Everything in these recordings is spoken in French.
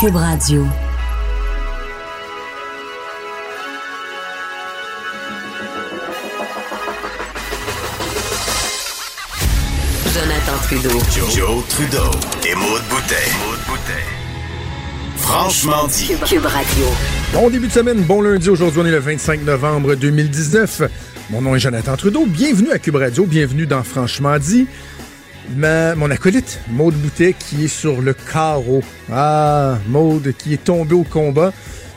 Cube Radio. Jonathan Trudeau. Joe, Trudeau et Maude Boutet. Franchement dit. Cube Radio. Bon début de semaine, bon lundi. Aujourd'hui, on est le 25 novembre 2019. Mon nom est Jonathan Trudeau. Bienvenue à Cube Radio. Bienvenue dans Franchement dit. Ma, mon acolyte, Maude Boutet, qui est sur le carreau. Ah, Maude, qui est tombée au combat.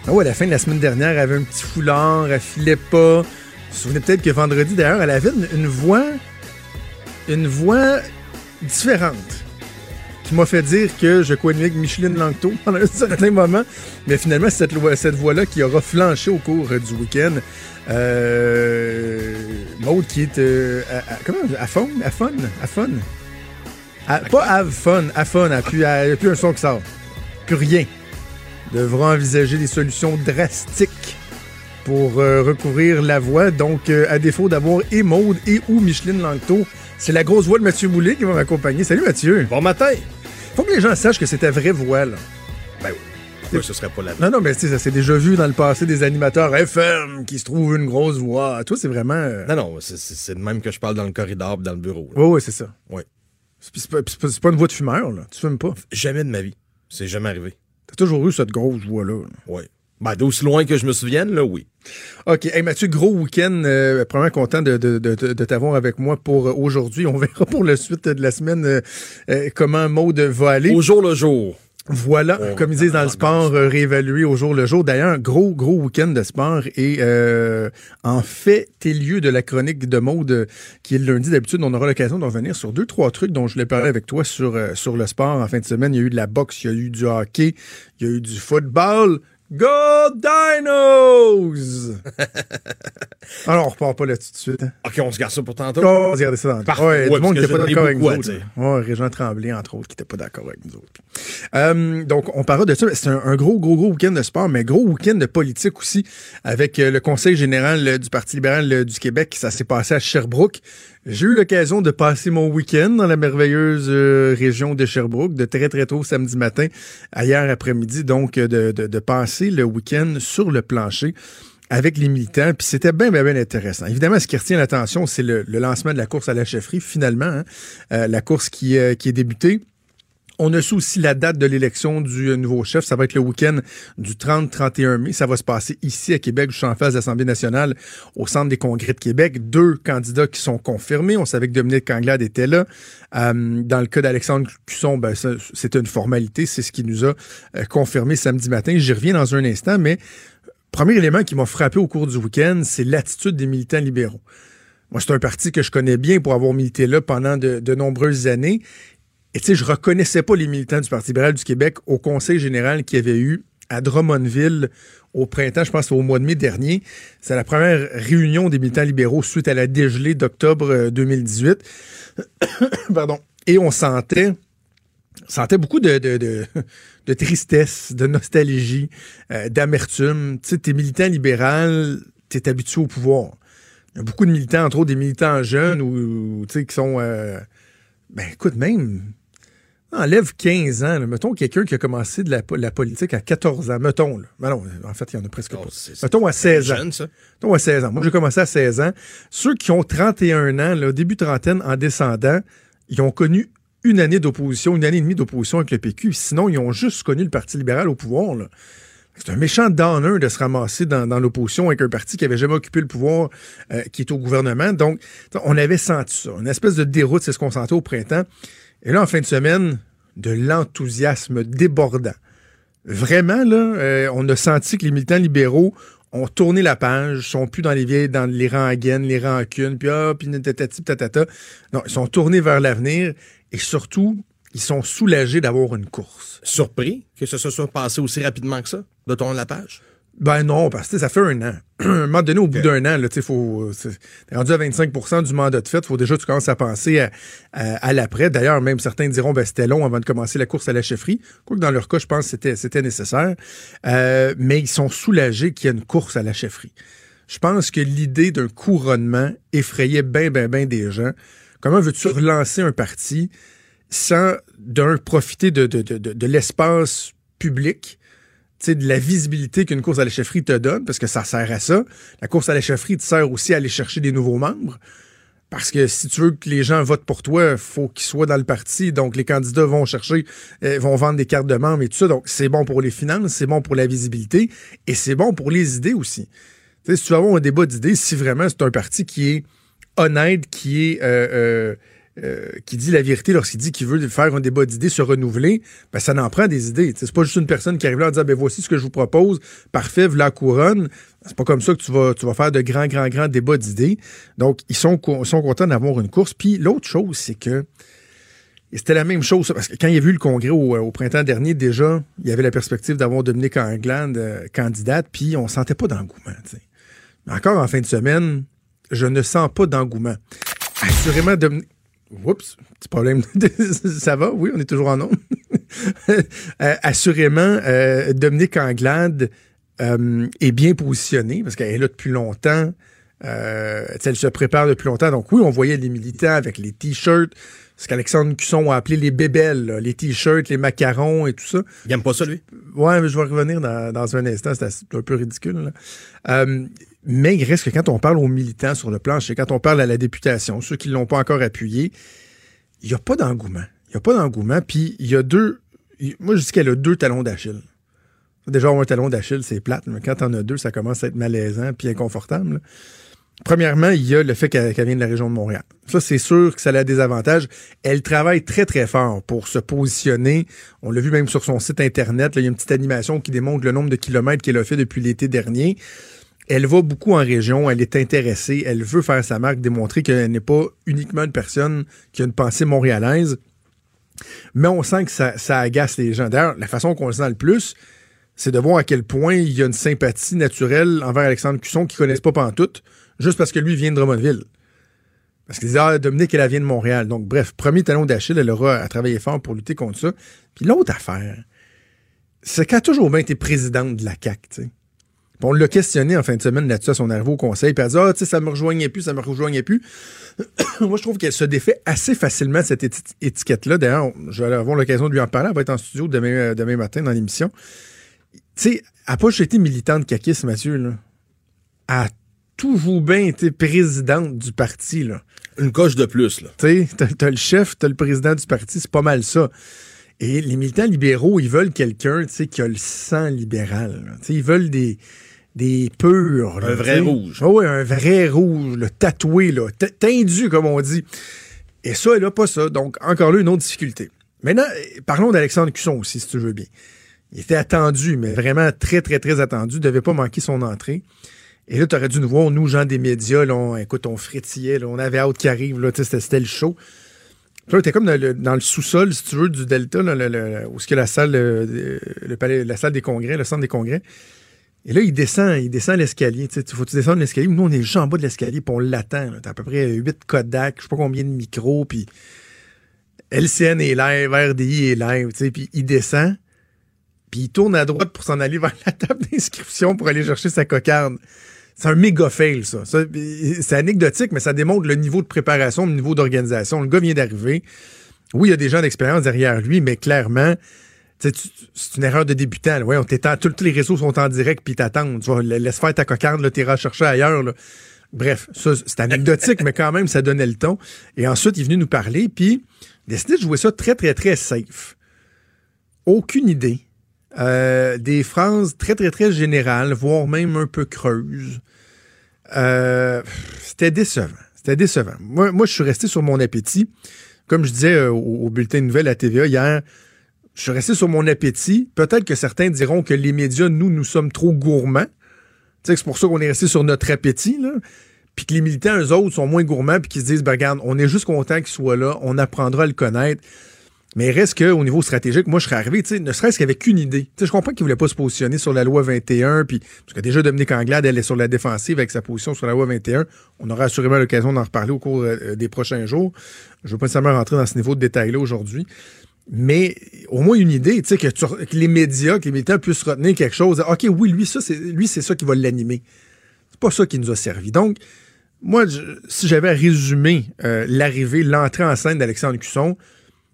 Ah ouais, à la fin de la semaine dernière, elle avait un petit foulard, elle filait pas. Vous vous souvenez peut-être que vendredi, d'ailleurs, elle avait une, une voix. Une voix différente. Qui m'a fait dire que je coignais avec Micheline Langto pendant un certain moment. Mais finalement, c'est cette, cette voix-là qui aura flanché au cours du week-end. Euh, Maude qui est. euh, à, comment À fun À fun À fun À- Pas have fun, à fun. Il n'y a plus un son qui sort. Plus rien. Devra envisager des solutions drastiques pour euh, recouvrir la voix. Donc, euh, à défaut d'avoir et Maude et ou Micheline Langto, c'est la grosse voix de Mathieu Boulay qui va m'accompagner. Salut Mathieu. Bon matin! Faut que les gens sachent que c'est ta vraie voix, là. Ben oui. Pourquoi ce serait pas la Non, non, mais ça s'est déjà vu dans le passé des animateurs FM qui se trouvent une grosse voix. Toi, c'est vraiment. euh, Non, non, c'est- de même que je parle dans le corridor dans le bureau. là. Ouais, ouais, c'est ça. Ouais. C'est pas, une voix de fumeur, là. Tu fumes pas. Jamais de ma vie. C'est jamais arrivé. T'as toujours eu cette grosse voix-là. là. Ouais. Ben, d'aussi loin que je me souvienne, là, oui. OK. Hey, Mathieu, gros week-end. Euh, vraiment content de, de, de, de t'avoir avec moi pour euh, aujourd'hui. On verra pour la suite de la semaine euh, euh, comment Maude va aller. Au jour le jour. Voilà, Oh, comme ils disent dans le sport, euh, réévalué au jour le jour. D'ailleurs, gros, gros week-end de sport. Et euh, en fait, tes lieux de la chronique de mode euh, qui est le lundi. D'habitude, on aura l'occasion de revenir sur deux, trois trucs dont je voulais parler avec toi sur, euh, sur le sport. En fin de semaine, il y a eu de la boxe, il y a eu du hockey, il y a eu du football. Go Dinos! Alors, on repart pas là-dessus tout de suite. hein. OK, on se garde ça pour tantôt. Oh, regardez ça dans Parfait. Ouais, Ouais, du monde qui parce n'était pas d'accord avec nous autres. Ouais, Régent Tremblay, entre autres, qui n'était pas d'accord avec nous autres. Euh, donc, on parlera de ça. C'est un, un gros, gros, gros week-end de sport, mais gros week-end de politique aussi, avec euh, le Conseil général euh, du Parti libéral du Québec. Ça s'est passé à Sherbrooke. J'ai eu l'occasion de passer mon week-end dans la merveilleuse euh, région de Sherbrooke, de très, très tôt samedi matin hier après-midi. Donc, euh, de, de, passer le week-end sur le plancher avec les militants, puis c'était bien, bien, bien intéressant. Évidemment, ce qui retient l'attention, c'est le, lancement de la course à la chefferie, finalement, hein. Euh, la course qui, qui est débutée. On a aussi la date de l'élection du euh, nouveau chef. Ça va être le week-end du 30-31 mai. Ça va se passer ici à Québec, suis en face de l'Assemblée nationale, au Centre des congrès de Québec. Deux candidats qui sont confirmés. On savait que Dominique Anglade était là. Euh, dans le cas d'Alexandre Cusson, ben, c'était une formalité. C'est ce qui nous a euh, confirmé samedi matin. J'y reviens dans un instant, mais premier élément qui m'a frappé au cours du week-end, c'est l'attitude des militants libéraux. Moi, c'est un parti que je connais bien pour avoir milité là pendant de nombreuses années. Et tu sais, je reconnaissais pas les militants du Parti libéral du Québec au conseil général qu'il y avait eu à Drummondville au printemps, je pense au mois de mai dernier. C'est la première réunion des militants libéraux suite à la dégelée d'octobre euh, 2018. Pardon. Et on sentait sentait beaucoup de, de, tristesse, de nostalgie, euh, d'amertume. Tu sais, t'es militant libéral, t'es habitué au pouvoir. Il y a beaucoup de militants, entre autres des militants jeunes ou, tu sais, qui sont... euh, ben écoute, même... Enlève 15 ans. là. Mettons quelqu'un qui a commencé de la, po- la politique à 14 ans. Mettons. Là. Ben non, en fait, il y en a presque Oh, pas. Mettons à 16 ans. Ça. Mettons à 16 ans. Moi, j'ai commencé à 16 ans. Ceux qui ont 31 ans, là, début trentaine, en descendant, ils ont connu une année d'opposition, une année et demie d'opposition avec le PQ. Sinon, ils ont juste connu le Parti libéral au pouvoir. là. C'est un méchant downer de se ramasser dans, dans l'opposition avec un parti qui avait jamais occupé le pouvoir, euh, qui est au gouvernement. Donc, on avait senti ça. Une espèce de déroute, c'est ce qu'on sentait au printemps. Et là, en fin de semaine, de l'enthousiasme débordant. Vraiment, là, euh, on a senti que les militants libéraux ont tourné la page, sont plus dans les vieilles, dans les rangs à gaine, les rancunes, puis ah, puis tatati, tatata. Non, ils sont tournés vers l'avenir et surtout, ils sont soulagés d'avoir une course. Surpris que ce se soit passé aussi rapidement que ça, de tourner la page? Ben non, parce que ça fait un an. à un moment donné, au bout d'un an, tu faut, t'es rendu à 25% du mandat de fait. faut déjà que tu commences à penser à, à- à l'après. D'ailleurs, même certains diront, ben, c'était long avant de commencer la course à la chefferie. Quoique dans leur cas, je pense que c'était, c'était nécessaire. Euh, mais ils sont soulagés qu'il y ait une course à la chefferie. Je pense que l'idée d'un couronnement effrayait bien, bien, bien des gens. Comment veux-tu relancer un parti sans, d'un, profiter de, de, de, de- de l'espace public, de la visibilité qu'une course à la chefferie te donne, parce que ça sert à ça. La course à la chefferie te sert aussi à aller chercher des nouveaux membres. Parce que si tu veux que les gens votent pour toi, faut qu'ils soient dans le parti. Donc, les candidats vont chercher, euh, vont vendre des cartes de membres et tout ça. Donc, c'est bon pour les finances, c'est bon pour la visibilité et c'est bon pour les idées aussi. Si tu veux avoir un débat d'idées, si vraiment c'est un parti qui est honnête, qui est euh, euh, euh, qui dit la vérité lorsqu'il dit qu'il veut faire un débat d'idées, se renouveler, ben ça n'en prend des idées. C'est pas juste une personne qui arrive là en disant ben voici ce que je vous propose, parfait, la couronne. C'est pas comme ça que tu vas, tu vas faire de grands, grands, grands débats d'idées. Donc, ils sont, sont contents d'avoir une course. Puis l'autre chose, c'est que c'était la même chose, parce que quand il y a eu le congrès au, printemps dernier, déjà, il y avait la perspective d'avoir Dominique Anglade euh, candidate, puis on sentait pas d'engouement. Encore en fin de semaine, je ne sens pas d'engouement. Assurément, Dominique Oups, petit problème. ça va? Oui, on est toujours en nombre. Euh, assurément, euh, Dominique Anglade euh, est bien positionnée parce qu'elle est là depuis longtemps. elle se prépare depuis longtemps. Donc oui, on voyait les militants avec les t-shirts, ce qu'Alexandre Cusson a appelé les bébelles, les t-shirts, les macarons et tout ça. Il aime pas ça, lui? Ouais, mais je vais revenir dans, un instant. C'est un peu ridicule. Mais il reste que quand on parle aux militants sur le plancher, quand on parle à la députation, ceux qui ne l'ont pas encore appuyé, il n'y a pas d'engouement. Il n'y a pas d'engouement. Puis il y a deux. Moi, je dis qu'elle a deux talons d'Achille. Déjà, un talon d'Achille, c'est plate, mais quand on a deux, ça commence à être malaisant puis inconfortable. Premièrement, il y a le fait qu'elle vient de la région de Montréal. Ça, c'est sûr que ça a des avantages. Elle travaille très, très fort pour se positionner. On l'a vu même sur son site Internet. il y a une petite animation qui démontre le nombre de kilomètres qu'elle a fait depuis l'été dernier elle va beaucoup en région, elle est intéressée, elle veut faire sa marque, démontrer qu'elle n'est pas uniquement une personne qui a une pensée montréalaise. Mais on sent que ça, agace les gens. D'ailleurs, la façon qu'on le sent le plus, c'est de voir à quel point il y a une sympathie naturelle envers Alexandre Cusson qui ne connaissent pas pantoute, juste parce que lui vient de Drummondville. Parce qu'ils disent, ah, Dominique, elle vient de Montréal. Donc, bref, premier talon d'Achille, elle aura à travailler fort pour lutter contre ça. Puis l'autre affaire, c'est qu'elle a toujours bien été présidente de la CAQ, tu sais on l'a questionné en fin de semaine là-dessus à son arrivée au conseil. Puis elle a dit Ah, tu sais, ça me rejoignait plus, ça me rejoignait plus. Moi, je trouve qu'elle se défait assez facilement cette étiquette-là. D'ailleurs, je vais avoir l'occasion de lui en parler. Elle va être en studio demain, euh, demain matin dans l'émission. Tu sais, elle n'a pas juste été militante caquiste, Mathieu. Là. Elle a toujours bien été présidente du parti. Là. Une coche de plus. Tu sais, t'as le chef, t'as le président du parti, c'est pas mal ça. Et les militants libéraux, ils veulent quelqu'un qui a le sang libéral. Ils veulent des, des purs. un vrai rouge. Ah oui, un vrai rouge, le tatoué, là, tendu, comme on dit. Et ça, elle n'a pas ça. Donc, encore là, une autre difficulté. Maintenant, parlons d'Alexandre Cusson aussi, si tu veux bien. Il était attendu, mais vraiment très, très, très attendu. Il devait pas manquer son entrée. Et là, tu aurais dû nous voir, nous, gens des médias, là, on, écoute, on frétillait, on avait hâte qui arrive, là, c'était le show. Puis là, t'es comme dans le, sous-sol, si tu veux, du Delta, là, où est-ce que la salle, le, palais, la salle des congrès, le centre des congrès. Et là, il descend, il descend l'escalier. Tu faut tu descendre l'escalier. Nous, on est juste en bas de l'escalier, puis on l'attend. T'as à peu près 8 Kodak, je sais pas combien de micros, puis LCN est live, RDI est live, puis il descend, puis il tourne à droite pour s'en aller vers la table d'inscription pour aller chercher sa cocarde. C'est un méga fail, ça. c'est anecdotique, mais ça démontre le niveau de préparation, le niveau d'organisation. Le gars vient d'arriver. Oui, il y a des gens d'expérience derrière lui, mais clairement, c'est une erreur de débutant. Ouais, on tous les réseaux sont en direct puis t'attendent. Tu vois, laisse faire ta cocarde, t'iras chercher ailleurs. Bref, c'est anecdotique, mais quand même, ça donnait le ton. Et ensuite, il est venu nous parler, puis décidé de jouer ça très, très, très safe. Aucune idée. Euh, des phrases très, très, très générales, voire même un peu creuses. Euh, c'était décevant. C'était décevant. Moi, je suis resté sur mon appétit. Comme je disais euh, au, bulletin de nouvelles à TVA hier, je suis resté sur mon appétit. Peut-être que certains diront que les médias, nous, nous sommes trop gourmands. C'est pour ça qu'on est resté sur notre appétit. Là. Puis que les militants, eux autres, sont moins gourmands puis qu'ils se disent, ben, regarde, on est juste content qu'il soit là, on apprendra à le connaître. Mais il reste qu'au niveau stratégique, moi, je serais arrivé, ne serait-ce qu'avec une idée. je comprends qu'il voulait pas se positionner sur la loi 21, puis parce que déjà Dominique Anglade, elle est sur la défensive avec sa position sur la loi 21. On aura assurément l'occasion d'en reparler au cours euh, des prochains jours. Je ne veux pas nécessairement rentrer dans ce niveau de détail-là aujourd'hui. Mais au moins une idée, tu sais, que, les médias, que les militants puissent retenir quelque chose. OK, oui, lui, ça, c'est lui, c'est ça qui va l'animer. C'est pas ça qui nous a servi. Donc, moi, si j'avais à résumer euh, l'arrivée, l'entrée en scène d'Alexandre Cusson,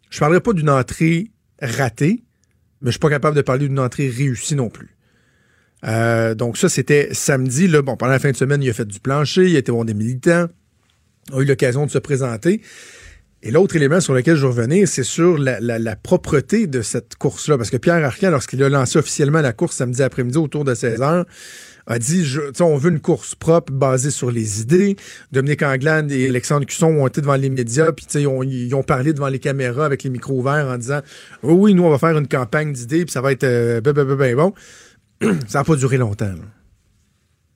je parlerais pas d'une entrée ratée, mais je suis pas capable de parler d'une entrée réussie non plus. Euh, donc ça, c'était samedi. Là, bon, pendant la fin de semaine, il a fait du plancher, il a été voir des militants, a eu l'occasion de se présenter. Et l'autre élément sur lequel je veux revenir, c'est sur la, la- la propreté de cette course-là. Parce que Pierre Arcan, lorsqu'il a lancé officiellement la course samedi après-midi autour de 16 heures, a dit, je- on veut une course propre basée sur les idées. Dominique Anglade et Alexandre Cusson ont été devant les médias, puis ils ont, ils ont parlé devant les caméras avec les micros ouverts en disant, oui, oui, nous, on va faire une campagne d'idées, puis ça va être euh, ben, ben, ben, ben bon. ça n'a pas duré longtemps.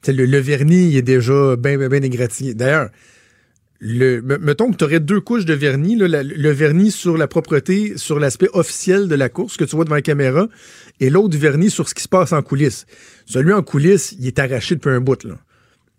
Le, le vernis est déjà bien, bien, bien égratigné. D'ailleurs, mettons que tu aurais deux couches de vernis, le vernis sur la propreté, sur l'aspect officiel de la course que tu vois devant la caméra, et l'autre vernis sur ce qui se passe en coulisses. Celui en coulisses, il est arraché depuis un bout. Là.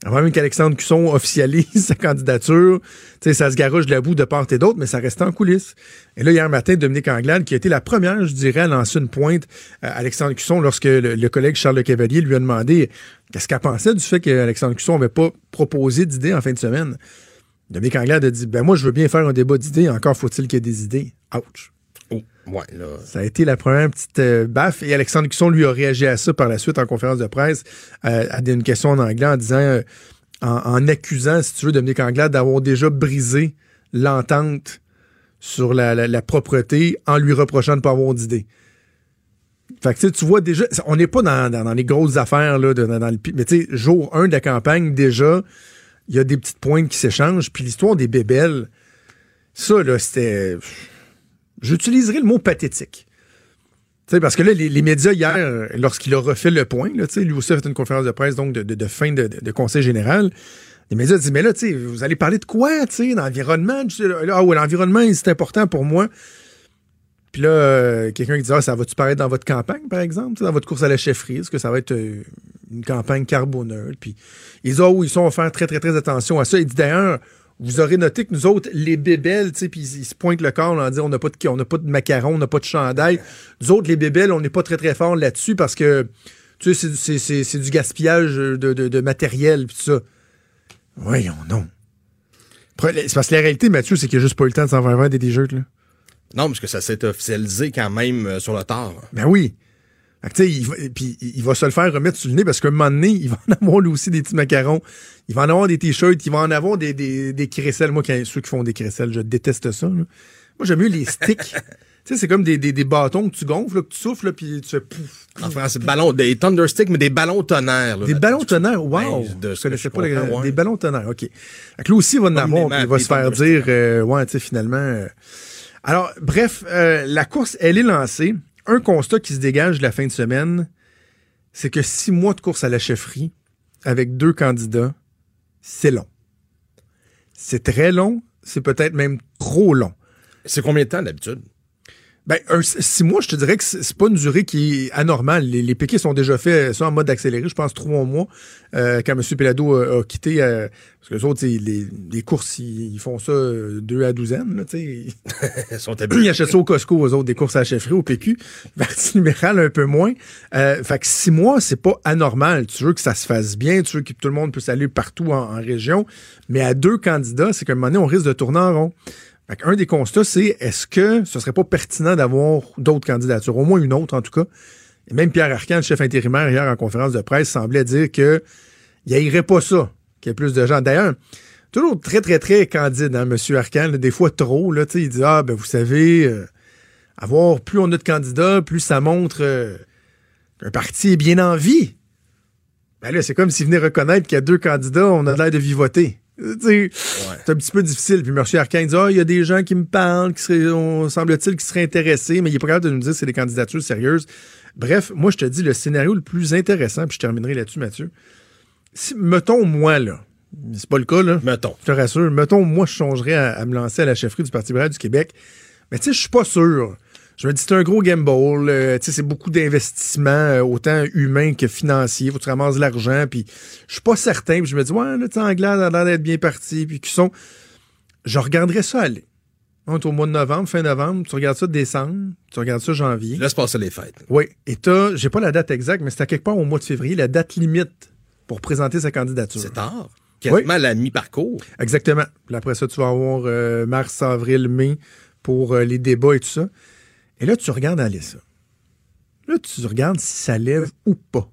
Avant même qu'Alexandre Cusson officialise sa candidature, ça se garoche de la boue de part et d'autre, mais ça restait en coulisses. Et là, hier matin, Dominique Anglade, qui a été la première, je dirais, à lancer une pointe à Alexandre Cusson lorsque le, collègue Charles Le Cavalier lui a demandé qu'est-ce qu'elle pensait du fait qu'Alexandre Cusson n'avait pas proposé d'idées en fin de semaine. Dominique Anglade a dit Ben moi, je veux bien faire un débat d'idées, encore faut-il qu'il y ait des idées. Ouch. Oh, ouais, là. Ça a été la première petite euh, baffe. Et Alexandre Cusson lui a réagi à ça par la suite en conférence de presse euh, à une question en anglais en disant, euh, en, en accusant, si tu veux, Dominique Anglade d'avoir déjà brisé l'entente sur la, la- la propreté en lui reprochant de ne pas avoir d'idée. Fait que tu vois déjà, on n'est pas dans, dans- dans les grosses affaires, là, de- dans, dans le pi- mais tu sais, jour 1 de la campagne, déjà, il y a des petites pointes qui s'échangent. Puis l'histoire des bébelles, ça, là, c'était. J'utiliserai le mot pathétique. Tu sais, parce que là, les, les médias, hier, lorsqu'il a refait le point, là, lui aussi a fait une conférence de presse donc de, de- fin de, de- conseil général. Les médias disent, mais là, vous allez parler de quoi, d'environnement? Ah ouais, l'environnement, c'est important pour moi. Puis là, euh, quelqu'un qui dit, ah, ça va-tu paraître dans votre campagne, par exemple, dans votre course à la chefferie? Est-ce que ça va être euh, une campagne carboneutre? Puis ah oui, ils sont faire très, très, très attention à ça. Dit, d'ailleurs, vous aurez noté que nous autres, les bébelles, puis ils, se pointent le corps là, en disant, on n'a pas de, on n'a pas de macarons, on n'a pas de chandail. Nous autres, les bébelles, on n'est pas très, très fort là-dessus parce que, tu sais, c'est- c'est- c'est c'est du gaspillage de, de, de matériel, puis tout ça. Voyons, non. C'est parce que la réalité, Mathieu, c'est qu'il n'y a juste pas eu le temps de s'en faire des t-shirts, là. Non, parce que ça s'est officialisé quand même euh, sur le tard. Ben oui. Fait il va, puis il va se le faire remettre sur le nez parce qu'à un moment donné, il va en avoir lui aussi des petits macarons. Il va en avoir des t-shirts, il va en avoir des, des, des crécelles. Moi, quand, ceux qui font des crécelles, je déteste ça. là. Moi, j'aime mieux les sticks. tu sais, c'est comme des, des, des bâtons que tu gonfles, là, que tu souffles, là, puis tu fais pouf. En France, c'est ballon, des thundersticks, mais des ballons tonnerres. là, Des ballons tonnerres, wow! De je connaissais pas les- ouais. des ballons tonnerres, OK. Fait que là aussi, il va en avoir, puis il va se faire dire, euh, ouais, tu sais, finalement. euh. Alors, bref, euh, la course, elle est lancée. Un constat qui se dégage la fin de semaine, c'est que six mois de course à la chefferie avec deux candidats, c'est long. C'est très long, c'est peut-être même trop long. C'est combien de temps d'habitude? Ben, un, six mois, je te dirais que c'est pas une durée qui est anormale. Les, les piquets sont déjà faits, ça en mode accéléré, je pense trois mois, euh, quand M. Pelado a, a quitté. euh, parce que les autres, les, les courses, ils, ils font ça euh, deux à douzaine. Là. Ils sont ils achètent ça au Costco, aux autres, des courses à la chefferie, au PQ. Parti libéral, un peu moins. Euh, fait que six mois, c'est pas anormal. Tu veux que ça se fasse bien, tu veux que tout le monde puisse aller partout en, en région. Mais à deux candidats, c'est qu'à un moment donné, on risque de tourner en rond. Un des constats, c'est est-ce que ce serait pas pertinent d'avoir d'autres candidatures, au moins une autre en tout cas? Et même Pierre Arcan, chef intérimaire, hier en conférence de presse, semblait dire que il irait pas ça, qu'il y ait plus de gens. D'ailleurs, toujours très, très, très candide, hein, M. Arcan, des fois trop, là, il dit Ah, ben vous savez, euh, avoir plus on a de candidats, plus ça montre euh, qu'un parti est bien en vie. Ben là, c'est comme s'il venait reconnaître qu'il y a deux candidats, on a l'air de vivoter. C'est un petit peu difficile. Puis M. Arcan dit Ah, il y a des gens qui me parlent, qui seraient, on, semble-t-il, qui seraient intéressés, mais il est pas capable de nous dire si c'est des candidatures sérieuses. Bref, moi, je te dis le scénario le plus intéressant, puis je terminerai là-dessus, Mathieu. Si, mettons, moi, là, c'est pas le cas, là. Mettons. Je te rassure. Mettons, moi, je songerais à, à me lancer à la chefferie du Parti libéral du Québec. Mais tu sais, je suis pas sûr. Je me dis, c'est un gros gamble. euh, tu sais, c'est beaucoup d'investissements, euh, autant humains que financiers. Faut que tu ramasses de l'argent. Puis je suis pas certain. Puis je me dis, ouais, là, tu sais, Anglade a l'air d'être bien parti. Puis qui sont. Je regarderais ça aller. On est au mois de novembre, fin novembre. Tu regardes ça décembre. Tu regardes ça janvier. Laisse passer les fêtes. Oui. Et t'as, j'ai pas la date exacte, mais c'est à quelque part au mois de février, la date limite pour présenter sa candidature. C'est tard. Quasiment à la mi-parcours. Exactement. Puis après ça, tu vas avoir euh, mars, avril, mai pour euh, les débats et tout ça. Et là, tu regardes aller ça. Là, tu regardes si ça lève ou pas.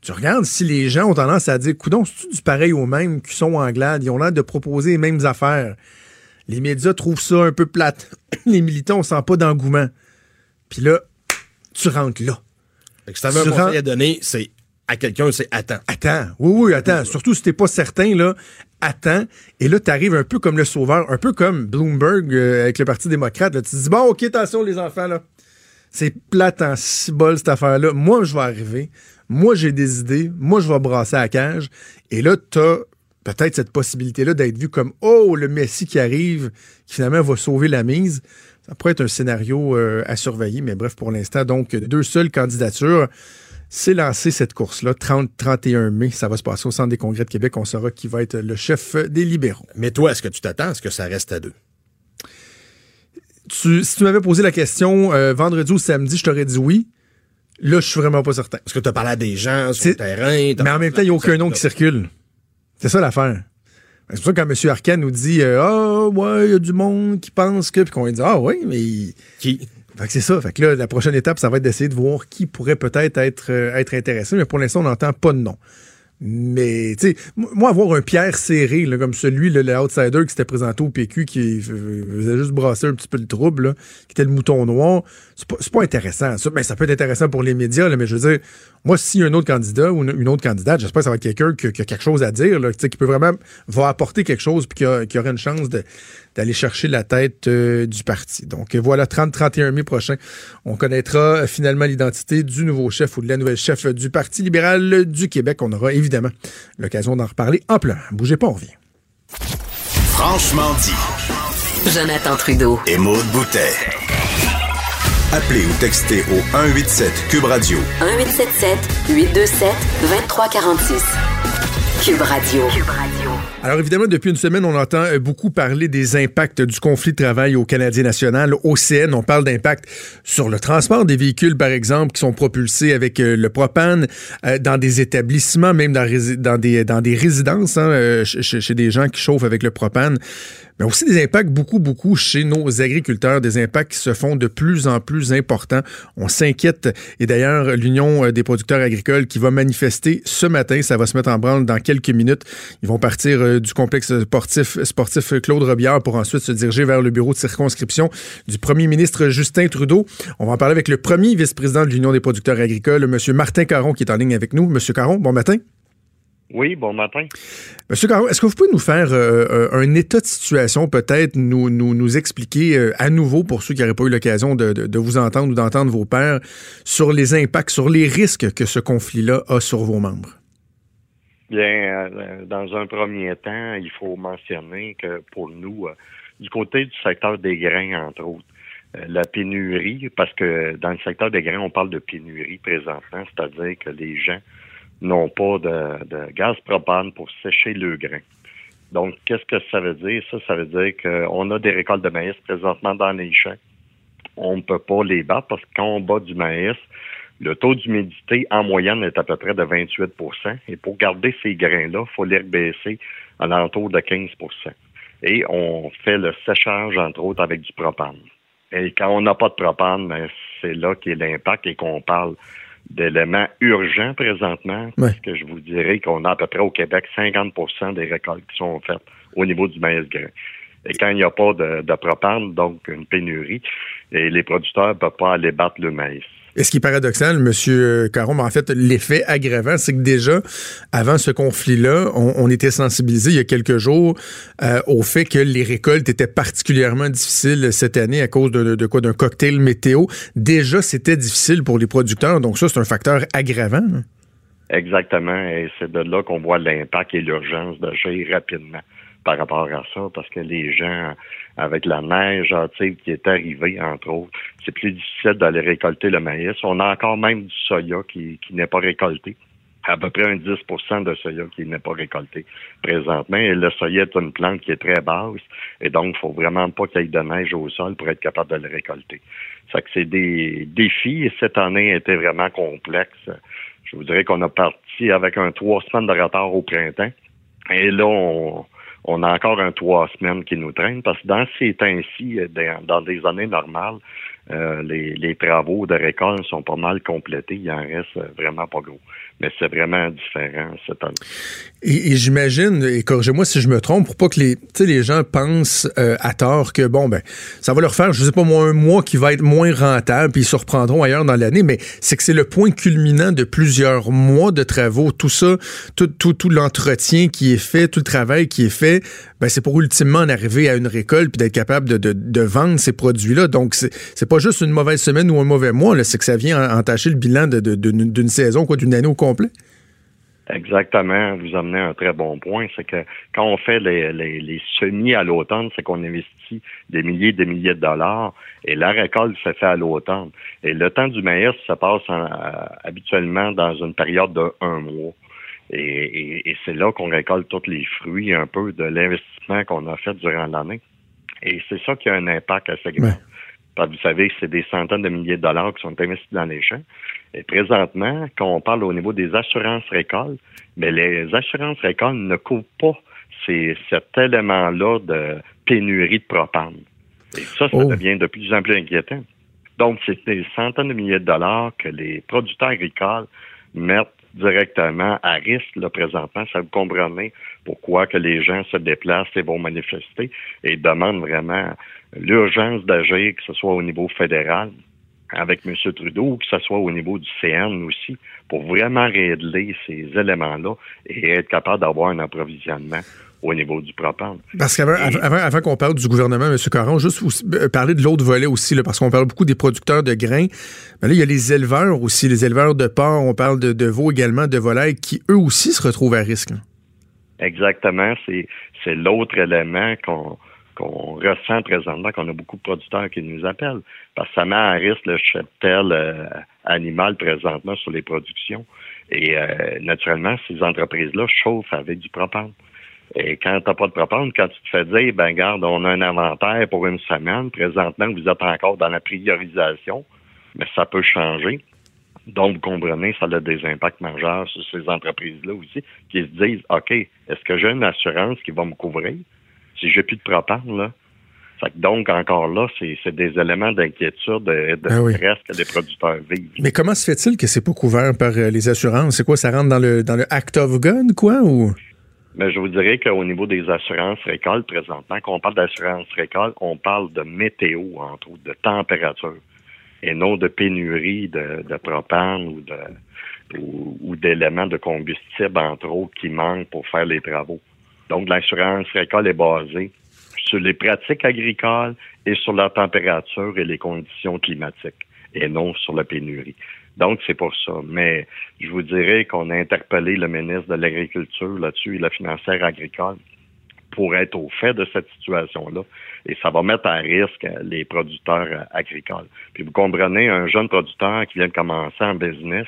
Tu regardes si les gens ont tendance à dire, coudon, c'est du pareil au même qui sont en glade, ils ont l'air de proposer les mêmes affaires. Les médias trouvent ça un peu plate. Les militants, on sent pas d'engouement. Puis là, tu rentres là. Fait que si t'avais un conseil à donner, c'est à quelqu'un, c'est attends. Attends, oui, oui, attends. Surtout si t'es pas certain, là, attends. Et là, t'arrives un peu comme le sauveur, un peu comme Bloomberg euh, avec le Parti démocrate. Là. Tu dis, bon, OK, attention, les enfants, là. C'est plate en cibole, cette affaire-là. Moi, je vais arriver. Moi, j'ai des idées. Moi, je vais brasser la cage. Et là, t'as peut-être cette possibilité-là d'être vu comme, oh, le Messie qui arrive, qui finalement va sauver la mise. Ça pourrait être un scénario euh, à surveiller, mais bref, pour l'instant, donc, deux seules candidatures. C'est lancé cette course-là, 30-31 mai. Ça va se passer au Centre des congrès de Québec. On saura qui va être le chef des libéraux. Mais toi, est-ce que tu t'attends à ce que ça reste à deux? Tu- si tu m'avais posé la question euh, vendredi ou samedi, je t'aurais dit oui. Là, je suis vraiment pas certain. Est-ce que tu as parlé à des gens sur C'est- le terrain? Mais en même temps, il n'y a aucun nom qui circule. C'est ça l'affaire. C'est pour ça que quand M. Arcand nous dit euh, Ah, ouais, il y a du monde qui pense que. Puis qu'on lui dit Ah, oui, mais. Qui? Fait que c'est ça. Fait que là, la prochaine étape, ça va être d'essayer de voir qui pourrait peut-être être, euh, être intéressé. Mais pour l'instant, on n'entend pas de nom. Mais, tu sais, moi, avoir un Pierre serré, là, comme celui, là, le outsider qui s'était présenté au PQ, qui faisait juste brasser un petit peu le trouble, qui était le mouton noir, c'est pas, pas intéressant. Ça, ben, ça peut être intéressant pour les médias, mais je veux dire, moi, a un autre candidat ou une, autre candidate, j'espère que ça va être quelqu'un qui, a- quelque chose à dire, qui peut vraiment, va apporter quelque chose, puis qui, a- qui aura une chance de- d'aller chercher la tête euh, du parti. Donc euh, voilà, 30-31 mai prochain, on connaîtra euh, finalement l'identité du nouveau chef ou de la nouvelle chef du Parti libéral du Québec. On aura évidemment l'occasion d'en reparler amplement. Bougez pas, on revient. Franchement dit. Jonathan Trudeau. Et Maude Boutet. Appelez ou textez au 187 Cube Radio 1877 827 2346. Cube Radio. Alors évidemment, depuis une semaine, on entend euh, beaucoup parler des impacts du conflit de travail au Canadien national. Au CN, on parle d'impact sur le transport des véhicules, par exemple, qui sont propulsés avec euh, le propane euh, dans des établissements, même dans, des, dans des résidences, hein, ch- ch- chez des gens qui chauffent avec le propane. Mais aussi des impacts beaucoup, beaucoup chez nos agriculteurs, des impacts qui se font de plus en plus importants. On s'inquiète. Et d'ailleurs, l'Union euh, des producteurs agricoles qui va manifester ce matin, ça va se mettre en branle dans quelques minutes. Ils vont partir euh, du complexe sportif, sportif Claude Robillard pour ensuite se diriger vers le bureau de circonscription du premier ministre Justin Trudeau. On va en parler avec le premier vice-président de l'Union des producteurs agricoles, M. Martin Caron, qui est en ligne avec nous. M. Caron, bon matin. Oui, bon matin. Monsieur Caron, est-ce que vous pouvez nous faire euh, euh, un état de situation, peut-être nous, nous, nous expliquer euh, à nouveau, pour ceux qui n'auraient pas eu l'occasion de, de- de vous entendre ou d'entendre vos pairs, sur les impacts, sur les risques que ce conflit-là a sur vos membres? Bien, euh, dans un premier temps, il faut mentionner que pour nous, du côté du secteur des grains, entre autres, la pénurie, parce que dans le secteur des grains, on parle de pénurie présentement, c'est-à-dire que les gens n'ont pas de, gaz propane pour sécher le grain. Donc, qu'est-ce que ça veut dire? Ça, ça veut dire qu'on a des récoltes de maïs présentement dans les champs. On ne peut pas les battre parce que quand on bat du maïs, le taux d'humidité en moyenne est à peu près de 28% Et pour garder ces grains-là, il faut les baisser à l'entour de 15% Et on fait le séchage, entre autres, avec du propane. Et quand on n'a pas de propane, ben, c'est là qu'est l'impact et qu'on parle d'éléments urgents présentement, parce que je vous dirais qu'on a à peu près au Québec 50% des récoltes qui sont faites au niveau du maïs grain. Et quand il n'y a pas de, de propane, donc une pénurie, et les producteurs ne peuvent pas aller battre le maïs. Et ce qui est paradoxal, M. Caron, mais en fait, l'effet aggravant, c'est que déjà, avant ce conflit-là, on, était sensibilisé il y a quelques jours euh, au fait que les récoltes étaient particulièrement difficiles cette année à cause de, de quoi? D'un cocktail météo. Déjà, c'était difficile pour les producteurs, donc ça, c'est un facteur aggravant. hein? Exactement, et c'est de là qu'on voit l'impact et l'urgence d'agir rapidement par rapport à ça, parce que les gens, avec la neige hâtive qui est arrivée, entre autres, c'est plus difficile d'aller récolter le maïs. On a encore même du soya qui, qui n'est pas récolté. À peu près un 10% de soya qui n'est pas récolté présentement. Et le soya est une plante qui est très basse. Et donc, il faut vraiment pas qu'il y ait de neige au sol pour être capable de le récolter. Ça que c'est des défis et cette année a été vraiment complexe. Je vous dirais qu'on a parti avec un trois semaines de retard au printemps. Et là, on, on a encore un trois semaines qui nous traîne parce que dans ces temps-ci, dans, dans des années normales, euh, les, les, travaux de récolte sont pas mal complétés. Il en reste vraiment pas gros. Mais c'est vraiment différent cette année. Et, j'imagine, et corrigez-moi si je me trompe, pour pas que les, les gens pensent euh, à tort que, bon, ben, ça va leur faire, je sais pas moi, un mois qui va être moins rentable, puis ils se reprendront ailleurs dans l'année, mais c'est que c'est le point culminant de plusieurs mois de travaux. Tout ça, tout, tout, l'entretien qui est fait, tout le travail qui est fait, ben, c'est pour ultimement en arriver à une récolte puis d'être capable de, de, de, vendre ces produits-là. Donc, c'est pas juste une mauvaise semaine ou un mauvais mois, c'est que ça vient entacher le bilan d'une saison, quoi, d'une année au complet. Exactement. Vous amenez un très bon point. C'est que quand on fait les, les, les semis à l'automne, c'est qu'on investit des milliers et des milliers de dollars et la récolte se fait à l'automne. Et le temps du maïs, ça passe euh, habituellement dans une période de un mois. Et, et, c'est là qu'on récolte tous les fruits un peu de l'investissement qu'on a fait durant l'année. Et c'est ça qui a un impact assez grand. Parce que vous savez, c'est des centaines de milliers de dollars qui sont investis dans les champs. Et présentement, quand on parle au niveau des assurances récoltes, mais les assurances récoltes ne couvrent pas ces, cet élément-là de pénurie de propane. Et ça, ça oh. devient de plus en plus inquiétant. Donc, c'est des centaines de milliers de dollars que les producteurs agricoles mettent directement à risque là, présentement. Ça vous comprenez pourquoi que les gens se déplacent et vont manifester et demandent vraiment l'urgence d'agir, que ce soit au niveau fédéral avec M. Trudeau ou que ce soit au niveau du CN aussi, pour vraiment régler ces éléments-là et être capable d'avoir un approvisionnement au niveau du propane. Parce qu'avant avant, qu'on parle du gouvernement, M. Caron, juste euh, parler de l'autre volet aussi, là, parce qu'on parle beaucoup des producteurs de grains. Mais là, il y a les éleveurs aussi, les éleveurs de porc, on parle de, de veaux également, de volailles, qui eux aussi se retrouvent à risque. Exactement, c'est l'autre élément qu'on qu'on ressent présentement, qu'on a beaucoup de producteurs qui nous appellent, parce que ça met à risque le cheptel euh, animal présentement sur les productions. Et euh, naturellement, ces entreprises-là chauffent avec du propane. Et quand tu n'as pas de propane, quand tu te fais dire, ben garde, on a un inventaire pour une semaine, présentement, vous êtes encore dans la priorisation, mais ça peut changer. Donc, vous comprenez, ça a des impacts majeurs sur ces entreprises-là aussi, qui se disent, OK, est-ce que j'ai une assurance qui va me couvrir? Si j'ai plus de propane, là? donc, encore là, c'est des éléments d'inquiétude et de ah stress que les producteurs vivent. Mais comment se fait-il que c'est pas couvert par euh, les assurances? C'est quoi, ça rentre dans le, dans le Act of Gun, quoi, ou? Mais je vous dirais qu'au niveau des assurances récoltes, présentement, quand on parle d'assurance récolte, on parle de météo, entre autres, de température, et non de pénurie de, de propane ou de ou, d'éléments de combustible, entre autres, qui manquent pour faire les travaux. Donc, l'assurance récolte est basée sur les pratiques agricoles et sur la température et les conditions climatiques, et non sur la pénurie. Donc, c'est pour ça. Mais je vous dirais qu'on a interpellé le ministre de l'Agriculture là-dessus et la financière agricole pour être au fait de cette situation-là. Et ça va mettre à risque les producteurs agricoles. Puis vous comprenez, un jeune producteur qui vient de commencer en business,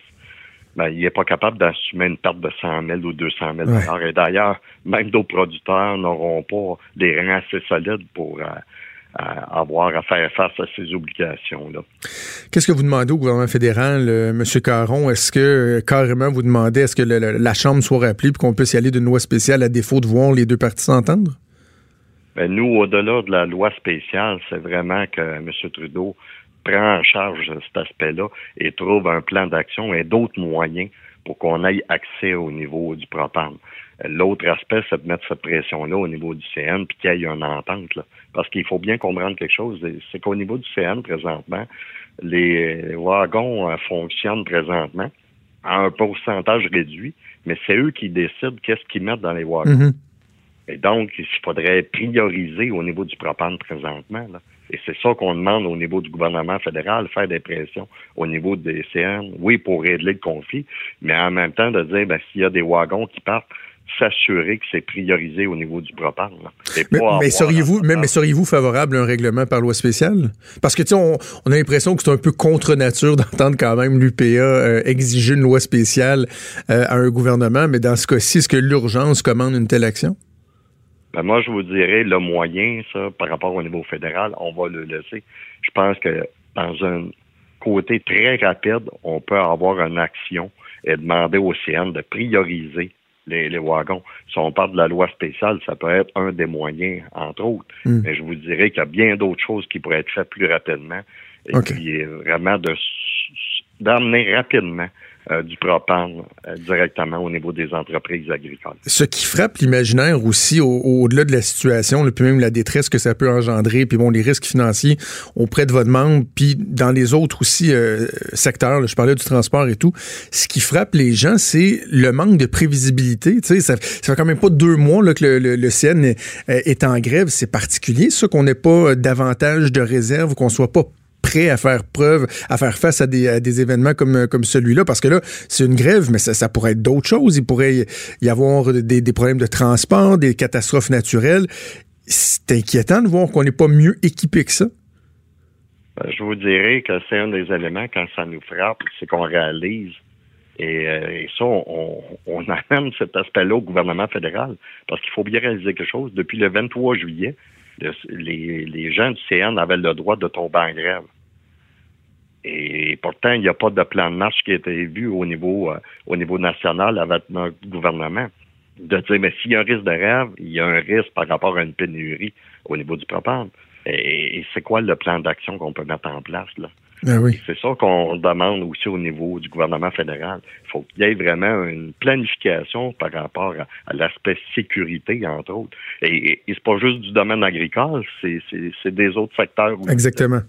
ben, il n'est pas capable d'assumer une perte de 100 000 ou 200 000 Et d'ailleurs, même d'autres producteurs n'auront pas des reins assez solides pour euh, à avoir à faire face à ces obligations-là. Qu'est-ce que vous demandez au gouvernement fédéral, euh, M. Caron? Est-ce que euh, carrément vous demandez est-ce que la Chambre soit rappelée pour qu'on puisse y aller d'une loi spéciale à défaut de voir les deux parties s'entendre? Ben, nous, au-delà de la loi spéciale, c'est vraiment que M. Trudeau prend en charge cet aspect-là et trouve un plan d'action et d'autres moyens pour qu'on ait accès au niveau du propane. L'autre aspect, c'est de mettre cette pression-là au niveau du CN puis qu'il y ait une entente. Là. Parce qu'il faut bien comprendre quelque chose, c'est qu'au niveau du CN, présentement, les wagons euh, fonctionnent présentement à un pourcentage réduit, mais c'est eux qui décident qu'est-ce qu'ils mettent dans les wagons. Mm-hmm. Et donc, il faudrait prioriser au niveau du propane présentement. Là. Et c'est ça qu'on demande au niveau du gouvernement fédéral, faire des pressions au niveau des CN, oui, pour régler le conflit, mais en même temps de dire, ben, s'il y a des wagons qui partent, s'assurer que c'est priorisé au niveau du propane. Mais, seriez-vous, mais, seriez-vous favorable à un règlement par loi spéciale? Parce que, tu sais, on, a l'impression que c'est un peu contre nature d'entendre quand même l'UPA euh, exiger une loi spéciale euh, à un gouvernement, mais dans ce cas-ci, est-ce que l'urgence commande une telle action? Ben moi, je vous dirais, le moyen, ça, par rapport au niveau fédéral, on va le laisser. Je pense que dans un côté très rapide, on peut avoir une action et demander au CN de prioriser les, wagons. Si on parle de la loi spéciale, ça peut être un des moyens, entre autres. Hmm. Mais je vous dirais qu'il y a bien d'autres choses qui pourraient être faites plus rapidement Et puis vraiment d'amener rapidement euh, du propane euh, directement au niveau des entreprises agricoles. Ce qui frappe l'imaginaire aussi au-delà de la situation, puis même la détresse que ça peut engendrer, puis bon, les risques financiers auprès de votre membre, puis dans les autres aussi euh, secteurs, je parlais du transport et tout, ce qui frappe les gens, c'est le manque de prévisibilité. Tu sais, ça, fait quand même pas deux mois là, que le, le, CN est, en grève. C'est particulier, ça, qu'on n'ait pas davantage de réserve, qu'on soit pas à faire preuve, à faire face à des, événements comme, comme celui-là? Parce que là, c'est une grève, mais ça, pourrait être d'autres choses. Il pourrait y avoir des, problèmes de transport, des catastrophes naturelles. C'est inquiétant de voir qu'on n'est pas mieux équipé que ça. Ben, je vous dirais que c'est un des éléments quand ça nous frappe, c'est qu'on réalise et, euh, ça, on, amène cet aspect-là au gouvernement fédéral. Parce qu'il faut bien réaliser quelque chose. Depuis le 23 juillet, les, les gens du CN avaient le droit de tomber en grève. Et pourtant, il n'y a pas de plan de marche qui a été vu au niveau, euh, au niveau national avec notre gouvernement. De dire, mais s'il y a un risque de rêve, il y a un risque par rapport à une pénurie au niveau du propane. Et, c'est quoi le plan d'action qu'on peut mettre en place, là? Ben oui. C'est ça qu'on demande aussi au niveau du gouvernement fédéral. Il faut qu'il y ait vraiment une planification par rapport à, l'aspect sécurité, entre autres. Et, et, c'est pas juste du domaine agricole, c'est des autres secteurs aussi. Exactement.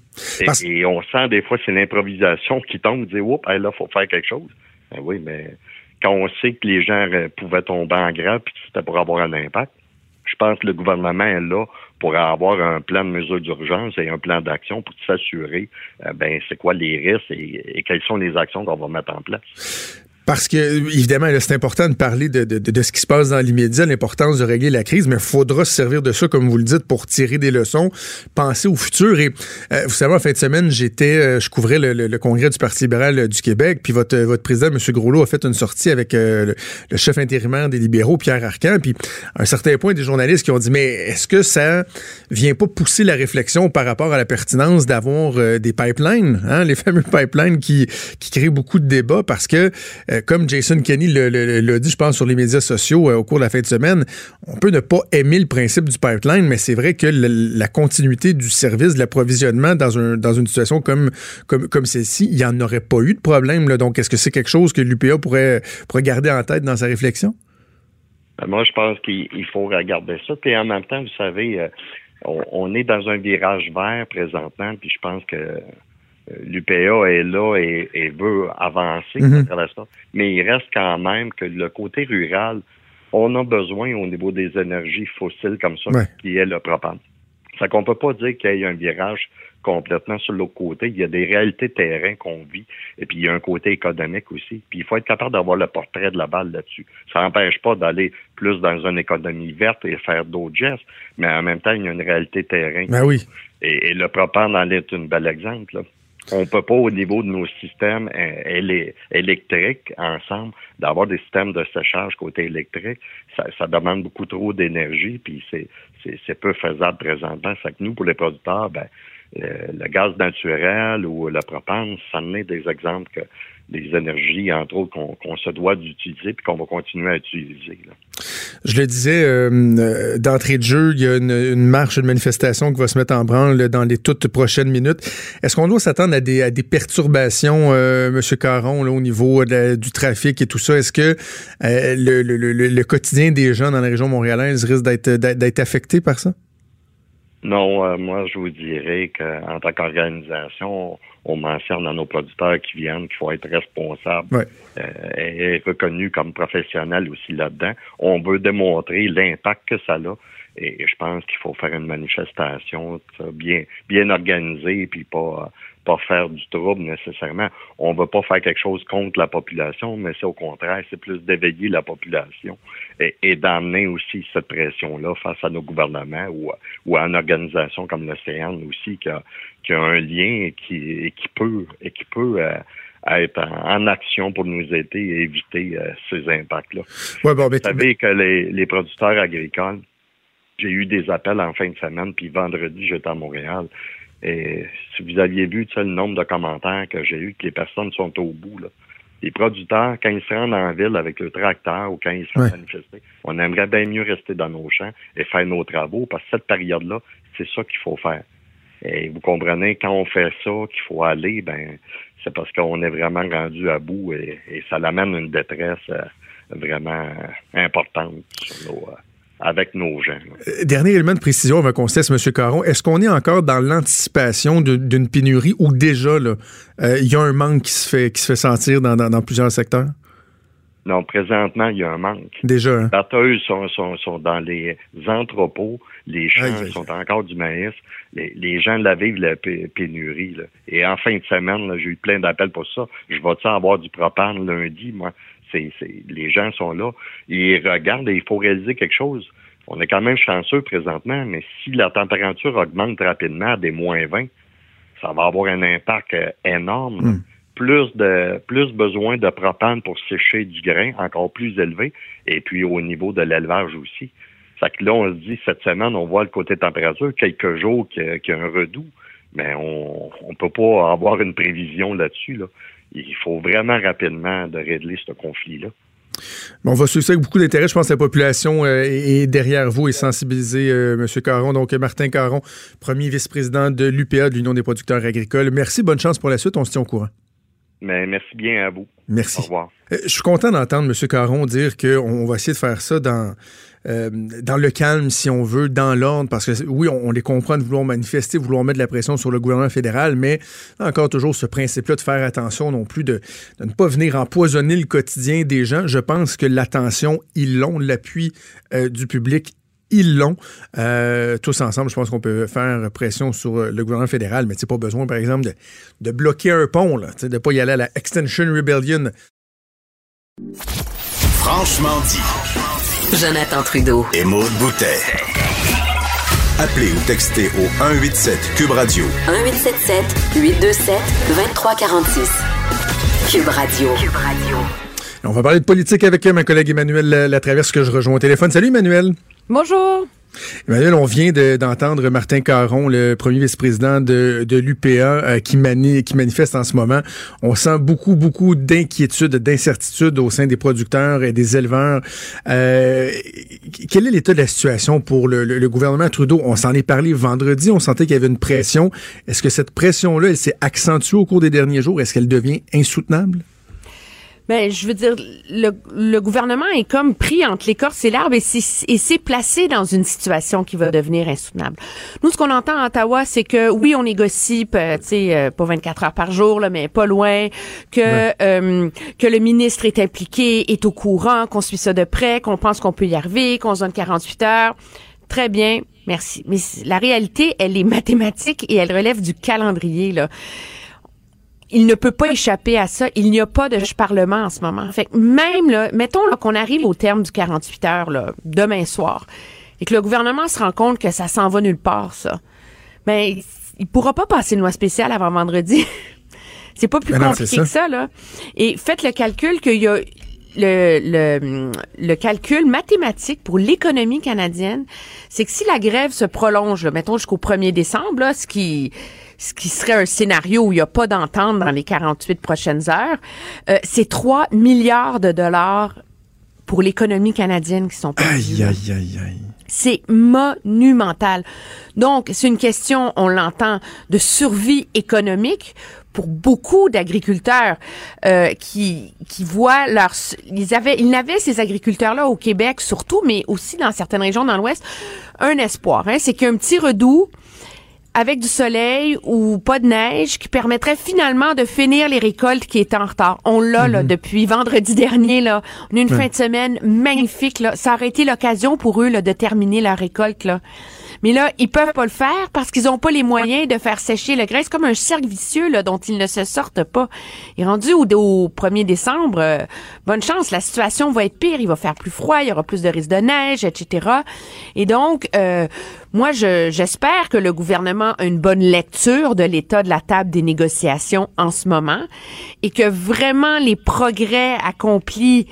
Et, on sent des fois c'est l'improvisation qui tombe, dit oups, là, il faut faire quelque chose. Ben oui, mais quand on sait que les gens pouvaient tomber en grève puis que c'était pour avoir un impact, je pense que le gouvernement est là pour avoir un plan de mesure d'urgence et un plan d'action pour s'assurer, euh, ben, c'est quoi les risques et, et, quelles sont les actions qu'on va mettre en place. Parce que, évidemment, c'est important de parler de, de, de, ce qui se passe dans l'immédiat, l'importance de régler la crise, mais il faudra se servir de ça, comme vous le dites, pour tirer des leçons, penser au futur. Et euh, vous savez, en fin de semaine, j'étais, euh, je couvrais le, le, congrès du Parti libéral euh, du Québec, puis votre, votre président, M. Groslot, a fait une sortie avec le, chef intérimaire des libéraux, Pierre Arcan, puis à un certain point, des journalistes qui ont dit, mais est-ce que ça vient pas pousser la réflexion par rapport à la pertinence d'avoir des pipelines, hein, les fameux pipelines qui, qui créent beaucoup de débats, parce que comme Jason Kenney l'a dit, je pense, sur les médias sociaux euh, au cours de la fin de semaine, on peut ne pas aimer le principe du pipeline, mais c'est vrai que la continuité du service, de l'approvisionnement dans, une situation comme, celle-ci, il n'y en aurait pas eu de problème. Donc, est-ce que c'est quelque chose que l'UPA pourrait, pourrait garder en tête dans sa réflexion? Ben, moi, je pense qu'il faut regarder ça. Et en même temps, vous savez, euh, on, est dans un virage vert présentement, puis je pense que l'UPA est là et, veut avancer mhm. ça. Mais il reste quand même que le côté rural, on a besoin au niveau des énergies fossiles comme ça, qui est le propane. Ça qu'on peut pas dire qu'il y a un virage complètement sur l'autre côté. Il y a des réalités terrain qu'on vit, et puis il y a un côté économique aussi. Puis il faut être capable d'avoir le portrait de la balle là-dessus. Ça n'empêche pas d'aller plus dans une économie verte et faire d'autres gestes, mais en même temps, il y a une réalité terrain. Ben oui. Et, le propane en est un bel exemple. Là on peut pas, au niveau de nos systèmes euh, électriques ensemble, d'avoir des systèmes de séchage côté électrique. Ça, demande beaucoup trop d'énergie, puis c'est, c'est, peu faisable présentement. Ça que nous, pour les producteurs, ben, euh, le gaz naturel ou le propane, ça en est des exemples que des énergies, entre autres, qu'on se doit d'utiliser puis qu'on va continuer à utiliser. Je le disais, euh, euh, d'entrée de jeu, il y a une, marche, une manifestation qui va se mettre en branle dans les toutes prochaines minutes. Est-ce qu'on doit s'attendre à des, perturbations, euh, M. Caron, au niveau du trafic et tout ça? Est-ce que le, quotidien des gens dans la région montréalaise risque d'être affecté par ça? Non, moi, je vous dirais qu'en tant qu'organisation, on mentionne à nos producteurs qui viennent qu'il faut être responsable euh, et reconnu comme professionnel aussi là-dedans. On veut démontrer l'impact que ça a. Et je pense qu'il faut faire une manifestation bien, bien organisée, puis pas, pas faire du trouble nécessairement. On ne veut pas faire quelque chose contre la population, mais c'est au contraire, c'est plus d'éveiller la population et, d'amener aussi cette pression-là face à nos gouvernements ou, ou à une organisation comme l'Océan aussi qui a, qui a un lien et qui, qui peut et qui peut euh, être en, action pour nous aider et éviter euh, ces impacts-là. Ouais, bon, Vous savez que les, les producteurs agricoles, j'ai eu des appels en fin de semaine, puis vendredi, j'étais à Montréal. Et si vous aviez vu le nombre de commentaires que j'ai eu, que les personnes sont au bout, là. Les producteurs, quand ils se rendent en ville avec le tracteur ou quand ils se font manifester, on aimerait bien mieux rester dans nos champs et faire nos travaux parce que cette période-là, c'est ça qu'il faut faire. Et vous comprenez, quand on fait ça, qu'il faut aller, ben c'est parce qu'on est vraiment rendu à bout et, ça l'amène une détresse euh, vraiment importante sur nos, avec nos gens. Euh, dernier élément de précision avant qu'on cesse, M. Caron. Est-ce qu'on est encore dans l'anticipation d'une pénurie ou déjà euh, il y a un manque qui se fait, qui se fait sentir dans, dans, plusieurs secteurs? Non, présentement, il y a un manque. Déjà. Hein? Les batteuses sont, sont, sont, dans les entrepôts, les champs sont encore du maïs. Les, les, gens la vivent la pénurie. Là. Et en fin de semaine, j'ai eu plein d'appels pour ça. Je vais-tu avoir du propane lundi, moi? C'est, les gens sont là, ils regardent et il faut réaliser quelque chose. On est quand même chanceux présentement, mais si la température augmente rapidement à des moins 20, ça va avoir un impact euh, énorme. Hmm. Plus de plus besoin de propane pour sécher du grain, encore plus élevé, et puis au niveau de l'élevage aussi. Ça que là, on se dit, cette semaine, on voit le côté température, quelques jours qu'il y, a un redout, mais on ne peut pas avoir une prévision là-dessus. Là il faut vraiment rapidement de régler ce conflit-là. on va suivre ça avec beaucoup d'intérêt. Je pense que la population euh, est derrière vous et sensibilisée, euh, M. Caron. Donc, Martin Caron, premier vice-président de l'UPA, de l'Union des producteurs agricoles. Merci, bonne chance pour la suite. On se tient au courant. Mais merci bien à vous. Merci. Au revoir. Euh, je suis content d'entendre M. Caron dire qu'on va essayer de faire ça dans euh, dans le calme, si on veut, dans l'ordre, parce que oui, on, les comprend de vouloir manifester, vouloir mettre de la pression sur le gouvernement fédéral, mais encore toujours ce principe-là de faire attention non plus, de, ne pas venir empoisonner le quotidien des gens. Je pense que l'attention, ils l'ont, l'appui euh, du public, ils l'ont. Euh, tous ensemble, je pense qu'on peut faire pression sur le gouvernement fédéral, mais c'est pas besoin, par exemple, de, bloquer un pont, de ne pas y aller à la Extension Rebellion. Franchement dit. Jonathan Trudeau. Et Maude Boutet. Appelez ou textez au 187 Cube Radio. 1877 827 2346. Cube Radio. Cube Radio. On va parler de politique avec ma collègue Emmanuel Latraverse que je rejoins au téléphone. Salut Emmanuel. Bonjour. Emmanuel, on vient d'entendre Martin Caron, le premier vice-président de, l'UPA, euh, qui, manifeste en ce moment. On sent beaucoup, beaucoup d'inquiétude, d'incertitude au sein des producteurs et des éleveurs. Euh, quel est l'état de la situation pour le, gouvernement Trudeau? On s'en est parlé vendredi, on sentait qu'il y avait une pression. Est-ce que cette pression-là, elle s'est accentuée au cours des derniers jours? Est-ce qu'elle devient insoutenable? Ben, je veux dire, le, gouvernement est comme pris entre l'écorce et l'arbre et s'est placé dans une situation qui va devenir insoutenable. Nous, ce qu'on entend à Ottawa, c'est que oui, on négocie, tu sais, euh, pas 24 heures par jour, là, mais pas loin, que euh, que le ministre est impliqué, est au courant, qu'on suit ça de près, qu'on pense qu'on peut y arriver, qu'on se donne 48 heures. Très bien, merci. Mais la réalité, elle est mathématique et elle relève du calendrier, là il ne peut pas échapper à ça. Il n'y a pas de parlement en ce moment. Fait que même là, mettons qu'on arrive au terme du 48 heures là, demain soir, et que le gouvernement se rend compte que ça s'en va nulle part, ça. Mais ben, il pourra pas passer une loi spéciale avant vendredi. c'est pas plus compliqué que ça là. Et faites le calcul qu'il y a le, le, le, calcul mathématique pour l'économie canadienne, c'est que si la grève se prolonge, mettons jusqu'au 1er décembre, là, ce qui ce qui serait un scénario où il n'y a pas d'entente dans les 48 prochaines heures, euh, c'est 3 milliards de dollars pour l'économie canadienne qui sont perdus. Aïe, aïe, aïe, aïe. C'est monumental. Donc, c'est une question, on l'entend, de survie économique pour beaucoup d'agriculteurs euh, qui qui voient leur ils avaient ils n'avaient ces agriculteurs là au Québec surtout mais aussi dans certaines régions dans l'Ouest un espoir hein, c'est qu'un petit redout avec du soleil ou pas de neige qui permettrait finalement de finir les récoltes qui étaient en retard. On l'a là mhm. depuis vendredi dernier là, on a une fin de semaine magnifique là, ça aurait été l'occasion pour eux là, de terminer la récolte là. Mais là, ils peuvent pas le faire parce qu'ils ont pas les moyens de faire sécher le grain. C'est comme un cercle vicieux là, dont ils ne se sortent pas. Et rendu au, au 1er décembre, euh, bonne chance, la situation va être pire. Il va faire plus froid, il y aura plus de risques de neige, etc. Et donc, euh, moi, j'espère que le gouvernement a une bonne lecture de l'état de la table des négociations en ce moment et que vraiment les progrès accomplis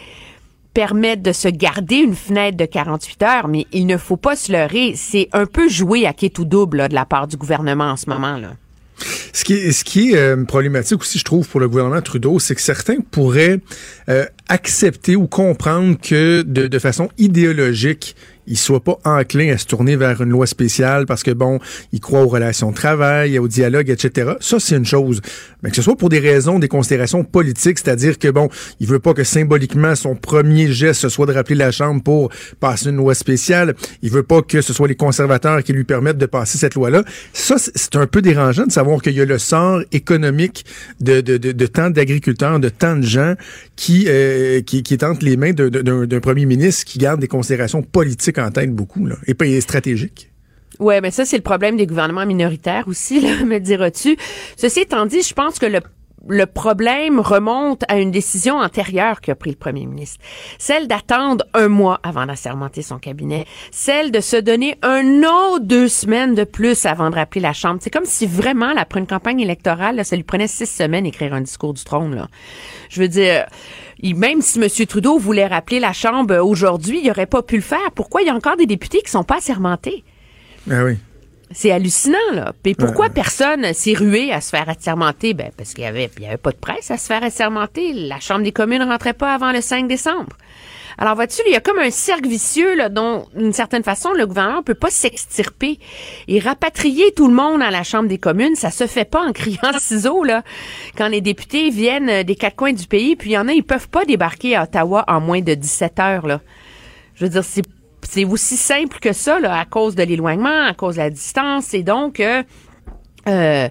permettre de se garder une fenêtre de 48 heures, mais il ne faut pas se leurrer. C'est un peu joué à qui tout double de la part du gouvernement en ce moment. là. Ce qui est, euh, problématique aussi, je trouve, pour le gouvernement Trudeau, c'est que certains pourraient euh, accepter ou comprendre que de façon idéologique, il soit pas enclin à se tourner vers une loi spéciale parce que bon, il croit aux relations de travail, au dialogue, etc. Ça, c'est une chose. Mais que ce soit pour des raisons, des considérations politiques, c'est-à-dire que bon, il veut pas que symboliquement son premier geste ce soit de rappeler la Chambre pour passer une loi spéciale. Il veut pas que ce soit les conservateurs qui lui permettent de passer cette loi-là. Ça, c'est un peu dérangeant de savoir qu'il y a le sort économique de, de, de, de tant d'agriculteurs, de tant de gens qui, euh, qui, qui est entre les mains d'un premier ministre qui garde des considérations politiques en tête beaucoup, là, et pas stratégiques. Ouais, mais ça, c'est le problème des gouvernements minoritaires aussi, me diras-tu. Ceci étant dit, je pense que le le problème remonte à une décision antérieure qu'a pris le premier ministre. Celle d'attendre un mois avant d'assermenter son cabinet. Celle de se donner un autre deux semaines de plus avant de rappeler la Chambre. C'est comme si vraiment, après une campagne électorale, ça lui prenait six semaines d'écrire un discours du trône. Là. Je veux dire, même si M. Trudeau voulait rappeler la Chambre aujourd'hui, il n'aurait pas pu le faire. Pourquoi? Il y a encore des députés qui sont pas assermentés? Ah oui. C'est hallucinant, là. Puis pourquoi personne s'est rué à se faire assermenter? Ben, parce qu'il y avait, il y avait pas de presse à se faire assermenter. La Chambre des communes rentrait pas avant le 5 décembre. Alors, vois-tu, il y a comme un cercle vicieux, là, dont, d'une certaine façon, le gouvernement peut pas s'extirper. Et rapatrier tout le monde à la Chambre des communes, ça se fait pas en criant ciseaux, là. Quand les députés viennent des quatre coins du pays, puis il y en a, ils peuvent pas débarquer à Ottawa en moins de 17 heures, là. Je veux dire, c'est c'est aussi simple que ça, là, à cause de l'éloignement, à cause de la distance. Et donc, euh, euh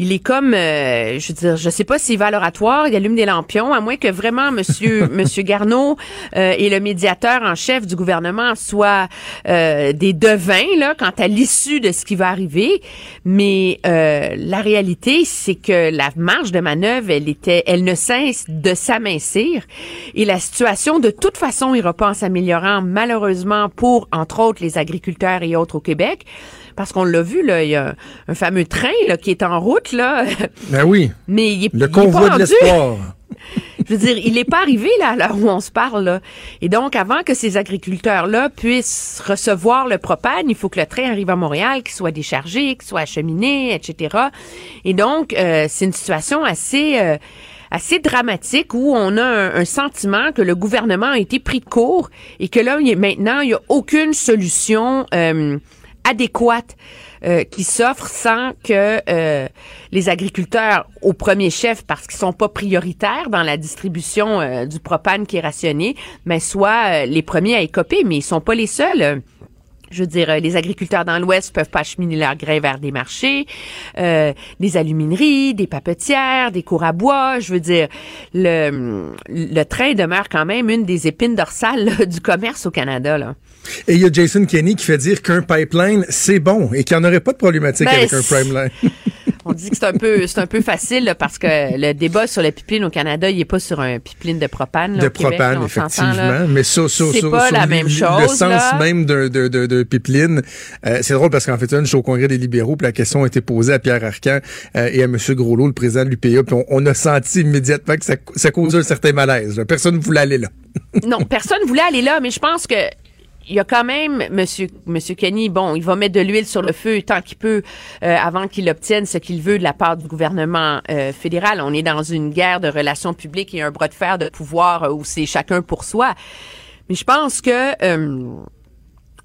il est comme, euh, je veux dire, je sais pas s'il va à l'oratoire, il allume des lampions, à moins que vraiment Monsieur Monsieur Garneau euh, et le médiateur en chef du gouvernement soient euh, des devins là quant à l'issue de ce qui va arriver. Mais la réalité, c'est que la marge de manœuvre, elle était, elle ne cesse de s'amincir et la situation de toute façon ira pas en s'améliorant malheureusement pour entre autres les agriculteurs et autres au Québec parce qu'on l'a vu, là, il y a un, fameux train là, qui est en route. Là. Ben oui. Mais il est, Le convoi de l'espoir. Je veux dire, il n'est pas arrivé là, là où on se parle. Là. Et donc, avant que ces agriculteurs-là puissent recevoir le propane, il faut que le train arrive à Montréal, qu'il soit déchargé, qu'il soit acheminé, etc. Et donc, euh, c'est une situation assez... Euh, assez dramatique où on a un, sentiment que le gouvernement a été pris de court et que là, maintenant, il n'y a aucune solution euh, adéquate euh, qui s'offre sans que euh, les agriculteurs, au premier chef, parce qu'ils sont pas prioritaires dans la distribution euh, du propane qui est rationné, mais soient les premiers à écoper, mais ils sont pas les seuls. Je veux dire, les agriculteurs dans l'Ouest peuvent pas acheminer leur grain vers des marchés, des alumineries, des papetières, des cours à bois. Je veux dire, le, le train demeure quand même une des épines dorsales du commerce au Canada. Et il y a Jason Kenney qui fait dire qu'un pipeline, c'est bon et qu'il n'y en aurait pas de problématique ben, avec un pipeline. On dit que c'est un peu c'est un peu facile parce que le débat sur le pipeline au Canada, il n'est pas sur un pipeline de propane. de propane, effectivement. mais ça, ça, c'est pas la même chose. Le sens même d'un de, de, de, pipeline. Euh, c'est drôle parce qu'en fait, je suis au Congrès des libéraux, puis la question a été posée à Pierre Arcan euh, et à M. Groslot, le président de l'UPA, puis on, a senti immédiatement que ça, ça causait un certain malaise. Personne ne voulait aller là. non, personne ne voulait aller là, mais je pense que il y a quand même Monsieur Monsieur Kenny, bon, il va mettre de l'huile sur le feu tant qu'il peut euh, avant qu'il obtienne ce qu'il veut de la part du gouvernement euh, fédéral. On est dans une guerre de relations publiques et un bras de fer de pouvoir euh, où c'est chacun pour soi. Mais je pense que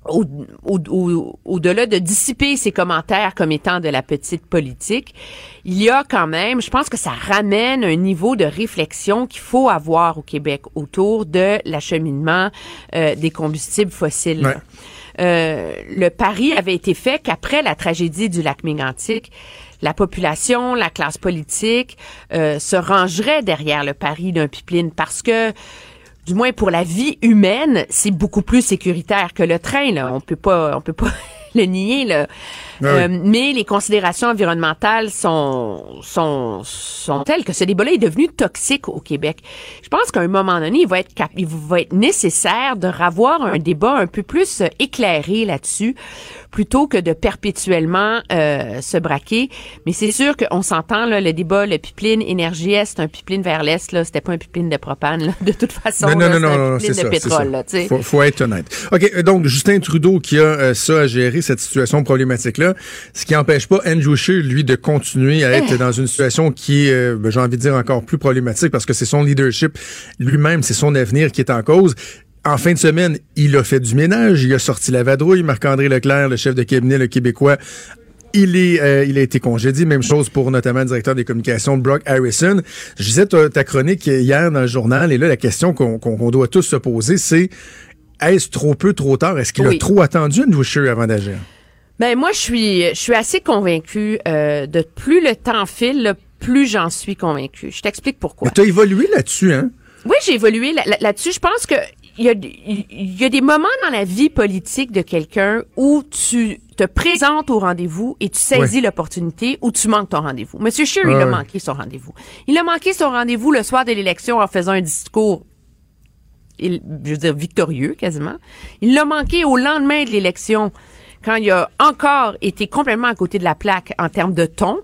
au-delà de dissiper ses commentaires comme étant de la petite politique, il y a quand même, je pense que ça ramène un niveau de réflexion qu'il faut avoir au Québec autour de l'acheminement euh, des combustibles fossiles. Euh, le pari avait été fait qu'après la tragédie du lac Mégantic, la population, la classe politique euh, se rangerait derrière le pari d'un pipeline parce que du moins pour la vie humaine, c'est beaucoup plus sécuritaire que le train. Là. On peut pas, on peut pas le nier. Là. Ah euh, mais les considérations environnementales sont, sont, sont telles que ce débat-là est devenu toxique au Québec. Je pense qu'à un moment donné, il va être, il va être nécessaire de revoir un débat un peu plus éclairé là-dessus plutôt que de perpétuellement euh, se braquer. Mais c'est sûr qu'on s'entend, là, le débat, le pipeline énergie est, c'est un pipeline vers l'est, là, c'était pas un pipeline de propane, là, de toute façon. Non, non, non, un pipeline de pétrole, là, faut, faut être honnête. OK, donc Justin Trudeau qui a euh, ça à gérer, cette situation problématique-là, ce qui n'empêche pas Andrew Scheer, lui, de continuer à être dans une situation qui est, euh, ben, j'ai envie de dire, encore plus problématique parce que c'est son leadership lui-même, c'est son avenir qui est en cause en fin de semaine, il a fait du ménage, il a sorti la vadrouille. Marc-André Leclerc, le chef de cabinet, le Québécois, il, est, euh, il a été congédié. Même chose pour notamment le directeur des communications, Brock Harrison. Je disais ta, ta chronique hier dans le journal, et là, la question qu'on doit tous se poser, c'est est-ce trop peu, trop tard? Est-ce qu'il Oui. a trop attendu Andrew Scheer avant d'agir? Ben moi, je suis, je suis assez convaincue euh, de plus le temps file, plus j'en suis convaincue. Je t'explique pourquoi. Mais t'as évolué là-dessus, hein? Oui, j'ai évolué là- là- là-dessus. Je pense que il y a, y a des moments dans la vie politique de quelqu'un où tu te présentes au rendez-vous et tu saisis l'opportunité ou tu manques ton rendez-vous. Monsieur Scheer, il a manqué son rendez-vous. Il a manqué son rendez-vous le soir de l'élection en faisant un discours il- je veux dire, victorieux quasiment. Il l'a manqué au lendemain de l'élection, quand il a encore été complètement à côté de la plaque en termes de ton,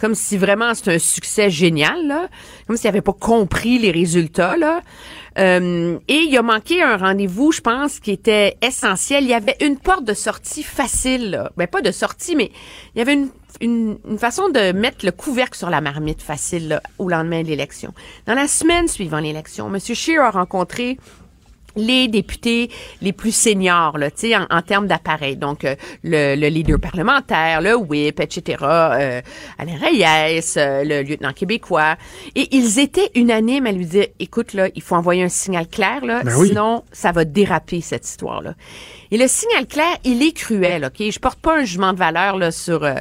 comme si vraiment c'était un succès génial, comme s'il n'avait pas compris les résultats. Euh, et il a manqué un rendez-vous, je pense, qui était essentiel. Il y avait une porte de sortie facile. Là. Ben, pas de sortie, mais il y avait une, façon de mettre le couvercle sur la marmite facile au lendemain de l'élection. Dans la semaine suivant l'élection, M. Scheer a rencontré les députés les plus seniors, là, tu sais, en, en termes d'appareil. Donc, euh, le, le leader parlementaire, le whip, etc., euh, Alain Reyes, euh, le lieutenant québécois. Et ils étaient unanimes à lui dire, écoute, là, il faut envoyer un signal clair, là, Ben oui. sinon, ça va déraper, cette histoire-là. Et le signal clair, il est cruel, OK? Je porte pas un jugement de valeur, là, sur, euh,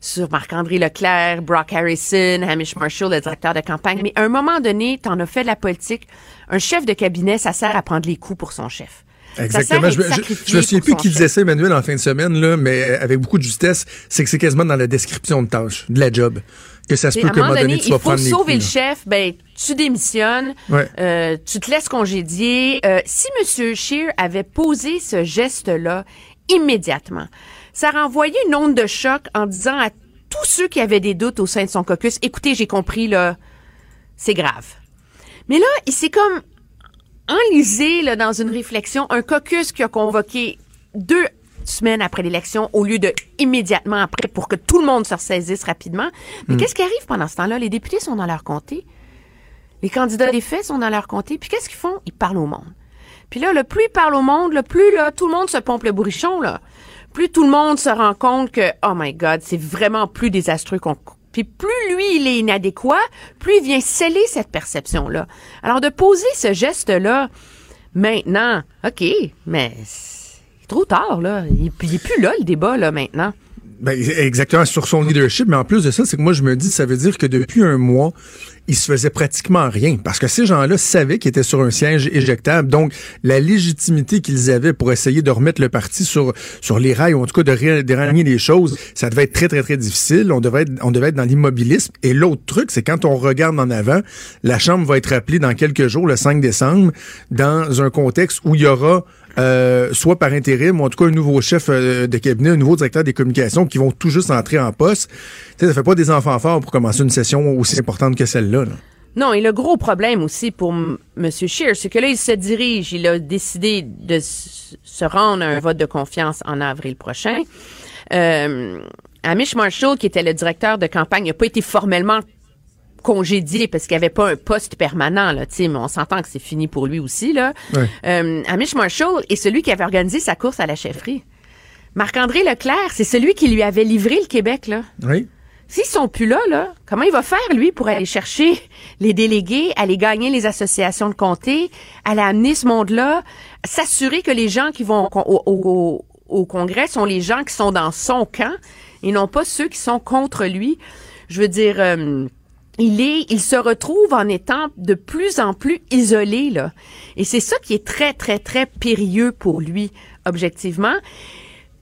sur Marc-André Leclerc, Brock Harrison, Hamish Marshall, le directeur de campagne. Mais à un moment donné, t'en as fait de la politique. Un chef de cabinet, ça sert à prendre les coups pour son chef. Ça sert Exactement. à Je, je, je me souviens plus qui disait ça, Emmanuel, en fin de semaine, là, mais avec beaucoup de justesse, c'est que c'est quasiment dans la description de tâche, de la job, que ça se peut qu'à un moment donné, tu il vas faut prendre les sauver le coups, là. chef, ben tu démissionnes, Ouais. euh, tu te laisses congédier. Euh, si M. Scheer avait posé ce geste-là immédiatement, ça renvoyait une onde de choc en disant à tous ceux qui avaient des doutes au sein de son caucus, écoutez, j'ai compris, là, c'est grave. Mais là, il s'est comme enlisé là, dans une réflexion, un caucus qui a convoqué deux semaines après l'élection au lieu de immédiatement après pour que tout le monde se ressaisisse rapidement. Mais qu'est-ce qui arrive pendant ce temps-là? Les députés sont dans leur comté. Les candidats des faits sont dans leur comté. Puis qu'est-ce qu'ils font? Ils parlent au monde. Puis là, le plus ils parlent au monde, le plus là, tout le monde se pompe le bourrichon, là. Plus tout le monde se rend compte que, oh my God, c'est vraiment plus désastreux qu'on... Plus lui, il est inadéquat, plus il vient sceller cette perception-là. Alors de poser ce geste-là, maintenant, OK, mais c'est trop tard, là. Il, il est plus là, le débat, là, maintenant. Ben, exactement, sur son leadership. Mais en plus de ça, c'est que moi, je me dis, ça veut dire que depuis un mois, il se faisait pratiquement rien. Parce que ces gens-là savaient qu'ils étaient sur un siège éjectable. Donc, la légitimité qu'ils avaient pour essayer de remettre le parti sur, sur les rails, ou en tout cas de, ré- de réaligner les choses, ça devait être très, très, très difficile. On devait être, on devait être dans l'immobilisme. Et l'autre truc, c'est quand on regarde en avant, la Chambre va être appelée dans quelques jours, le 5 décembre, dans un contexte où il y aura euh, soit par intérim, ou en tout cas un nouveau chef euh, de cabinet, un nouveau directeur des communications qui vont tout juste entrer en poste. Tu sais, ça fait pas des enfants forts pour commencer une session aussi importante que celle-là. là. Non, et le gros problème aussi pour M. Scheer, c'est que là, il se dirige, il a décidé de se rendre à un vote de confiance en avril prochain. Euh, Amish Marshall, qui était le directeur de campagne, n'a pas été formellement congédié parce qu'il n'y avait pas un poste permanent, là, mais on s'entend que c'est fini pour lui aussi, là. Euh, Amish Marshall est celui qui avait organisé sa course à la chefferie. Marc-André Leclerc, c'est celui qui lui avait livré le Québec, là. Oui. S'ils sont plus là, là, comment il va faire, lui, pour aller chercher les délégués, aller gagner les associations de comté, aller amener ce monde-là, s'assurer que les gens qui vont au, au- au- au Congrès sont les gens qui sont dans son camp et non pas ceux qui sont contre lui? Je veux dire, euh, il est, il se retrouve en étant de plus en plus isolé, là. Et c'est ça qui est très, très, très périlleux pour lui, objectivement.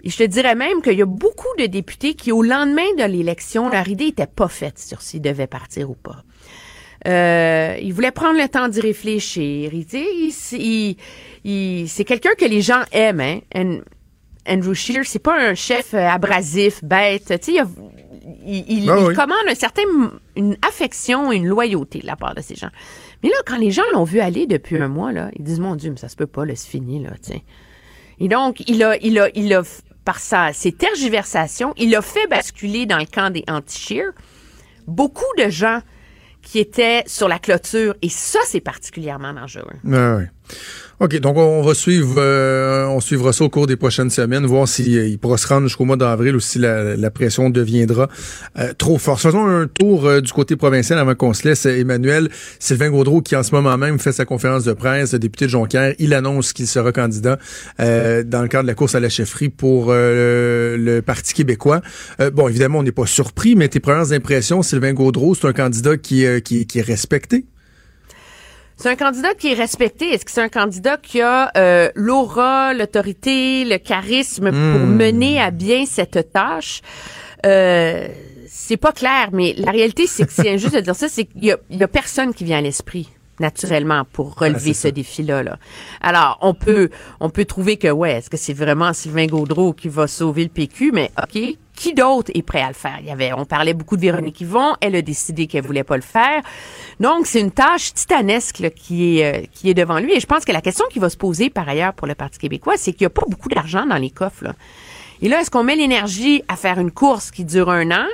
Et je te dirais même qu'il y a beaucoup de députés qui, au lendemain de l'élection, leur idée n'était pas faite sur s'ils devaient partir ou pas. Euh, il voulait prendre le temps d'y réfléchir. Il, il- il- c'est quelqu'un que les gens aiment. Hein? And- Andrew Scheer, c'est pas un chef euh, abrasif, bête. Tu sais, il- il- il oui. commande un certain, une affection une loyauté de la part de ces gens. Mais là, quand les gens l'ont vu aller depuis un mois, là, ils disent, mon Dieu, mais ça se peut pas, là, c'est fini, là, sais. Et donc, il a, il a, il a, par sa, ses tergiversations, il a fait basculer dans le camp des anti-Scheer beaucoup de gens qui étaient sur la clôture. Et ça, c'est particulièrement dangereux. Ouais, ouais. OK, donc on va suivre, euh, on suivra ça au cours des prochaines semaines, voir s'il euh, pourra se rendre jusqu'au mois d'avril ou si la, pression deviendra euh, trop forte. Faisons un tour du côté provincial avant qu'on se laisse. Emmanuel Sylvain Gaudreau, qui en ce moment même fait sa conférence de presse, le député de Jonquière, il annonce qu'il sera candidat dans le cadre de la course à la chefferie pour le Parti québécois. bon, évidemment, on n'est pas surpris, mais tes premières impressions, Sylvain Gaudreau, c'est un candidat qui est respecté? C'est un candidat qui est respecté. Est-ce que c'est un candidat qui a euh, l'aura, l'autorité, le charisme pour hmm. mener à bien cette tâche? Euh, c'est pas clair, mais la réalité, c'est que c'est injuste de dire ça, c'est qu'il y y a personne qui vient à l'esprit naturellement pour ah, relever ce défi-là. Là. Alors, on peut on peut trouver que ouais, est-ce que c'est vraiment Sylvain Gaudreau qui va sauver le PQ mais OK, qui d'autre est prêt à le faire? Il y avait on parlait beaucoup de Véronique Yvon, elle a décidé qu'elle voulait pas le faire. Donc, c'est une tâche titanesque qui est euh, qui est devant lui et je pense que la question qui va se poser par ailleurs pour le Parti québécois, c'est qu'il y a pas beaucoup d'argent dans les coffres là. Et là, est-ce qu'on met l'énergie à faire une course qui dure un an?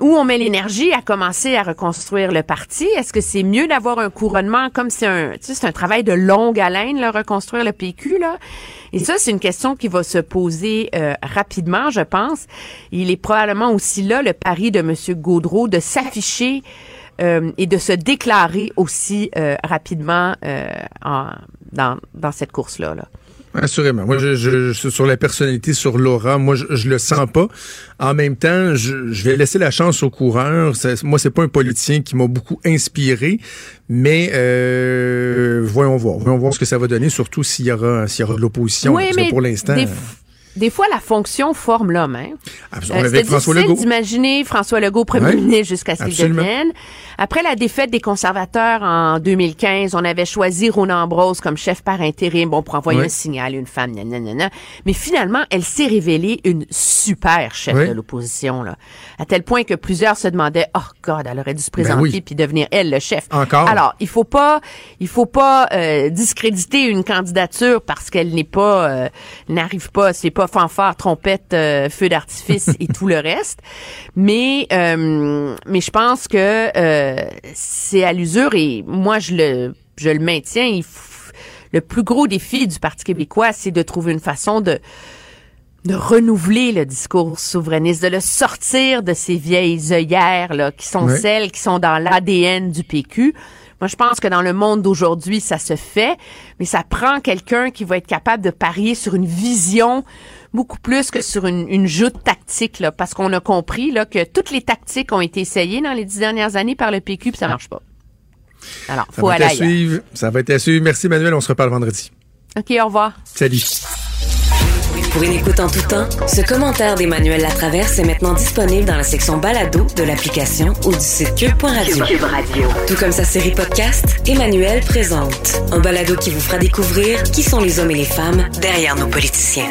Où on met l'énergie à commencer à reconstruire le parti? Est-ce que c'est mieux d'avoir un couronnement comme c'est un, c'est un travail de longue haleine, là, reconstruire le PQ, là? Et ça, c'est une question qui va se poser euh, rapidement, je pense. Il est probablement aussi là le pari de M. Gaudreau de s'afficher euh, et de se déclarer aussi euh, rapidement en, dans, cette course-là. Là. Assurément. Moi, je, je, sur la personnalité, sur l'aura, moi, je, je le sens pas. En même temps, je, je vais laisser la chance aux coureurs. moi, c'est pas un politicien qui m'a beaucoup inspiré, mais euh, voyons voir. Voyons voir ce que ça va donner, surtout s'il y aura, s'il y aura de l'opposition. Oui, mais pour l'instant des fois, la fonction forme l'homme. Hein? Absolument. Euh, François Legault. d'imaginer François Legault premier ministre jusqu'à ce qu'il devienne. Après la défaite des conservateurs en 2015, on avait choisi Ronan Ambrose comme chef par intérim, bon, pour envoyer un signal à une femme, nanana. Mais finalement, elle s'est révélée une super chef de l'opposition, là. À tel point que plusieurs se demandaient, oh God, elle aurait dû se ben présenter puis devenir elle le chef. Encore. Alors, il faut pas, il faut pas euh, discréditer une candidature parce qu'elle n'est pas, euh, n'arrive pas, c'est pas fanfare, trompette, euh, feu d'artifice et tout le reste. Mais, mais je pense que euh, c'est à l'usure et moi je le je le maintiens. le plus gros défi du Parti québécois, c'est de trouver une façon de de renouveler le discours souverainiste, de le sortir de ces vieilles œillères là, qui sont celles qui sont dans l'ADN du PQ. Moi, je pense que dans le monde d'aujourd'hui, ça se fait, mais ça prend quelqu'un qui va être capable de parier sur une vision beaucoup plus que sur une, une joute tactique, là, parce qu'on a compris là, que toutes les tactiques ont été essayées dans les dix dernières années par le PQ, puis ça marche pas. Alors, faut aller suivre. Ça va être à suivre. Merci, Manuel. On se reparle vendredi. OK, au revoir. Salut. Pour une écoute en tout temps, ce commentaire d'Emmanuel Latraverse est maintenant disponible dans la section balado de l'application ou du site cube.radio. Cube Radio. Tout comme sa série podcast, Emmanuel présente un balado qui vous fera découvrir qui sont les hommes et les femmes derrière nos politiciens.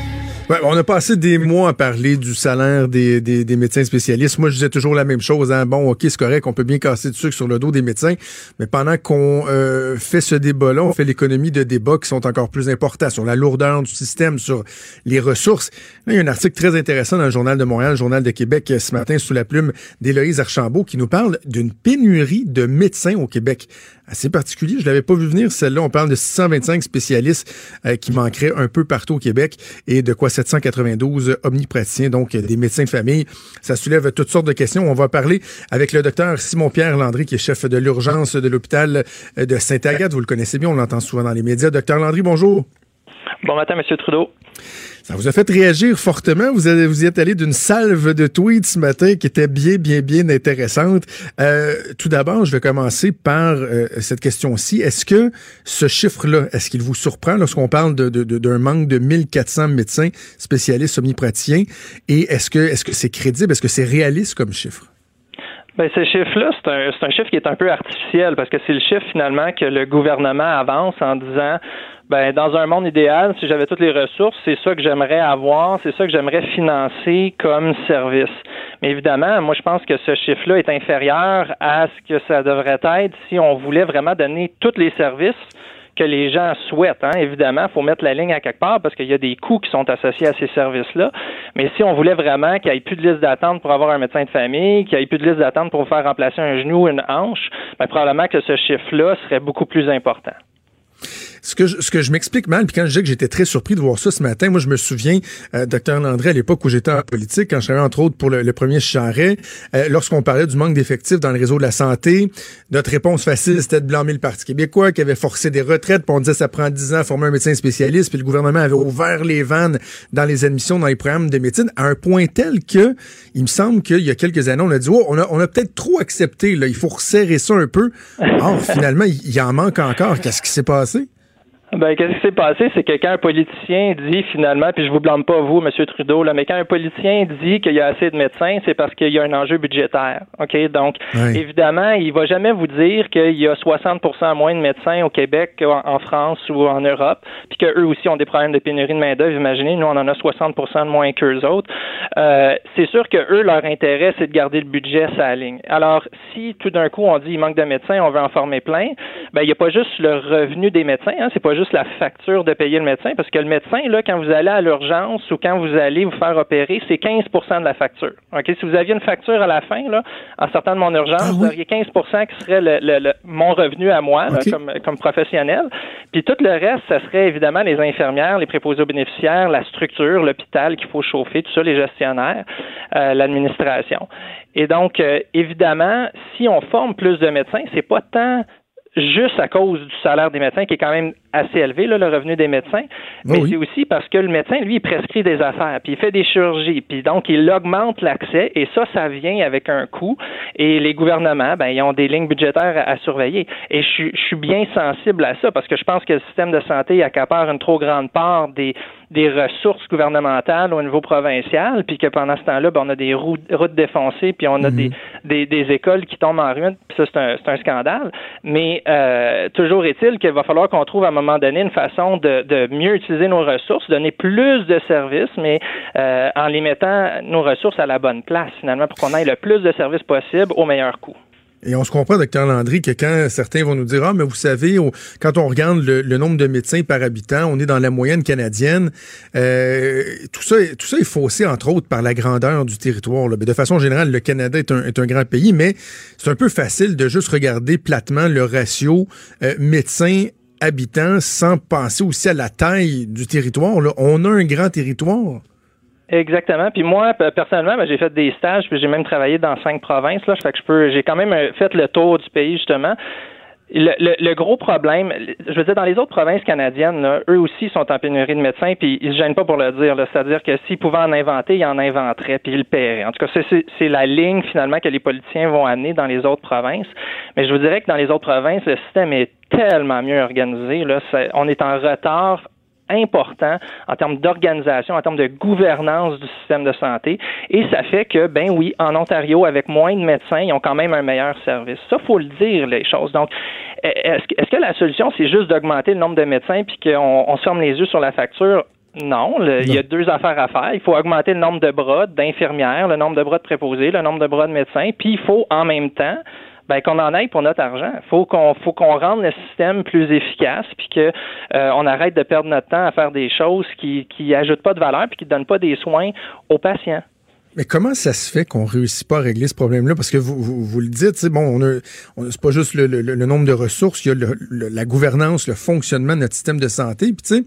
on a passé des mois à parler du salaire des, des, médecins spécialistes. Moi, je disais toujours la même chose. Hein. Bon, OK, c'est correct, on peut bien casser du sucre sur le dos des médecins, mais pendant qu'on euh, fait ce débat-là, on fait l'économie de débats qui sont encore plus importants sur la lourdeur du système, sur les ressources. il y a un article très intéressant dans le Journal de Montréal, le Journal de Québec, ce matin, sous la plume d'Héloïse Archambault, qui nous parle d'une pénurie de médecins au Québec assez particulier. Je l'avais pas vu venir, celle-là. On parle de 625 spécialistes euh, qui manqueraient un peu partout au Québec et de quoi 792 omnipraticiens, donc des médecins de famille. Ça soulève toutes sortes de questions. On va parler avec le docteur Simon-Pierre Landry, qui est chef de l'urgence de l'hôpital euh, de Sainte-Agathe. Vous le connaissez bien, on l'entend souvent dans les médias. Docteur Landry, bonjour. Bon matin, Monsieur Trudeau. Ça vous a fait réagir fortement? Vous, avez, vous y êtes allé d'une salve de tweets ce matin qui était bien, bien, bien intéressante. Euh, tout d'abord, je vais commencer par euh, cette question-ci. Est-ce que ce chiffre-là, est-ce qu'il vous surprend lorsqu'on parle d'un de, de, manque de 1400 médecins spécialistes omnipraticiens? Et est-ce que est-ce que c'est crédible? Est-ce que c'est réaliste comme chiffre? Ben, ce chiffre-là, c'est un, un chiffre qui est un peu artificiel parce que c'est le chiffre finalement que le gouvernement avance en disant ben, dans un monde idéal, si j'avais toutes les ressources, c'est ça que j'aimerais avoir, c'est ça que j'aimerais financer comme service. Mais évidemment, moi, je pense que ce chiffre-là est inférieur à ce que ça devrait être si on voulait vraiment donner tous les services que les gens souhaitent. Hein. Évidemment, il faut mettre la ligne à quelque part parce qu'il y a des coûts qui sont associés à ces services-là. Mais si on voulait vraiment qu'il n'y ait plus de liste d'attente pour avoir un médecin de famille, qu'il n'y ait plus de liste d'attente pour faire remplacer un genou ou une hanche, ben, probablement que ce chiffre-là serait beaucoup plus important. Ce que je, ce que je m'explique mal, puis quand je dis que j'étais très surpris de voir ça ce matin, moi je me souviens, euh, docteur Landré, à l'époque où j'étais en politique, quand je travaillais entre autres pour le, premier charret, euh, lorsqu'on parlait du manque d'effectifs dans le réseau de la santé, notre réponse facile c'était de blâmer le Parti québécois qui avait forcé des retraites, puis on disait ça prend 10 ans à former un médecin spécialiste, puis le gouvernement avait ouvert les vannes dans les admissions dans les programmes de médecine à un point tel que il me semble qu'il y a quelques années on a dit oh, on a, on a peut-être trop accepté là, il faut resserrer ça un peu. Or finalement il, y en manque encore. Qu'est-ce qui s'est passé? Ben, qu'est-ce qui s'est passé, c'est que quand un politicien dit finalement, puis je vous blâme pas vous, M. Trudeau, là, mais quand un politicien dit qu'il y a assez de médecins, c'est parce qu'il y a un enjeu budgétaire. OK? Donc, évidemment, il va jamais vous dire qu'il y a 60% moins de médecins au Québec qu'en France ou en Europe, puis qu'eux aussi ont des problèmes de pénurie de main-d'œuvre. Imaginez, nous, on en a 60 de moins qu'eux autres. Euh, c'est sûr que eux, leur intérêt, c'est de garder le budget à la ligne. Alors, si tout d'un coup, on dit il manque de médecins, on veut en former plein, ben, il n'y a pas juste le revenu des médecins, hein, c'est pas juste juste la facture de payer le médecin, parce que le médecin, là, quand vous allez à l'urgence ou quand vous allez vous faire opérer, c'est 15% de la facture. Ok, Si vous aviez une facture à la fin, là, en sortant de mon urgence, ah vous auriez 15% qui serait le, mon revenu à moi, comme, comme professionnel. Puis tout le reste, ça serait évidemment les infirmières, les préposés aux bénéficiaires, la structure, l'hôpital qu'il faut chauffer, tout ça, les gestionnaires, euh, l'administration. Et donc, euh, évidemment, si on forme plus de médecins, c'est pas tant juste à cause du salaire des médecins qui est quand même assez élevé, là, le revenu des médecins, mais c'est aussi parce que le médecin, lui, il prescrit des affaires, puis il fait des chirurgies, puis donc il augmente l'accès, et ça, ça vient avec un coût, et les gouvernements, ben, ils ont des lignes budgétaires à, surveiller. Et je, je, suis bien sensible à ça, parce que je pense que le système de santé accapare une trop grande part des, des ressources gouvernementales au niveau provincial, puis que pendant ce temps-là, ben, on a des routes, défoncées, puis on a des, mhm. des, écoles qui tombent en ruine, puis ça, c'est un, un, scandale. Mais euh, toujours est-il qu'il va falloir qu'on trouve à un moment donné une façon de, mieux utiliser nos ressources, donner plus de services, mais euh, en les mettant nos ressources à la bonne place, finalement, pour qu'on ait le plus de services possible au meilleur coût. Et on se comprend, docteur Landry, que quand certains vont nous dire, ah, mais vous savez, quand on regarde le, nombre de médecins par habitant, on est dans la moyenne canadienne. Euh, tout ça, tout ça est faussé, entre autres, par la grandeur du territoire. De façon générale, le Canada est un, est un grand pays, mais c'est un peu facile de juste regarder platement le ratio euh, médecins habitants sans penser aussi à la taille du territoire. Là. On a un grand territoire. Exactement. Puis moi, personnellement, ben, j'ai fait des stages, puis j'ai même travaillé dans cinq provinces. Là, que je peux, j'ai quand même euh, fait le tour du pays justement. Le, le, gros problème, je veux dire, dans les autres provinces canadiennes, là, eux aussi sont en pénurie de médecins, puis ils se gênent pas pour le dire. C'est-à-dire que s'ils pouvaient en inventer, ils en inventeraient, puis ils le paieraient. En tout cas, c'est la ligne finalement que les politiciens vont amener dans les autres provinces. Mais je vous dirais que dans les autres provinces, le système est tellement mieux organisé. Là, on est en retard important en termes d'organisation, en termes de gouvernance du système de santé. Et ça fait que, ben oui, en Ontario, avec moins de médecins, ils ont quand même un meilleur service. Ça, faut le dire, les choses. Donc, est-ce que, la solution, c'est juste d'augmenter le nombre de médecins puis qu'on on se ferme les yeux sur la facture? Non, il y a deux affaires à faire. Il faut augmenter le nombre de bras d'infirmières, le nombre de bras de préposés, le nombre de bras de médecins, puis il faut en même temps ben, qu'on en aille pour notre argent. Faut qu'on faut qu'on rende le système plus efficace, puis que euh, on arrête de perdre notre temps à faire des choses qui qui ajoutent pas de valeur, puis qui donnent pas des soins aux patients. Mais comment ça se fait qu'on réussit pas à régler ce problème-là? Parce que vous, vous, le dites, bon, on c'est pas juste le, le, nombre de ressources, il y a la gouvernance, le fonctionnement de notre système de santé. Puis tu sais,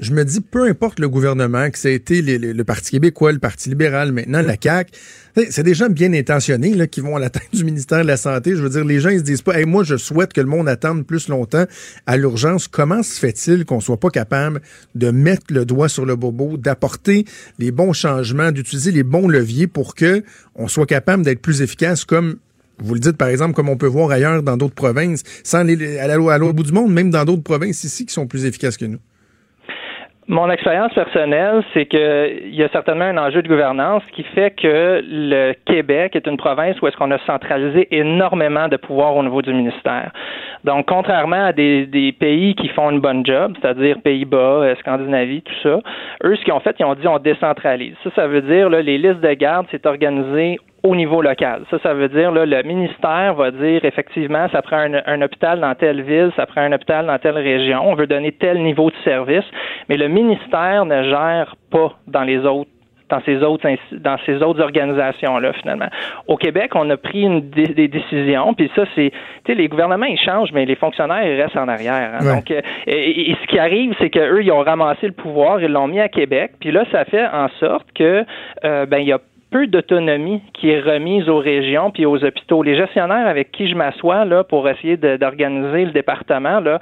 je me dis, peu importe le gouvernement, que ça a été le Parti québécois, le Parti libéral, maintenant la CAQ, c'est des gens bien intentionnés là, qui vont à la tête du ministère de la Santé. Je veux dire, les gens, ils se disent pas, hey, moi, je souhaite que le monde attende plus longtemps à l'urgence. Comment se fait-il qu'on soit pas capable de mettre le doigt sur le bobo, d'apporter les bons changements, d'utiliser les bons leviers pour que on soit capable d'être plus efficace comme vous le dites, par exemple, comme on peut voir ailleurs dans d'autres provinces, sans aller à l'autre bout du monde, même dans d'autres provinces ici qui sont plus efficaces que nous? Mon expérience personnelle, c'est qu'il y a certainement un enjeu de gouvernance qui fait que le Québec est une province où est-ce qu'on a centralisé énormément de pouvoir au niveau du ministère. Donc, contrairement à des, des pays qui font une bonne job, c'est-à-dire Pays-Bas, euh, Scandinavie, tout ça, eux, ce qu'ils ont fait, ils ont dit on décentralise. Ça, ça veut dire là, les listes de garde, c'est organisé au niveau local. Ça, ça veut dire là, le ministère va dire effectivement, ça prend un, hôpital dans telle ville, ça prend un hôpital dans telle région, on veut donner tel niveau de service, mais le ministère ne gère pas dans les autres dans ces autres dans ces autres organisations là finalement. Au Québec, on a pris une, des, décisions, puis ça c'est, tu sais, les gouvernements ils changent, mais les fonctionnaires ils restent en arrière. Hein. Donc, euh, et, ce qui arrive, c'est qu'eux ils ont ramassé le pouvoir, ils l'ont mis à Québec, puis là ça fait en sorte que euh, ben il y a peu d'autonomie qui est remise aux régions puis aux hôpitaux. Les gestionnaires avec qui je m'assois là pour essayer d'organiser le département là,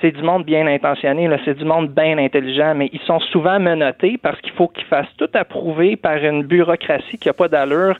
c'est du monde bien intentionné, c'est du monde bien intelligent, mais ils sont souvent menottés parce qu'il faut qu'ils fassent tout approuver par une bureaucratie qui n'a pas d'allure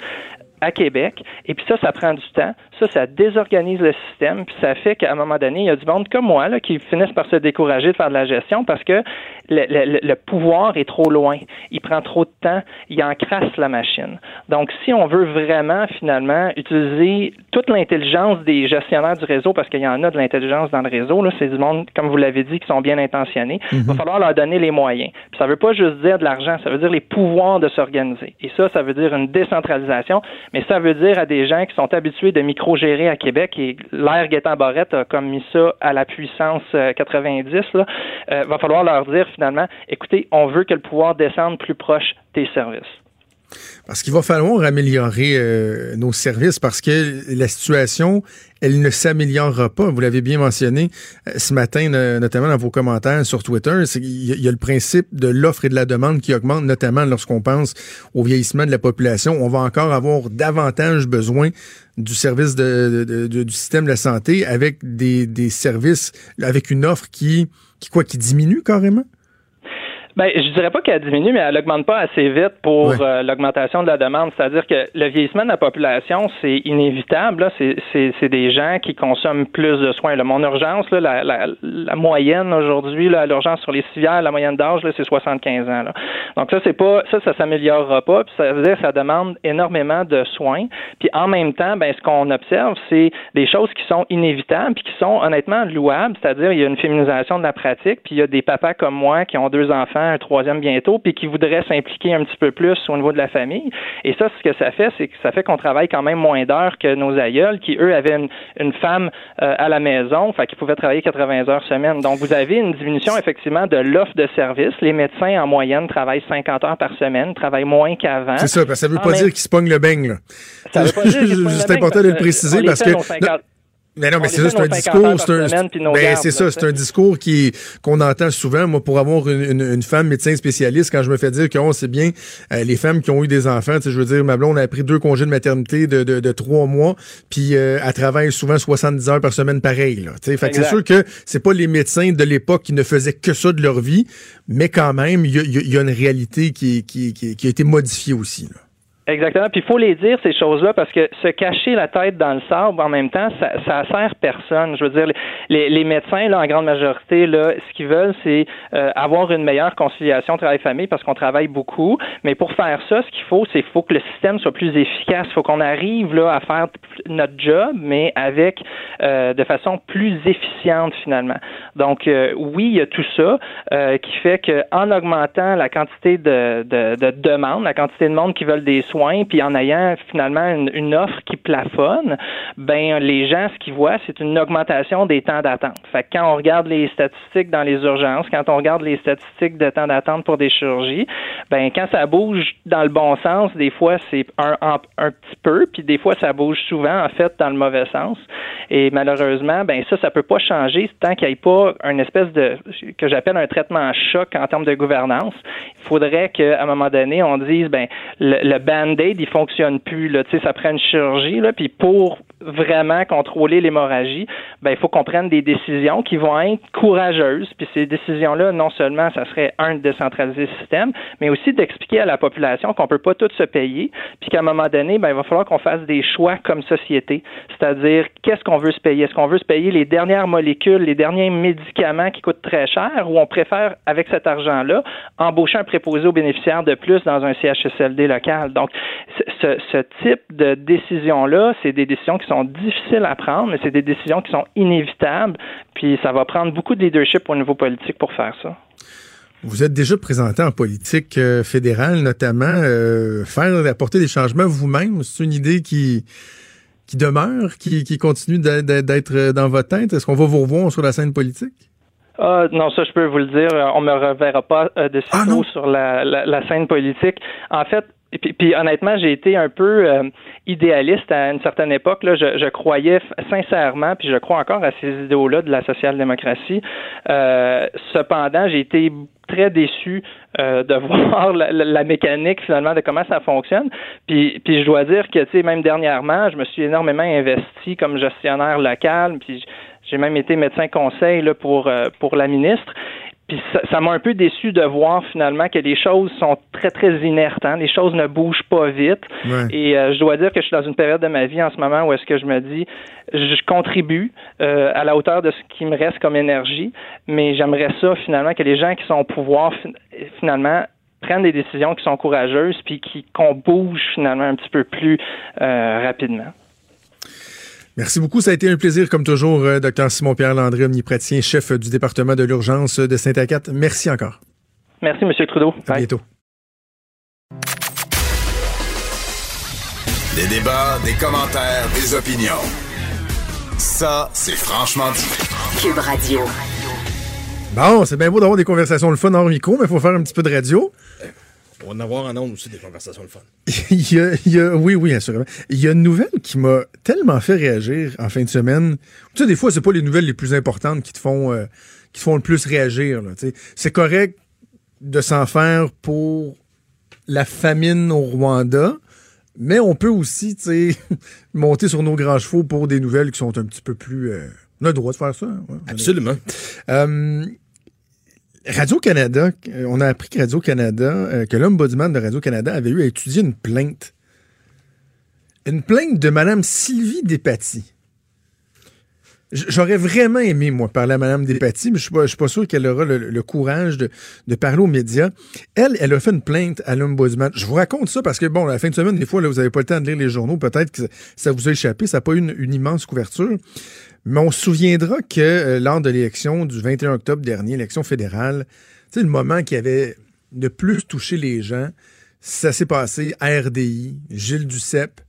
à Québec. Et puis ça, ça prend du temps. Ça, ça désorganise le système. Puis ça fait qu'à un moment donné, il y a du monde comme moi là, qui finissent par se décourager de faire de la gestion parce que le, le, pouvoir est trop loin. Il prend trop de temps. Il encrasse la machine. Donc, si on veut vraiment, finalement, utiliser toute l'intelligence des gestionnaires du réseau, parce qu'il y en a de l'intelligence dans le réseau, là, c'est du monde, comme vous l'avez dit, qui sont bien intentionnés, il va mhm. falloir leur donner les moyens. Puis ça veut pas juste dire de l'argent, ça veut dire les pouvoirs de s'organiser. Et ça, ça veut dire une décentralisation, mais ça veut dire à des gens qui sont habitués de micro-gérer à Québec, et l'air Gaétan Barrette a comme mis ça à la puissance 90, euh, là, euh, va falloir leur dire finalement, écoutez, on veut que le pouvoir descende plus proche des services. Parce qu'il va falloir améliorer euh, nos services parce que la situation, elle ne s'améliorera pas. Vous l'avez bien mentionné euh, ce matin, notamment dans vos commentaires sur Twitter. Il y, a le principe de l'offre et de la demande qui augmente, notamment lorsqu'on pense au vieillissement de la population. On va encore avoir davantage besoin du service de, du système de la santé avec des, services, avec une offre qui, qui quoi, qui diminue carrément? Ben, je dirais pas qu'elle diminue, mais elle augmente pas assez vite pour euh, l'augmentation de la demande. C'est-à-dire que le vieillissement de la population, c'est inévitable. C'est des gens qui consomment plus de soins. Là. Mon urgence, là, la, la, la, moyenne aujourd'hui, l'urgence sur les civières, la moyenne d'âge, c'est 75 ans. Là. Donc ça, c'est pas ça, ça s'améliorera pas. Puis ça veut dire que ça demande énormément de soins. Puis en même temps, ben, ce qu'on observe, c'est des choses qui sont inévitables puis qui sont honnêtement louables. C'est-à-dire, il y a une féminisation de la pratique, puis il y a des papas comme moi qui ont deux enfants un troisième bientôt, puis qui voudrait s'impliquer un petit peu plus au niveau de la famille. Et ça, ce que ça fait, c'est que ça fait qu'on travaille quand même moins d'heures que nos aïeuls, qui eux avaient une, femme euh, à la maison, enfin qui pouvaient travailler 80 heures semaine. Donc vous avez une diminution effectivement de l'offre de services. Les médecins en moyenne travaillent 50 heures par semaine, travaillent moins qu'avant. C'est ça, parce que ça veut pas dire qu'ils se pognent le beigne. C'est important de le préciser parce que mais non, mais c'est ça, c'est un discours, c'est un, c'est ça, c'est un discours qui, qu'on entend souvent. Moi, pour avoir une, une, femme médecin spécialiste, quand je me fais dire qu'on sait bien, euh, les femmes qui ont eu des enfants, je veux dire, ma blonde a pris deux congés de maternité de, de, de trois mois, puis euh, elle travaille souvent 70 heures par semaine pareil, là. Fait c'est sûr que c'est pas les médecins de l'époque qui ne faisaient que ça de leur vie, mais quand même, il y a, y a, une réalité qui, qui, qui, qui a été modifiée aussi, là. Exactement. Puis il faut les dire ces choses-là parce que se cacher la tête dans le sable en même temps, ça, ça sert personne. Je veux dire, les, les médecins là en grande majorité là, ce qu'ils veulent, c'est euh, avoir une meilleure conciliation travail-famille parce qu'on travaille beaucoup. Mais pour faire ça, ce qu'il faut, c'est faut que le système soit plus efficace. Il faut qu'on arrive là à faire notre job, mais avec euh, de façon plus efficiente finalement. Donc euh, oui, il y a tout ça qui fait que en augmentant la quantité de, de, de demandes, la quantité de monde qui veulent des soins puis en ayant finalement une, offre qui plafonne, ben les gens ce qu'ils voient, c'est une augmentation des temps d'attente. Fait que quand on regarde les statistiques dans les urgences, quand on regarde les statistiques de temps d'attente pour des chirurgies, ben quand ça bouge dans le bon sens, des fois c'est un, un, petit peu, puis des fois ça bouge souvent en fait dans le mauvais sens. Et malheureusement, ben ça, ça peut pas changer tant qu'il n'y ait pas une espèce de que j'appelle un traitement choc en termes de gouvernance. Il faudrait qu'à un moment donné, on dise ben le, le band-aid, il fonctionne plus. Là. Ça prend une chirurgie, là, puis pour vraiment contrôler l'hémorragie, ben, il faut qu'on prenne des décisions qui vont être courageuses. Puis ces décisions-là, non seulement ça serait un de décentraliser le système, mais aussi d'expliquer à la population qu'on peut pas tout se payer, puis qu'à un moment donné, ben, il va falloir qu'on fasse des choix comme société. C'est-à-dire, qu'est-ce qu'on veut se payer? Est-ce qu'on veut se payer les dernières molécules, les derniers médicaments qui coûtent très cher, ou on préfère, avec cet argent-là, embaucher un préposé aux bénéficiaires de plus dans un CHSLD local? Donc, ce, ce type de décision-là, c'est des décisions qui sont difficiles à prendre, mais c'est des décisions qui sont inévitables. Puis ça va prendre beaucoup de leadership au niveau politique pour faire ça. Vous êtes déjà présenté en politique euh, fédérale, notamment. Euh, faire apporter des changements vous-même, c'est une idée qui, qui demeure, qui, qui continue d'être dans votre tête? Est-ce qu'on va vous revoir sur la scène politique? Ah, non, ça je peux vous le dire. On me reverra pas de ah, sur la, la, scène politique. En fait, puis, puis, honnêtement, j'ai été un peu euh, idéaliste à une certaine époque. Là. Je, je, croyais sincèrement, puis je crois encore à ces idéaux-là de la social-démocratie. Euh, cependant, j'ai été très déçu euh, de voir la, la, mécanique finalement de comment ça fonctionne. Puis, puis je dois dire que, tu sais, même dernièrement, je me suis énormément investi comme gestionnaire local, puis j'ai même été médecin conseil là, pour, pour la ministre. Puis ça m'a un peu déçu de voir finalement que les choses sont très très inertes. Hein? Les choses ne bougent pas vite. Et euh, je dois dire que je suis dans une période de ma vie en ce moment où est-ce que je me dis, je contribue euh, à la hauteur de ce qui me reste comme énergie, mais j'aimerais ça finalement que les gens qui sont au pouvoir finalement prennent des décisions qui sont courageuses puis qu'on bouge finalement un petit peu plus euh, rapidement. Merci beaucoup. Ça a été un plaisir, comme toujours, euh, Dr Simon-Pierre Landry, omnipraticien, chef du département de l'urgence de Saint-Agathe. Merci encore. Merci, M. Trudeau. À bientôt. Des débats, des commentaires, des opinions. Ça, c'est franchement dit. Cube Radio. Bon, c'est bien beau d'avoir des conversations le fun hors micro, mais il faut faire un petit peu de radio. On va en avoir en ondes aussi des conversations le fun. il, y a, oui, oui, assurément. Il y a une nouvelle qui m'a tellement fait réagir en fin de semaine. Tu sais, des fois, c'est pas les nouvelles les plus importantes qui te font, euh, qui te font le plus réagir. C'est correct de s'en faire pour la famine au Rwanda, mais on peut aussi, tu sais, monter sur nos grands chevaux pour des nouvelles qui sont un petit peu plus... Euh, on a le droit de faire ça. Hein, Absolument. Euh, Radio-Canada, euh, on a appris que Radio-Canada, euh, que l'ombudsman de Radio-Canada avait eu à étudier une plainte. Une plainte de Mme Sylvie Despatie. J'aurais vraiment aimé, moi, parler à Mme Despatie, mais je ne suis, pas sûr qu'elle aura le, courage de, parler aux médias. Elle, elle a fait une plainte à l'Ombudsman. Je vous raconte ça parce que, bon, la fin de semaine, des fois, vous n'avez pas le temps de lire les journaux. Peut-être que ça vous a échappé. Ça n'a pas eu une, immense couverture. Mais on se souviendra que euh, lors de l'élection du 21 octobre dernier, l'élection fédérale, sais, le moment qui avait le plus touché les gens, ça s'est passé à RDI, Gilles Duceppe,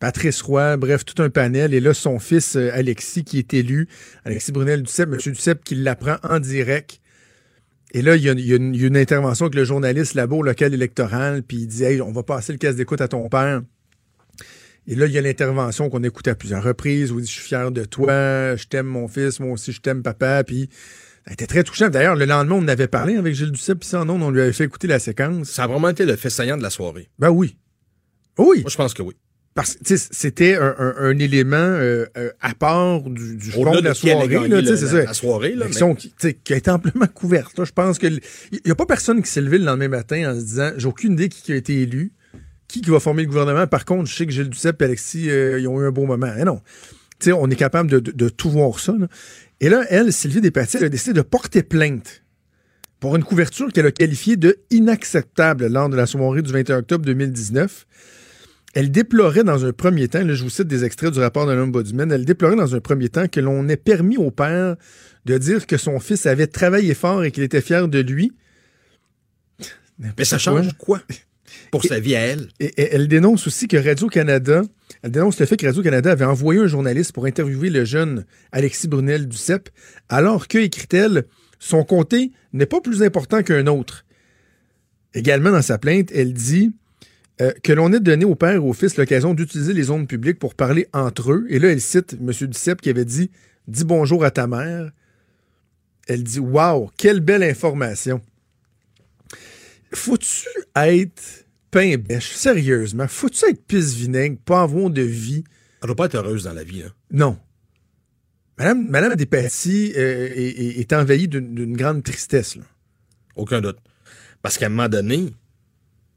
Patrice Roy, bref, tout un panel. Et là, son fils euh, Alexis qui est élu, Alexis Brunel Duceppe, M. Duceppe qui l'apprend en direct. Et là, il y, a, une, intervention avec le journaliste là-bas au local électoral, puis il dit Hey, on va passer le casse d'écoute à ton père. Et là, il y a l'intervention qu'on écoute à plusieurs reprises où il dit Je suis fier de toi, je t'aime mon fils, moi aussi je t'aime papa. Puis a été très touchant. D'ailleurs, le lendemain, on avait parlé avec Gilles Duceppe, puis ça, non, on lui avait fait écouter la séquence. Ça a vraiment été le fait saillant de la soirée. Ben oui. Oui. Moi, je pense que oui. Parce que c'était un, élément euh, euh, à part du, du fond de la soirée. Là, c'est ça. La soirée, là. qui, qui, a été amplement couverte. Je pense que il n'y a pas personne qui s'est levé le lendemain matin en se disant j'ai aucune idée qui a été élu qui, va former le gouvernement. Par contre, je sais que Gilles Duceppe et Alexis, euh, ils ont eu un beau moment. Et non. on est capable de, tout voir ça. Et là, elle, Sylvie Despatie, elle a décidé de porter plainte pour une couverture qu'elle a qualifiée de inacceptable lors de la soirée du 21 octobre 2019. Elle déplorait dans un premier temps, là, je vous cite des extraits du rapport de l'Ombudsman, elle déplorait dans un premier temps que l'on ait permis au père de dire que son fils avait travaillé fort et qu'il était fier de lui. Mais ça change quoi? pour sa vie à elle. Et, elle dénonce aussi que Radio-Canada, elle dénonce le fait que Radio-Canada avait envoyé un journaliste pour interviewer le jeune Alexis Brunel du CEP, alors que, écrit-elle, son comté n'est pas plus important qu'un autre. Également dans sa plainte, elle dit euh, que l'on ait donné au père et au fils l'occasion d'utiliser les ondes publiques pour parler entre eux. Et là, elle cite M. Duceppe qui avait dit Dis bonjour à ta mère. Elle dit Waouh, quelle belle information. Faut-tu être pain bêche, sérieusement, faut-tu être pisse vinaigre, pas avoir de vie? Elle doit pas être heureuse dans la vie, hein? Non. Madame, Madame Despatie euh, est, envahie d'une grande tristesse. Là. Aucun doute. Parce qu'à un moment donné,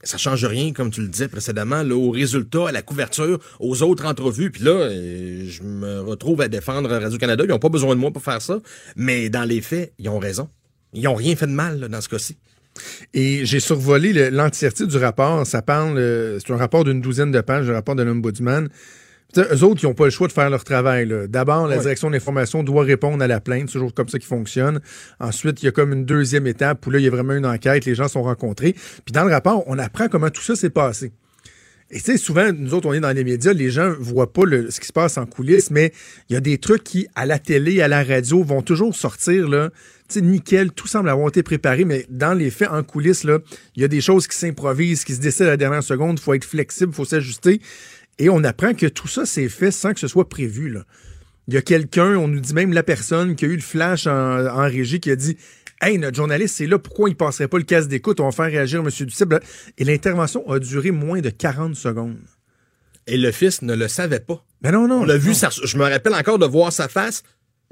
ça change rien, comme tu le disais précédemment, là, au résultat, à la couverture, aux autres entrevues. Puis là, euh, je me retrouve à défendre Radio-Canada. Ils n'ont pas besoin de moi pour faire ça. Mais dans les faits, ils ont raison. Ils n'ont rien fait de mal dans ce cas-ci. Et j'ai survolé l'entièreté du rapport. Ça parle, euh, c'est un rapport d'une douzaine de pages, le rapport de l'Ombudsman. Eux autres, ils n'ont pas le choix de faire leur travail. D'abord, la direction d'information doit répondre à la plainte. C'est toujours comme ça qui fonctionne. Ensuite, il y a comme une deuxième étape où là, il y a vraiment une enquête. Les gens sont rencontrés. Puis dans le rapport, on apprend comment tout ça s'est passé. Et tu sais, souvent, nous autres, on est dans les médias, les gens voient pas ce qui se passe en coulisses, mais il y a des trucs qui, à la télé, à la radio, vont toujours sortir, là. Tu sais, nickel, tout semble avoir été préparé, mais dans les faits, en coulisses, là, il y a des choses qui s'improvisent, qui se décident à la dernière seconde, il faut être flexible, il faut s'ajuster. Et on apprend que tout ça s'est fait sans que ce soit prévu, là. Il y a quelqu'un, on nous dit même la personne qui a eu le flash en, régie qui a dit Hey, notre journaliste, c'est là, pourquoi il passerait pas le casse d'écoute? On va faire réagir M. Ducible. Et l'intervention a duré moins de 40 secondes. Et le fils ne le savait pas. Mais non, non. On l'a vu, je me rappelle encore de voir sa face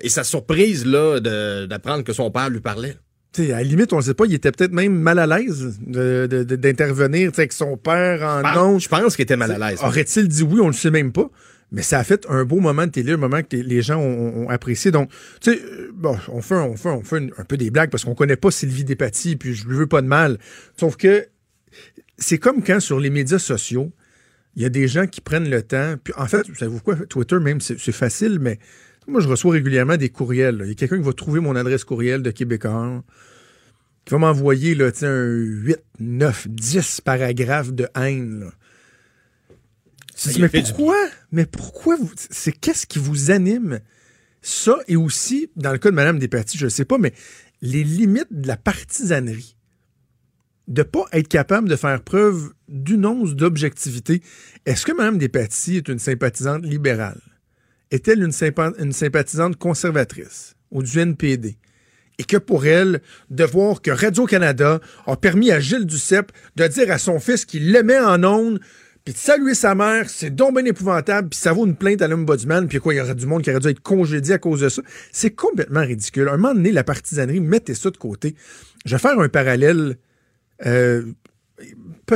et sa surprise là d'apprendre que son père lui parlait. À la limite, on ne sait pas, il était peut-être même mal à l'aise d'intervenir avec son père en non. Je pense qu'il était mal à l'aise. Aurait-il dit oui, on ne le sait même pas. Mais ça a fait un beau moment de télé, un moment que les gens ont, apprécié. Donc, tu sais, euh, bon, on fait, on fait, on fait un peu des blagues parce qu'on connaît pas Sylvie Despatie, puis je lui veux pas de mal. Sauf que c'est comme quand sur les médias sociaux, il y a des gens qui prennent le temps. Puis en fait, vous savez quoi, Twitter même, c'est facile, mais moi, je reçois régulièrement des courriels. Il y a quelqu'un qui va trouver mon adresse courriel de Québécois, qui va m'envoyer là, un 8, 9, 10 paragraphes de haine. Là mais pourquoi? Mais pourquoi c'est qu'est-ce qui vous anime? Ça et aussi, dans le cas de Mme Despatie, je ne sais pas, mais les limites de la partisanerie. De ne pas être capable de faire preuve d'une once d'objectivité. Est-ce que Mme Despatie est une sympathisante libérale? Est-elle une, sympathisante conservatrice ou du NPD? et que pour elle, de voir que Radio-Canada a permis à Gilles Duceppe de dire à son fils qu'il l'aimait en ondes puis de saluer sa mère, c'est donc bien épouvantable, puis ça vaut une plainte à l'ombudsman, puis quoi, il y aurait du monde qui aurait dû être congédié à cause de ça. C'est complètement ridicule. À un moment donné, la partisanerie, mettez ça de côté. Je vais faire un parallèle euh,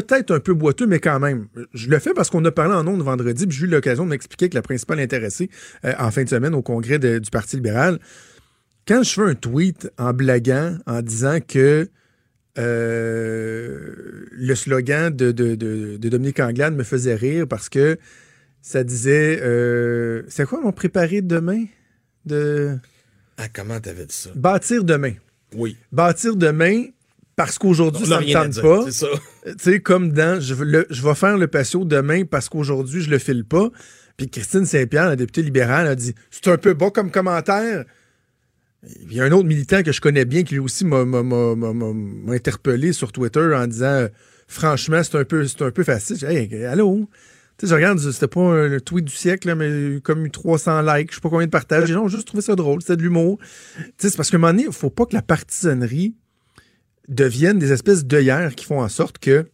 peut-être un peu boiteux, mais quand même. Je le fais parce qu'on a parlé en ondes vendredi, puis j'ai eu l'occasion de m'expliquer que la principale intéressée euh, en fin de semaine au congrès du Parti libéral, quand je fais un tweet en blaguant, en disant que euh, le slogan de, Dominique Anglade me faisait rire parce que ça disait euh, c'est quoi on préparé demain? De ah comment t'avais dit ça? Bâtir demain. Oui. Bâtir demain parce qu'aujourd'hui ça ne tente pas tu sais comme dans je, je vais faire le patio demain parce qu'aujourd'hui je le file pas puis Christine Saint-Pierre la députée libérale a dit c'est un peu bas comme commentaire il y a un autre militant que je connais bien qui lui aussi m'a interpellé sur Twitter en disant franchement, c'est un peu c'est un peu facile. Hey, allô? Tu sais, je regarde, c'était pas un tweet du siècle, mais comme eu 300 likes, je sais pas combien de partages. Gens ont juste trouvé ça drôle, c'était de l'humour. Tu sais, c'est parce qu'à un moment donné, il faut pas que la partisanerie devienne des espèces d'œillères qui font en sorte que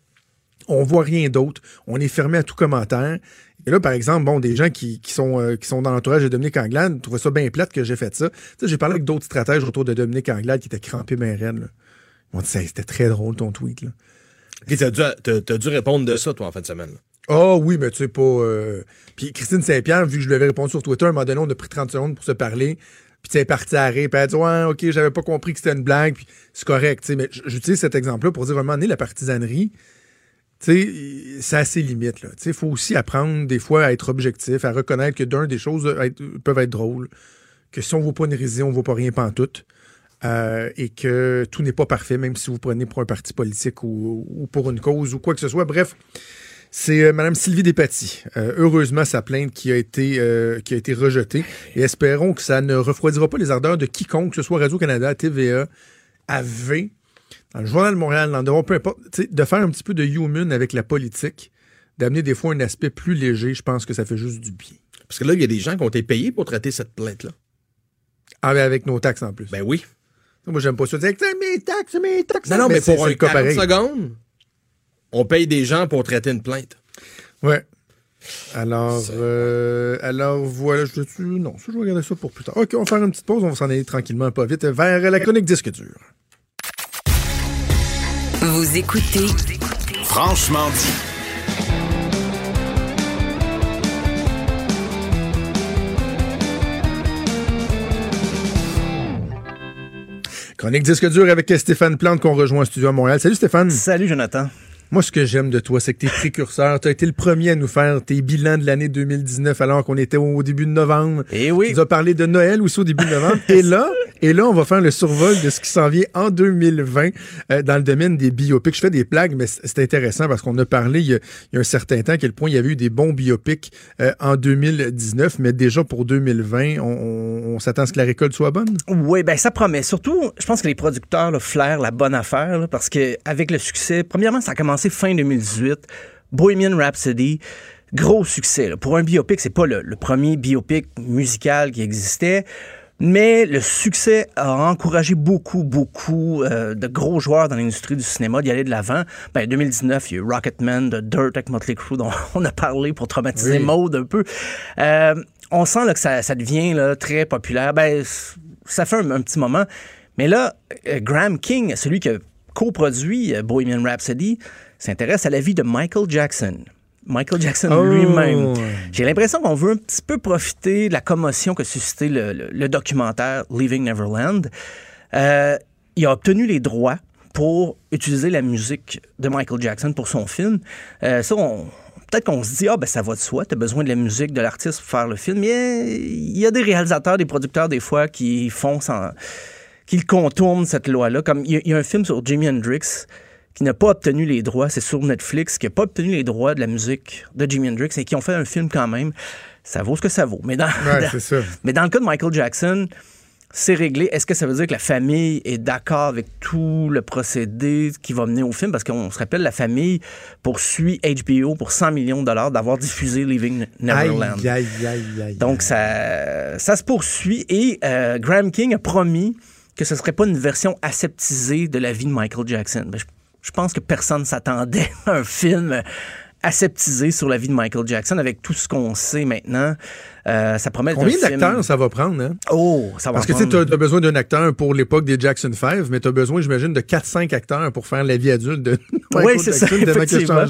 on voit rien d'autre, on est fermé à tout commentaire et là, par exemple, bon, des gens qui, sont, euh, qui sont dans l'entourage de Dominique Anglade trouvaient ça bien plate que j'ai fait ça. Tu sais, j'ai parlé avec d'autres stratèges autour de Dominique Anglade qui étaient crampés bien raides. Ils m'ont dit, c'était très drôle ton tweet. Là. Et t'as dû, as, dû répondre de ça, toi, en fin de semaine. Ah oh, oui, mais tu sais pas. Euh, puis Christine Saint-Pierre, vu que je lui avais répondu sur Twitter, à un moment donné, on a pris 30 secondes pour se parler. Puis tu sais, parti à rire, puis elle Ouais, ok, j'avais pas compris que c'était une blague, puis c'est correct. Mais j'utilise cet exemple-là pour dire vraiment, la partisanerie, ça a ses limites. Il faut aussi apprendre des fois à être objectif, à reconnaître que d'un des choses euh, peuvent être drôles, que si on ne vaut pas une révision, on ne vaut pas rien pantoute. Euh, et que tout n'est pas parfait, même si vous prenez pour un parti politique ou, pour une cause ou quoi que ce soit. Bref, c'est euh, Mme Sylvie Despatie. heureusement, sa plainte qui a été qui a été rejetée. Et espérons que ça ne refroidira pas les ardeurs de quiconque, que ce soit Radio-Canada, TVA, AV, dans le Journal de Montréal, dans de, peu importe, de faire un petit peu de human avec la politique, d'amener des fois un aspect plus léger, je pense que ça fait juste du bien. Parce que là, il y a des gens qui ont été payés pour traiter cette plainte-là. Ah, mais avec nos taxes en plus. Ben oui. Moi, j'aime pas ça. Dire, mes taxes, mes taxes. Non, non, mais, pour un 40 secondes, on paye des gens pour traiter une plainte. Ouais. Alors, euh, alors voilà, je non, je vais regarder ça pour plus tard. OK, on va faire une petite pause, on va s'en aller tranquillement, pas vite, vers la chronique disque dur. Vous écoutez Franchement dit. Chronique disque dur avec Stéphane Plante qu'on rejoint en studio à Montréal. Salut Stéphane. Salut Jonathan. Moi, ce que j'aime de toi, c'est que tu es précurseur. Tu as été le premier à nous faire tes bilans de l'année 2019 alors qu'on était au début de novembre. Et eh oui. Tu nous as parlé de Noël aussi au début de novembre. et là, et là, on va faire le survol de ce qui s'en vient en 2020 euh, dans le domaine des biopics. Je fais des blagues, mais c'est intéressant parce qu'on a parlé il y a, un certain temps à quel point il y avait eu des bons biopics euh, en 2019, mais déjà pour 2020, on, s'attend à ce que la récolte soit bonne? Oui, ben ça promet. Surtout, je pense que les producteurs là, flairent la bonne affaire parce que avec le succès, premièrement, ça a fin 2018. Bohemian Rhapsody, gros succès. Pour un biopic, c'est pas le, premier biopic musical qui existait. Mais le succès a encouragé beaucoup, beaucoup euh, de gros joueurs dans l'industrie du cinéma d'y aller de l'avant. Ben, 2019, il y a eu Rocketman, The Dirt avec Motley Crue, dont on a parlé pour traumatiser Mode un peu. Euh, on sent là, que ça, ça devient là, très populaire. Ben, ça fait un, petit moment. Mais là, euh, Graham King, celui qui a coproduit Bohemian Rhapsody, s'intéresse à la vie de Michael Jackson. Michael Jackson oh. lui-même. J'ai l'impression qu'on veut un petit peu profiter de la commotion que suscitait le, documentaire Leaving Neverland. Euh, il a obtenu les droits pour utiliser la musique de Michael Jackson pour son film. Euh, ça, peut-être qu'on se dit, ah, ben ça va de soi, tu as besoin de la musique de l'artiste pour faire le film. Mais il y a des réalisateurs, des producteurs, des fois, qui font sans. Qui contournent cette loi-là. Comme il y, a un film sur Jimi Hendrix qui n'a pas obtenu les droits, c'est sur Netflix, qui n'a pas obtenu les droits de la musique de Jimi Hendrix et qui ont fait un film quand même. Ça vaut ce que ça vaut. Mais dans, mais dans le cas de Michael Jackson, c'est réglé. Est-ce que ça veut dire que la famille est d'accord avec tout le procédé qui va mener au film? Parce qu'on se rappelle, la famille poursuit HBO pour 100 millions de dollars d'avoir diffusé Leaving Neverland. Aïe, aïe, aïe, Donc, ça, ça se poursuit. Et euh, Graham King a promis que ce ne serait pas une version aseptisée de la vie de Michael Jackson. Ben, je pense que personne s'attendait à un film aseptisé sur la vie de Michael Jackson avec tout ce qu'on sait maintenant. Euh, ça promet Combien d'acteurs ça va prendre? Hein? Oh, ça va Parce que tu as, besoin d'un acteur pour l'époque des Jackson 5, mais tu as besoin, j'imagine, de 4-5 acteurs pour faire la vie adulte de Michael oui, Jackson. Ça,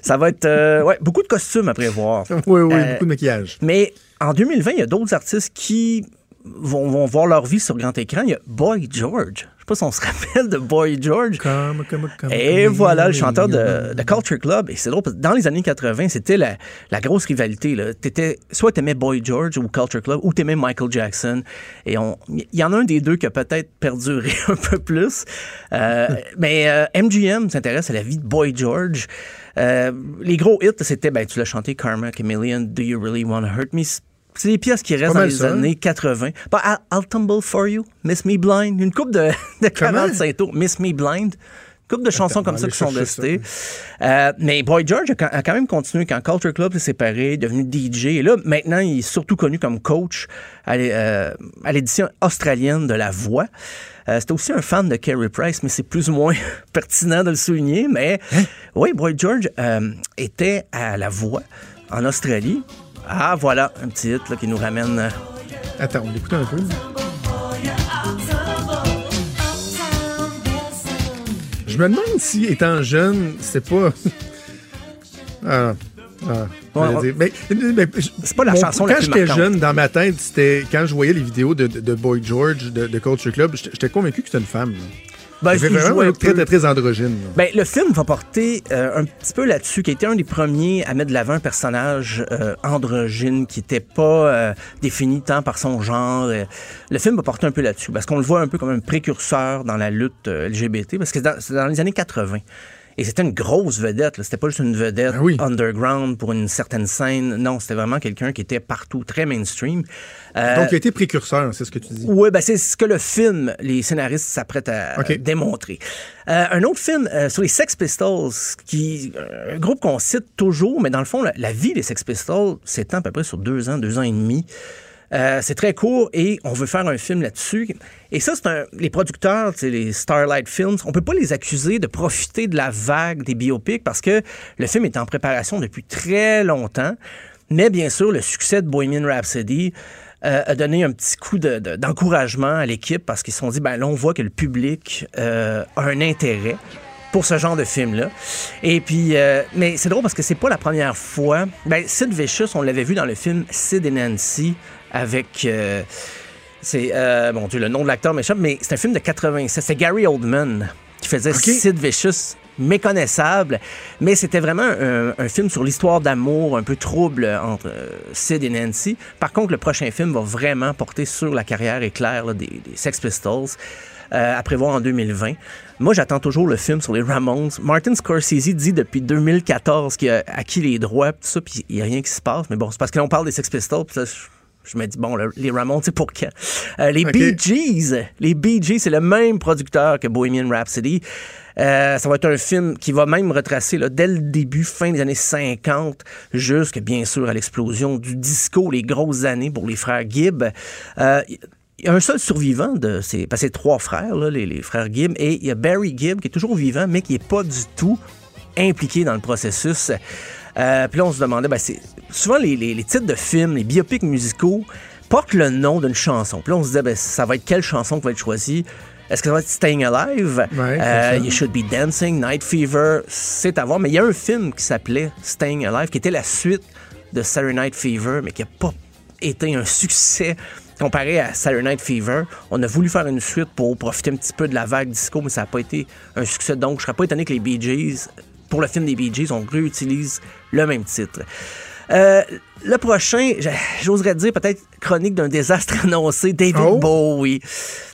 ça va être euh, ouais, beaucoup de costumes à prévoir. oui, oui, euh, beaucoup de maquillage. Mais en 2020, il y a d'autres artistes qui vont, vont, voir leur vie sur grand écran. Il y a Boy George sais pas si on se rappelle de Boy George. et voilà, le chanteur de, de Culture Club. Et c'est drôle, parce que dans les années 80, c'était la, grosse rivalité. Là. Étais, soit tu aimais Boy George ou Culture Club, ou tu aimais Michael Jackson. Et il y en a un des deux qui a peut-être perduré un peu plus. Euh, mais MGM euh, s'intéresse à la vie de Boy George. Euh, les gros hits, c'était, ben, tu l'as chanté, Karma Chameleon, Do You Really Wanna Hurt Me? C'est des pièces qui restent dans les années 80. Pas I'll, Tumble For You, Miss Me Blind, une coupe de, de 45 tours, Miss Me Blind. Une couple de chansons comme ça qui sont restées. Euh, mais Boy George a, quand même continué quand Culture Club s'est séparé, est devenu DJ. Et là, maintenant, il est surtout connu comme coach à euh, l'édition australienne de La Voix. Euh, C'était aussi un fan de Kerry Price, mais c'est plus ou moins pertinent de le souligner. Mais hein? oui, Boy George euh, était à La Voix en Australie. Ah, voilà, un petit hit là, qui nous ramène. Euh, Attends, on l'écoute un peu. Je me demande si, étant jeune, c'est pas. ah, ah, c'est pas la chanson Quand j'étais jeune, dans ma tête, c'était quand je voyais les vidéos de, de Boy George, de, de Culture Club, j'étais convaincu que c'était une femme. Ben, vraiment très, très, androgyne. Ben, le film va porter euh, un petit peu là-dessus, qui a été un des premiers à mettre de l'avant un personnage euh, androgyne qui n'était pas euh, défini tant par son genre. le film va porter un peu là-dessus, parce qu'on le voit un peu comme un précurseur dans la lutte LGBT, parce que c'est dans, dans les années 80. Et c'était une grosse vedette. C'était pas juste une vedette ben underground pour une certaine scène. Non, c'était vraiment quelqu'un qui était partout, très mainstream. Euh, Donc, il a été précurseur, c'est ce que tu dis. Oui, ben c'est ce que le film, les scénaristes s'apprêtent à démontrer. Euh, un autre film euh, sur les Sex Pistols, qui un groupe qu'on cite toujours, mais dans le fond, la, la vie des Sex Pistols s'étend à peu près sur deux ans, deux ans et demi. Euh, c'est très court et on veut faire un film là-dessus. Et ça, c'est un, les producteurs, les Starlight Films, on peut pas les accuser de profiter de la vague des biopics parce que le film est en préparation depuis très longtemps. Mais bien sûr, le succès de Bohemian Rhapsody euh, a donné un petit coup d'encouragement à l'équipe parce qu'ils se sont dit, ben là, on voit que le public euh, a un intérêt pour ce genre de film-là. Et puis, mais c'est drôle parce que c'est pas la première fois. Ben, Sid Vicious, on l'avait vu dans le film Sid et Nancy avec. Euh, c'est, euh, bon Dieu, le nom de l'acteur m'échappe, mais c'est un film de 87. C'est Gary Oldman qui faisait Sid Vicious méconnaissable, mais c'était vraiment un, film sur l'histoire d'amour un peu trouble entre euh, Sid et Nancy. Par contre, le prochain film va vraiment porter sur la carrière éclair des, Sex Pistols. Euh, à prévoir en 2020. Moi, j'attends toujours le film sur les Ramones. Martin Scorsese dit depuis 2014 qu'il a acquis les droits, tout ça, puis il n'y a rien qui se passe. Mais bon, c'est parce que là, on parle des Sex Pistols, puis je me dis, bon, les Ramones, c'est pour quand? Euh, les Bee Gees. Les Bee Gees, c'est le même producteur que Bohemian Rhapsody. Euh, ça va être un film qui va même retracer là, dès le début, fin des années 50, jusque bien sûr à l'explosion du disco, les grosses années pour les frères Gibb. Euh, il y a un seul survivant de ces, trois frères, là, les, frères Gibb, et il y a Barry Gibb qui est toujours vivant, mais qui n'est pas du tout impliqué dans le processus. Euh, puis là, on se demandait, ben, c'est souvent les, les, titres de films, les biopics musicaux portent le nom d'une chanson. Puis là, on se disait, ben, ça va être quelle chanson qui va être choisie? Est-ce que ça va être Staying Alive? Euh, you Should Be Dancing, Night Fever, c'est à voir. Mais il y a un film qui s'appelait Staying Alive, qui était la suite de Saturday Night Fever, mais qui n'a pas été un succès comparé à Saturday Night Fever. On a voulu faire une suite pour profiter un petit peu de la vague disco, mais ça n'a pas été un succès. Donc, je serais pas étonné que les Bee Gees, pour le film des Bee Gees, on réutilise le même titre. Euh, le prochain, j'oserais dire peut-être Chronique d'un désastre annoncé, David oh. Bowie.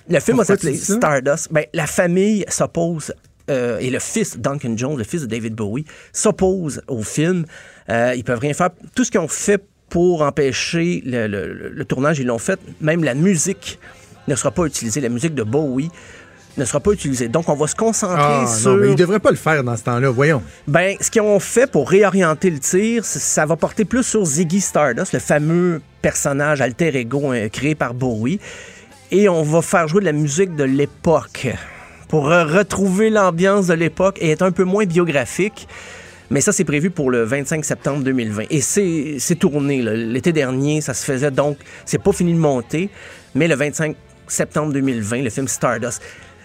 Le film va s'appeler Stardust. Ben, la famille s'oppose euh, et le fils, Duncan Jones, le fils de David Bowie, s'oppose au film. Euh, ils peuvent rien faire. Tout ce qu'ils ont fait pour empêcher le, tournage, ils l'ont fait. Même la musique ne sera pas utilisée. La musique de Bowie ne sera pas utilisée. Donc, on va se concentrer ah, sur... Non, mais ils ne devraient pas le faire dans ce temps-là, voyons. Ben, ce qu'ils ont fait pour réorienter le tir, ça va porter plus sur Ziggy Stardust, le fameux personnage alter ego euh, créé par Bowie et on va faire jouer de la musique de l'époque pour retrouver l'ambiance de l'époque et être un peu moins biographique. Mais ça, c'est prévu pour le 25 septembre 2020. Et c'est tourné. L'été dernier, ça se faisait. Donc, c'est pas fini de monter. Mais le 25 septembre 2020, le film Stardust.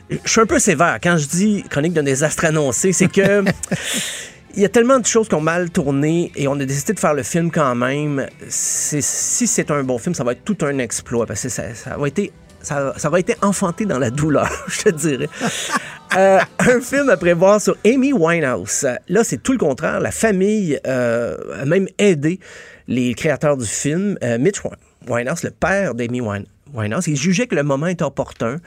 Je suis un peu sévère. Quand je dis chronique d'un désastre annoncé, c'est que. Il y a tellement de choses qui ont mal tourné et on a décidé de faire le film quand même. Si c'est un bon film, ça va être tout un exploit parce que ça, ça va être ça, ça, va être enfanté dans la douleur, je te dirais. Euh, un film à prévoir sur Amy Winehouse. Là, c'est tout le contraire. La famille euh, a même aidé les créateurs du film. Euh, Mitch Winehouse, le père d'Amy Winehouse, il jugeait que le moment était opportun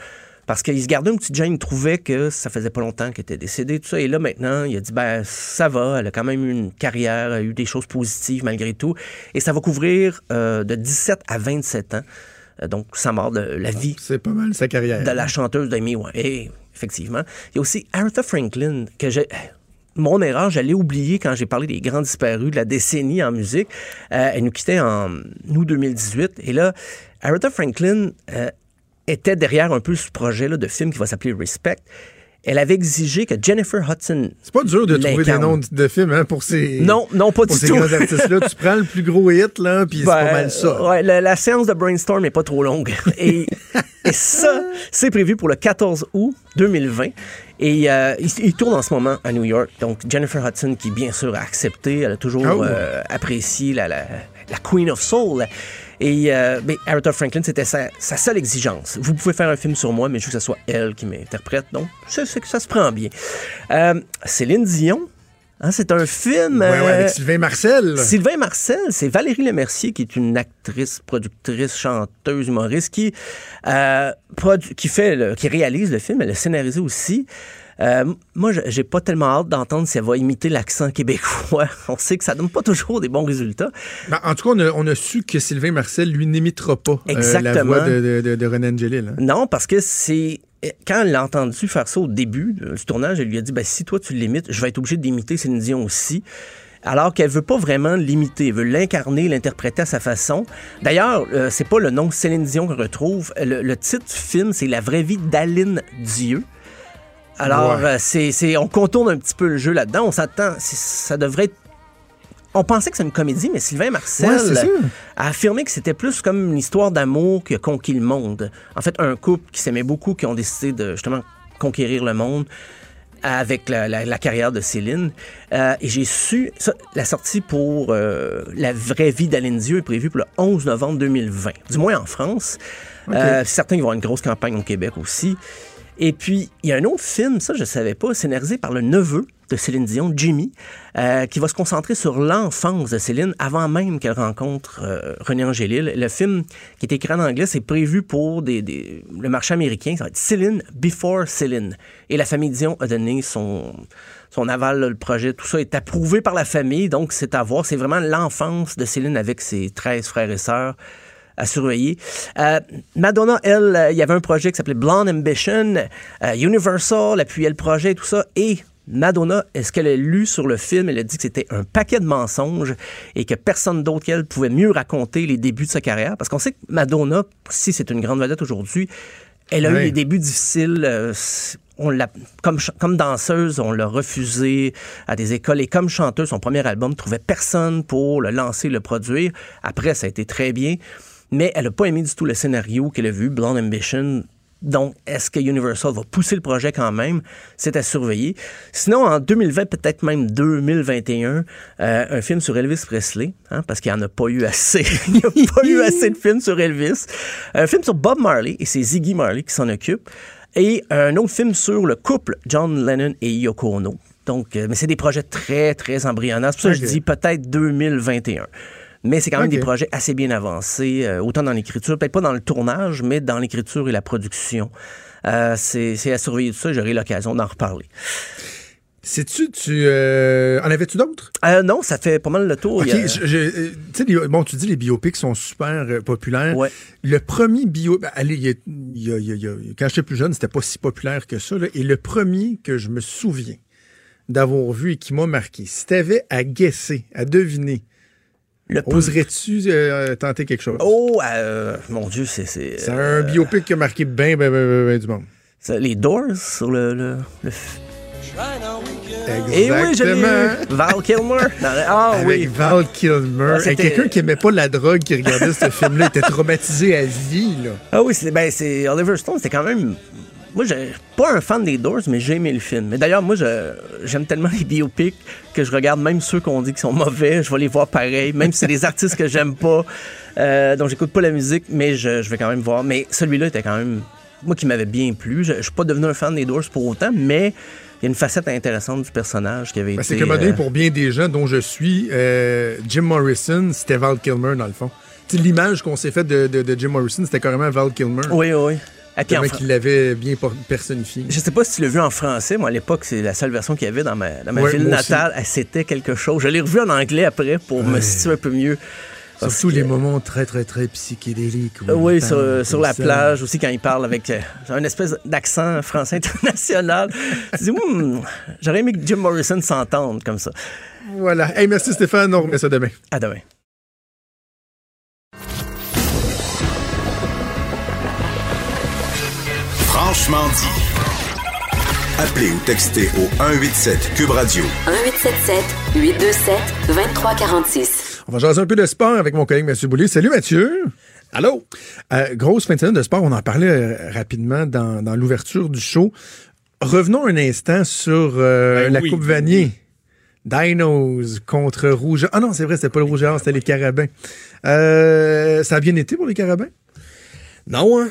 parce qu'il se gardait un petit gêne, il trouvait que ça faisait pas longtemps qu'elle était décédée, tout ça. Et là, maintenant, il a dit, ben, ça va, elle a quand même eu une carrière, a eu des choses positives malgré tout. Et ça va couvrir de 17 à 27 ans. Euh, donc sa mort de la vie. C'est pas mal sa carrière. De la chanteuse d'Amy Et effectivement. Il y a aussi Aretha Franklin, que j'ai mon erreur, j'allais oublier quand j'ai parlé des grands disparus de la décennie en musique. Euh, elle nous quittait en août 2018. Et là, Aretha Franklin euh, était derrière un peu ce projet-là de film qui va s'appeler Respect elle avait exigé que Jennifer Hudson. C'est pas dur de trouver des noms de films hein, pour ces. Non, non, pas pour du ces grands artistes-là. tu prends le plus gros hit, là, puis c'est pas ben, mal ça. Ouais, la, séance de brainstorm n'est pas trop longue. Et, ça, c'est prévu pour le 14 août 2020. Et euh, il, tourne en ce moment à New York. Donc, Jennifer Hudson, qui bien sûr a accepté, elle a toujours oh. euh, apprécié la, la, la Queen of Soul. Et euh, Aretha Franklin, c'était sa, seule exigence. Vous pouvez faire un film sur moi, mais je veux que ce soit elle qui m'interprète. Donc, ça, ça se prend bien. Euh, Céline Dion, hein, c'est un film. Oui, avec euh, Sylvain Marcel. Sylvain Marcel, c'est Valérie Lemercier qui est une actrice, productrice, chanteuse, humoriste qui, euh, qui fait, qui réalise le film. Elle a scénarisé aussi. Euh, moi, j'ai pas tellement hâte d'entendre si elle va imiter l'accent québécois. On sait que ça donne pas toujours des bons résultats. Ben, en tout cas, on a, su que Sylvain Marcel, lui, n'imitera pas euh, la voix de, de, René Angelil. Hein. Non, parce que c'est quand elle l'a entendu faire ça au début du tournage, elle lui a dit ben, si toi tu l'imites, je vais être obligé d'imiter Céline Dion aussi. Alors qu'elle veut pas vraiment l'imiter, elle veut l'incarner, l'interpréter à sa façon. D'ailleurs, euh, c'est pas le nom Céline Dion qu'on retrouve. Le, le, titre du film, c'est La vraie vie d'Aline Dieu. Alors, euh, c'est, on contourne un petit peu le jeu là-dedans. On s'attend, ça devrait être on pensait que c'est une comédie, mais Sylvain Marcel a affirmé que c'était plus comme une histoire d'amour qui a conquis le monde. En fait, un couple qui s'aimait beaucoup, qui ont décidé de justement conquérir le monde avec la, carrière de Céline. Euh, et j'ai su, la sortie pour euh, La vraie vie d'Aline Dieu est prévue pour le 11 novembre 2020, du moins en France. certains vont avoir une grosse campagne au Québec aussi. Et puis, il y a un autre film, ça je savais pas, scénarisé par le neveu de Céline Dion, Jimmy, euh, qui va se concentrer sur l'enfance de Céline avant même qu'elle rencontre euh, René Angélil. Le film qui est écrit en anglais, c'est prévu pour le marché américain. Ça va être Céline Before Céline. Et la famille Dion a donné son, son aval, le projet, tout ça est approuvé par la famille, donc c'est à voir. C'est vraiment l'enfance de Céline avec ses 13 frères et sœurs à surveiller. Euh, Madonna, elle, euh, il y avait un projet qui s'appelait Blonde Ambition. Euh, Universal appuyait le projet, tout ça. Et Madonna, est-ce qu'elle a lu sur le film? Elle a dit que c'était un paquet de mensonges et que personne d'autre qu'elle pouvait mieux raconter les débuts de sa carrière. Parce qu'on sait que Madonna, si c'est une grande vedette aujourd'hui, elle a eu des débuts difficiles. on l'a, comme, comme danseuse, on l'a refusé à des écoles. Et comme chanteuse, son premier album trouvait personne pour le lancer, le produire. Après, ça a été très bien mais elle n'a pas aimé du tout le scénario qu'elle a vu, Blonde Ambition. Donc, est-ce que Universal va pousser le projet quand même? C'est à surveiller. Sinon, en 2020, peut-être même 2021, euh, un film sur Elvis Presley, hein, parce qu'il n'y en a pas eu assez. Il n'y a pas eu assez de films sur Elvis. Un film sur Bob Marley, et c'est Ziggy Marley qui s'en occupe. Et un autre film sur le couple John Lennon et Yoko Ono. Donc, euh, mais c'est des projets très, très embryonnaires. C'est pour ça que je dis peut-être 2021 mais c'est quand même des projets assez bien avancés, euh, autant dans l'écriture, peut-être pas dans le tournage, mais dans l'écriture et la production. Euh, c'est à surveiller tout ça, j'aurai l'occasion d'en reparler. Sais-tu, tu, euh, en avais-tu d'autres? non, ça fait pas mal le tour. OK, bon, tu dis les biopics sont super populaires. Le premier bio... Ben, allez, y a, quand j'étais plus jeune, c'était pas si populaire que ça. et le premier que je me souviens d'avoir vu et qui m'a marqué, si t'avais à guesser, à deviner Oserais-tu euh, tenter quelque chose? Oh, euh, mon Dieu, c'est. C'est un biopic qui a marqué bien, bien, bien, bien, du monde. Les Doors sur le. le, le... Exactement. Et oui, j'ai Val Kilmer. Ah Avec oui. Val Kilmer. Ah, quelqu'un qui aimait pas la drogue qui regardait ce film-là était traumatisé à vie. Là. Ah oui, c'est ben, Oliver Stone, c'était quand même moi, je pas un fan des Doors, mais j'ai aimé le film. Mais d'ailleurs, moi, j'aime tellement les biopics que je regarde même ceux qu'on dit qui sont mauvais. Je vais les voir pareil, même si c'est des artistes que j'aime pas. Euh, donc, j'écoute pas la musique, mais je, vais quand même voir. Mais celui-là était quand même, moi, qui m'avait bien plu. Je, je suis pas devenu un fan des Doors pour autant, mais il y a une facette intéressante du personnage qui avait ben, été. C'est que euh... pour bien des gens dont je suis, euh, Jim Morrison, c'était Val Kilmer dans le fond. L'image qu'on s'est faite de, de, Jim Morrison, c'était carrément Val Kilmer. Oui, oui. Mec qui l'avait bien personnifié. Je sais pas si tu l'as vu en français. Moi, à l'époque, c'est la seule version qu'il y avait dans ma, dans ma ville natale. C'était quelque chose. Je l'ai revu en anglais après pour me situer un peu mieux. Surtout les moments très, très, très psychédéliques. Oui, sur, la plage aussi, quand il parle avec euh, un espèce d'accent français international. tu dis, hmm, j'aurais aimé que Jim Morrison s'entende comme ça. Voilà. Hey, merci Stéphane. On remet ça demain. À demain. Franchement dit. Appelez ou textez au 187 Cube Radio. 1877 827 2346. On va jaser un peu de sport avec mon collègue Mathieu Boulay. Salut Mathieu. Allô? Euh, grosse fin de semaine de sport, on en parlait euh, rapidement dans, l'ouverture du show. Revenons un instant sur euh, ben la Coupe Vanier. Dinos contre Rouge. Ah non, c'est vrai, c'était pas le Rouge c'était les Carabins. ça a bien été pour les Carabins? Non, hein?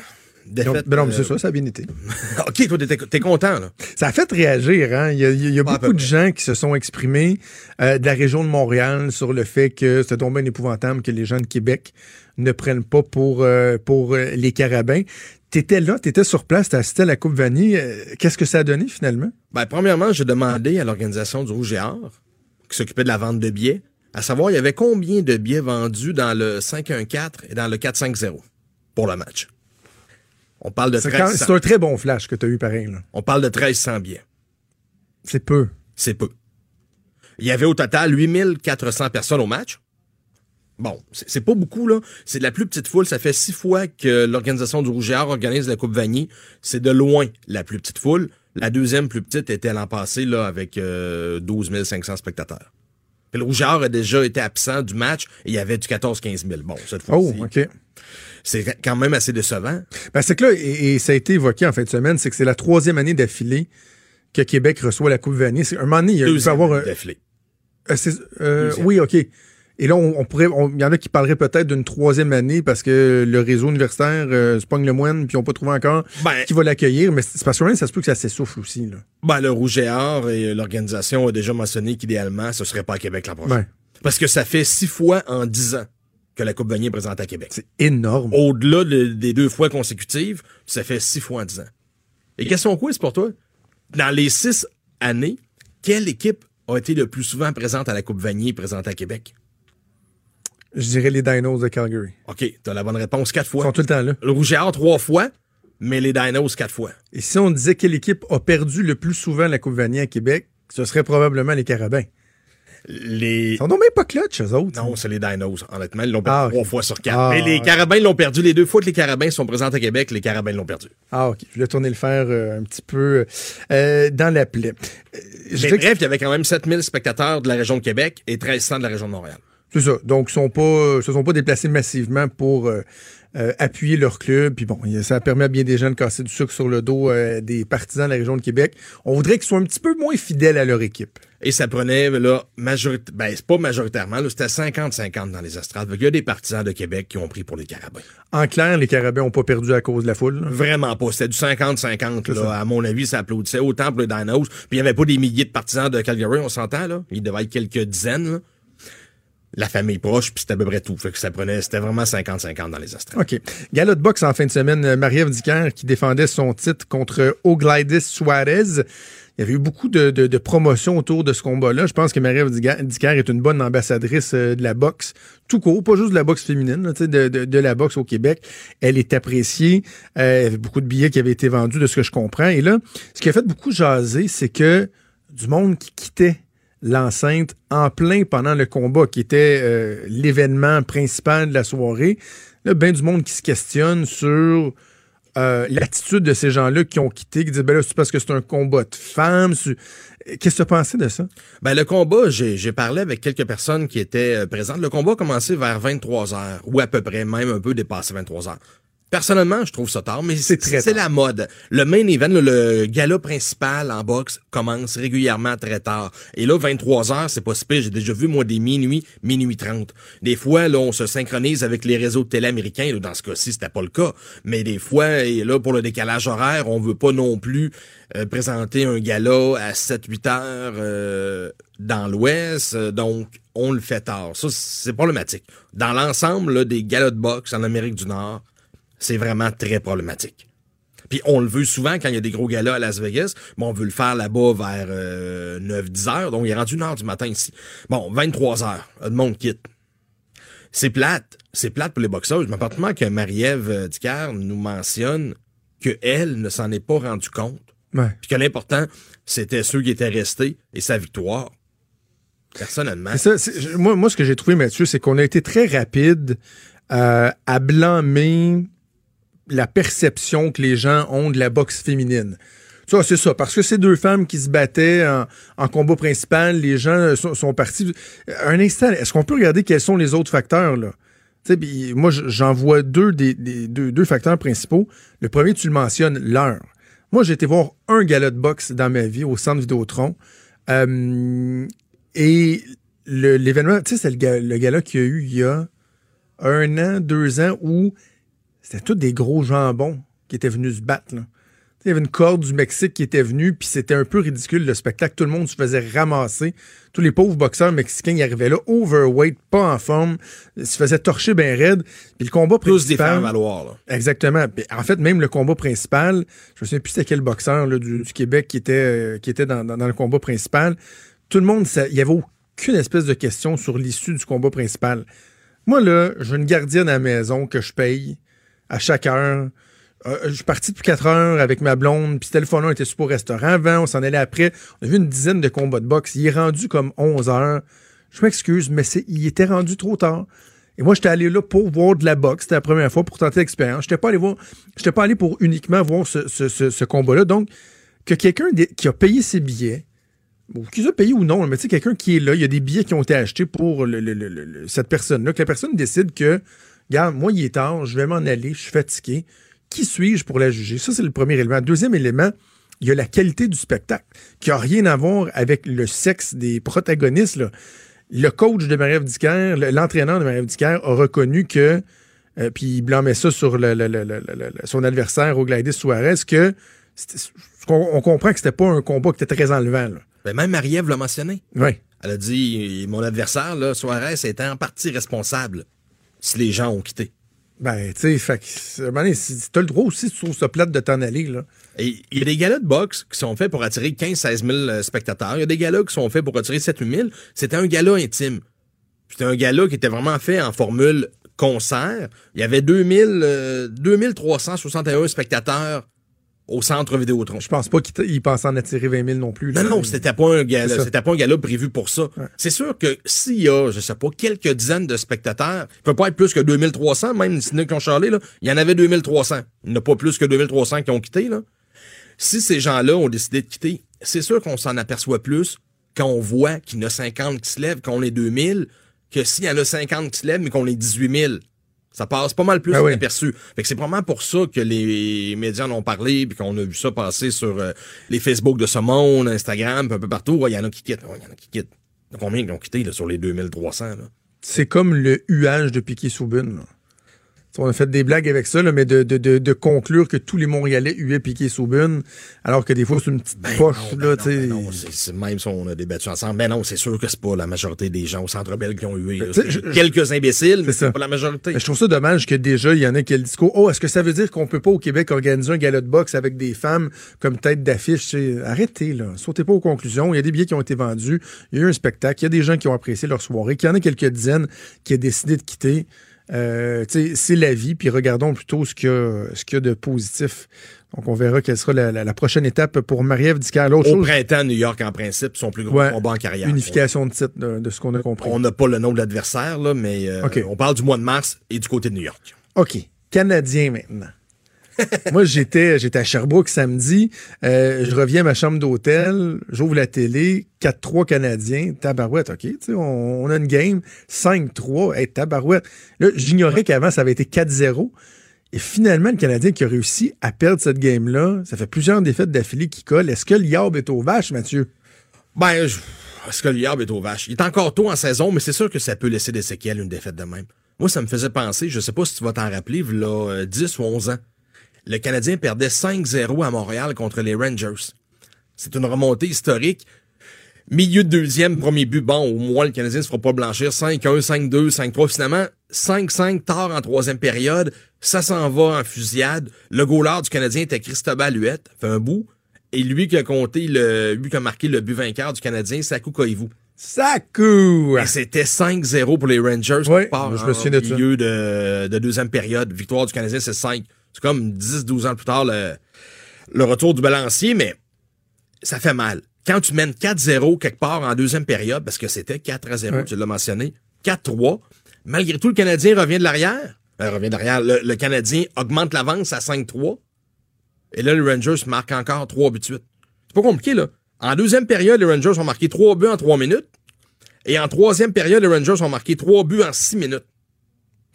Ben non, mais c'est ça, ça a bien été. OK, toi, t'es, content, là. Ça a fait réagir, hein. Il y a, beaucoup de gens qui se sont exprimés euh, de la région de Montréal sur le fait que c'est tombé épouvantable que les gens de Québec ne prennent pas pour, euh, pour euh, les carabins. T'étais là, t'étais sur place, t'as assisté à la Coupe Vanille. Qu'est-ce que ça a donné, finalement? Ben, premièrement, j'ai demandé à l'organisation du Rouge et Or, qui s'occupait de la vente de billets, à savoir, il y avait combien de billets vendus dans le 5-1-4 et dans le 4-5-0 pour le match. On parle de C'est un très bon flash que tu as eu pareil. Là. On parle de 1300 billets. C'est peu. C'est peu. Il y avait au total 8400 personnes au match. Bon, c'est pas beaucoup, là. C'est de la plus petite foule. Ça fait six fois que l'organisation du Rouge organise la Coupe Vanier. C'est de loin la plus petite foule. La deuxième plus petite était l'an passé, là, avec 12 euh, 500 spectateurs. le Rouge a déjà été absent du match et il y avait du 14-15 000. Bon, cette fois-ci. Oh, OK c'est quand même assez décevant. Ben, c'est que là, et, ça a été évoqué en fin de semaine, c'est que c'est la troisième année d'affilée que Québec reçoit la Coupe Vanier. Un moment donné, il, peut avoir un. d'affilée. Euh, euh, oui, OK. Et là, on, pourrait, il y en a qui parleraient peut-être d'une troisième année parce que le réseau universitaire euh, se pogne le moine puis n'ont pas trouvé encore Ben- qui va l'accueillir. Mais c'est parce que ça se peut que ça s'essouffle aussi. Là. Ben, le Rouge et Or et l'organisation a déjà mentionné qu'idéalement, ce serait pas à Québec l'an prochain. Ouais. Parce que ça fait six fois en dix ans que la Coupe Vanier est présentée à Québec. C'est énorme. Au-delà de- des deux fois consécutives, ça fait six fois en dix ans. Et question quiz pour toi? Dans les six années, quelle équipe a été le plus souvent présente à la Coupe Vanier présentée à Québec? Je dirais les Dinos de Calgary. OK, t'as la bonne réponse quatre Ils fois. sont tout le temps là. Le Rouge et Or trois fois, mais les Dinos quatre fois. Et si on disait quelle équipe a perdu le plus souvent la Coupe Vanier à Québec, ce serait probablement les Carabins. Les... Ils sont même pas clutch, eux autres. Non, c'est les Dinos, honnêtement. Ils l'ont perdu Ah, trois fois sur quatre. Ah, mais les. Carabins l'ont perdu. Les deux fois que les Carabins sont présents à Québec, les Carabins l'ont perdu. Ah, OK. Je voulais tourner le fer euh, un petit peu euh, dans la plaie. Euh, je Mais bref, il y avait quand même 7000 spectateurs de la région de Québec et 1300 de la région de Montréal. C'est ça. Donc, ils sont pas, se sont pas déplacés massivement pour euh, euh, appuyer leur club. Puis bon, ça permet à bien des gens de casser du sucre sur le dos euh, des partisans de la région de Québec. On voudrait qu'ils soient un petit peu moins fidèles à leur équipe. Et ça prenait, là, majorité, ben, c'est pas majoritairement, là, c'était 50-50 dans les estrades. Il y a des partisans de Québec qui ont pris pour les Carabins. En clair, les Carabins ont pas perdu à cause de la foule. là. Vraiment pas. C'était du 50-50, C'est ça. là. À mon avis, ça applaudissait autant pour les Dinos. Puis il y avait pas des milliers de partisans de Calgary, on s'entend, là. Il devait être quelques dizaines, là. La famille proche, puis c'était à peu près tout. Fait que ça prenait, c'était vraiment 50-50 dans les estrades. OK. Gala de boxe en fin de semaine. euh, Marie-Ève Dicker qui défendait son titre contre Ogladis Suarez. Il y avait eu beaucoup de, de, autour de ce combat-là. Je pense que Marie-Ève Dicker est une bonne ambassadrice euh, de la boxe, tout court, pas juste de la boxe féminine, de, la boxe au Québec. Elle est appréciée. Euh, il y avait beaucoup de billets qui avaient été vendus, de ce que je comprends. Et là, ce qui a fait beaucoup jaser, c'est que du monde qui quittait l'enceinte en plein pendant le combat, qui était euh, l'événement principal de la soirée. Là, ben du monde qui se questionne sur euh, l'attitude de ces gens-là qui ont quitté, qui disent ben là, c'est parce que c'est un combat de femmes. Qu'est-ce que tu pensé de ça? Ben, le combat, j'ai j'ai parlé avec quelques personnes qui étaient euh, présentes. Le combat a commencé vers 23 heures, ou à peu près, même un peu dépassé 23 heures. Personnellement, je trouve ça tard, mais c'est très c'est la mode. Le main event, le, le gala principal en boxe commence régulièrement très tard. Et là, 23 heures, c'est pas si pire. J'ai déjà vu, moi, des minuit, minuit 30. Des fois, là, on se synchronise avec les réseaux de télé américains. Là, Dans ce cas-ci, c'était pas le cas. Mais des fois, et là, pour le décalage horaire, on veut pas non plus euh, présenter un gala à 7-8 heures euh, dans l'Ouest. Donc, on le fait tard. Ça, c'est problématique. Dans l'ensemble là, des galas de boxe en Amérique du Nord, c'est vraiment très problématique. Puis on le veut souvent quand il y a des gros galas à Las Vegas, mais on veut le faire là-bas vers euh, 9-10 heures, donc il est rendu une heure du matin ici. Bon, 23 heures, le monde quitte. C'est plate, c'est plate pour les boxeurs. Mais appartement que Marie-Ève euh, Dicker nous mentionne qu'elle ne s'en est pas rendu compte, Ouais. puis que l'important, c'était ceux qui étaient restés et sa victoire. Personnellement. Ça, moi, ce que j'ai trouvé, Mathieu, c'est qu'on a été très rapide euh, à blâmer la perception que les gens ont de la boxe féminine. Ça, c'est ça. Parce que ces deux femmes qui se battaient en, combat principal, les gens sont, partis. Un instant, est-ce qu'on peut regarder quels sont les autres facteurs, là? Moi, j'en vois deux, des, deux, facteurs principaux. Le premier, tu le mentionnes, l'heure. Moi, j'ai été voir un gala de boxe dans ma vie au centre Vidéotron. Euh, et l'événement, tu sais, c'est le, le gala qu'il y a eu il y a un an, deux ans, où c'était tous des gros jambons qui étaient venus se battre. là. Il y avait une corde du Mexique qui était venue, puis c'était un peu ridicule le spectacle. Tout le monde se faisait ramasser. Tous les pauvres boxeurs mexicains, ils arrivaient là, overweight, pas en forme, se faisaient torcher bien raide. Puis le combat Tous des principal... faire valoir. Là. Exactement. Puis, En fait, même le combat principal, je me souviens plus c'était quel boxeur là, du, du Québec qui était, euh, qui était dans, dans- dans le combat principal. Tout le monde, il n'y avait aucune espèce de question sur l'issue du combat principal. Moi, là, j'ai une gardienne à la maison que je paye à chaque heure. Euh, je suis parti depuis 4 heures avec ma blonde, puis c'était le fun, on était super au restaurant avant, on s'en allait après. On a vu une dizaine de combats de boxe. Il est rendu comme 11 heures. Je m'excuse, mais il était rendu trop tard. Et moi, j'étais allé là pour voir de la boxe. C'était la première fois pour tenter l'expérience. J'étais pas allé pas allé pour uniquement voir ce, combat-là. Donc, que quelqu'un qui a payé ses billets, ou qu'ils a payé ou non, mais tu sais, quelqu'un qui est là, il y a des billets qui ont été achetés pour cette personne-là, que la personne décide que, regarde, moi, il est tard, je vais m'en aller, je suis fatigué. Qui suis-je pour la juger? Ça, c'est le premier élément. Deuxième élément, il y a la qualité du spectacle, qui n'a rien à voir avec le sexe des protagonistes. Là. le coach de Marie-Ève l'entraîneur de Marie-Ève a reconnu que, euh, puis il blâmait ça sur son adversaire au Gladys Suarez, que on, comprend que c'était pas un combat qui était très enlevant. Ben, même Marie-Ève l'a mentionné. Oui. Elle a dit mon adversaire, là, Suarez, était en partie responsable si les gens ont quitté. Ben, tu sais, fait que, t'as le droit aussi, sur ce plate de t'en aller, là. il y a des galas de boxe qui sont faits pour attirer 15-16 000 euh, spectateurs. Il y a des galas qui sont faits pour attirer 7-8 000. C'était un gala intime. C'était un gala qui était vraiment fait en formule concert. Il y avait 2000, 2361 euh, spectateurs au centre Vidéotron. Je pense pas qu'il pense en attirer 20 000 non plus. Non, non, c'était pas un gala, c'était pas un gala prévu pour ça. C'est sûr que s'il y a, je sais pas, quelques dizaines de spectateurs, il peut pas être plus que 2300, même si qui ont charlé, là, il y en avait 2300. Il n'y en a pas plus que 2300 qui ont quitté, là. Si ces gens-là ont décidé de quitter, c'est sûr qu'on s'en aperçoit plus quand on voit qu'il y en a 50 qui se lèvent, qu'on est 2000, que s'il y en a 50 qui se lèvent, mais qu'on est 18 000. Ça passe pas mal plus ben inaperçu. Fait que c'est vraiment pour ça que les médias en ont parlé, puis qu'on a vu ça passer sur euh, les Facebook de ce monde, Instagram, un peu partout. Il y en a qui quittent. Il y en a qui quittent. Combien qui ont quitté là, sur les 2300? C'est comme le huage de Piquet Soubune. On a fait des blagues avec ça, mais de, de, de, conclure que tous les Montréalais huaient piqué Soubune, alors que des fois, c'est une petite ben poche. là, ben non, ben c'est même si on a débattu ensemble. Mais non, c'est sûr que c'est pas la majorité des gens au Centre Bell qui ont hué. quelques imbéciles, mais c'est pas la majorité. je trouve ça dommage que déjà, il y en ait qui le discours. Oh, est-ce que ça veut dire qu'on peut pas au Québec organiser un gala de boxe avec des femmes comme tête d'affiche? Arrêtez, là. Sautez pas aux conclusions. Il y a des billets qui ont été vendus. Il y a eu un spectacle. Il y a des gens qui ont apprécié leur soirée. Qu'il y en a quelques dizaines qui ont décidé de quitter. Euh, c'est la vie, puis regardons plutôt ce qu'il y, a de positif. Donc, on verra quelle sera la, prochaine étape pour Marie-Ève Au chose, printemps, New York, en principe, son plus gros combat en carrière. Unification de titre, de, ce qu'on a compris. On n'a pas le nom de l'adversaire, mais euh, on parle du mois de mars et du côté de New York. OK. Canadien maintenant. Moi, j'étais, à Sherbrooke samedi. Euh, je reviens à ma chambre d'hôtel. J'ouvre la télé. 4-3 Canadiens. Tabarouette, OK. On, on, a une game. 5-3. Hey, tabarouette. Là, j'ignorais qu'avant, ça avait été 4-0. Et finalement, le Canadien qui a réussi à perdre cette game-là, ça fait plusieurs défaites d'affilée qui collent. Est-ce que Liab est aux vaches, Mathieu? Ben, est-ce que Liab est aux vaches? Il est encore tôt en saison, mais c'est sûr que ça peut laisser des séquelles, une défaite de même. Moi, ça me faisait penser, je sais pas si tu vas t'en rappeler, là, 10 ou 11 ans le Canadien perdait 5-0 à Montréal contre les Rangers. C'est une remontée historique. Milieu de deuxième, premier but, bon, au moins le Canadien ne se fera pas blanchir. 5-1, 5-2, 5-3. Finalement, 5-5 tard en troisième période. Ça s'en va en fusillade. Le goalard du Canadien était Christophe Huette, fait un bout. Et lui qui a compté le, lui qui a marqué le but vainqueur du Canadien, Sakou Koivu. Sakou! Et c'était 5-0 pour les Rangers. Oui, je me milieu de, de deuxième période. Victoire du Canadien, c'est 5. C'est comme 10-12 ans plus tard le, le retour du balancier, mais ça fait mal. Quand tu mènes 4-0 quelque part en deuxième période, parce que c'était 4-0, tu l'as mentionné, 4-3, malgré tout, le Canadien revient de l'arrière. Euh, revient de l'arrière. Le, Canadien augmente l'avance à 5-3. Et là, les Rangers marquent encore 3 buts de suite. C'est pas compliqué, là. En deuxième période, les Rangers ont marqué 3 buts en 3 minutes. Et en troisième période, les Rangers ont marqué 3 buts en 6 minutes.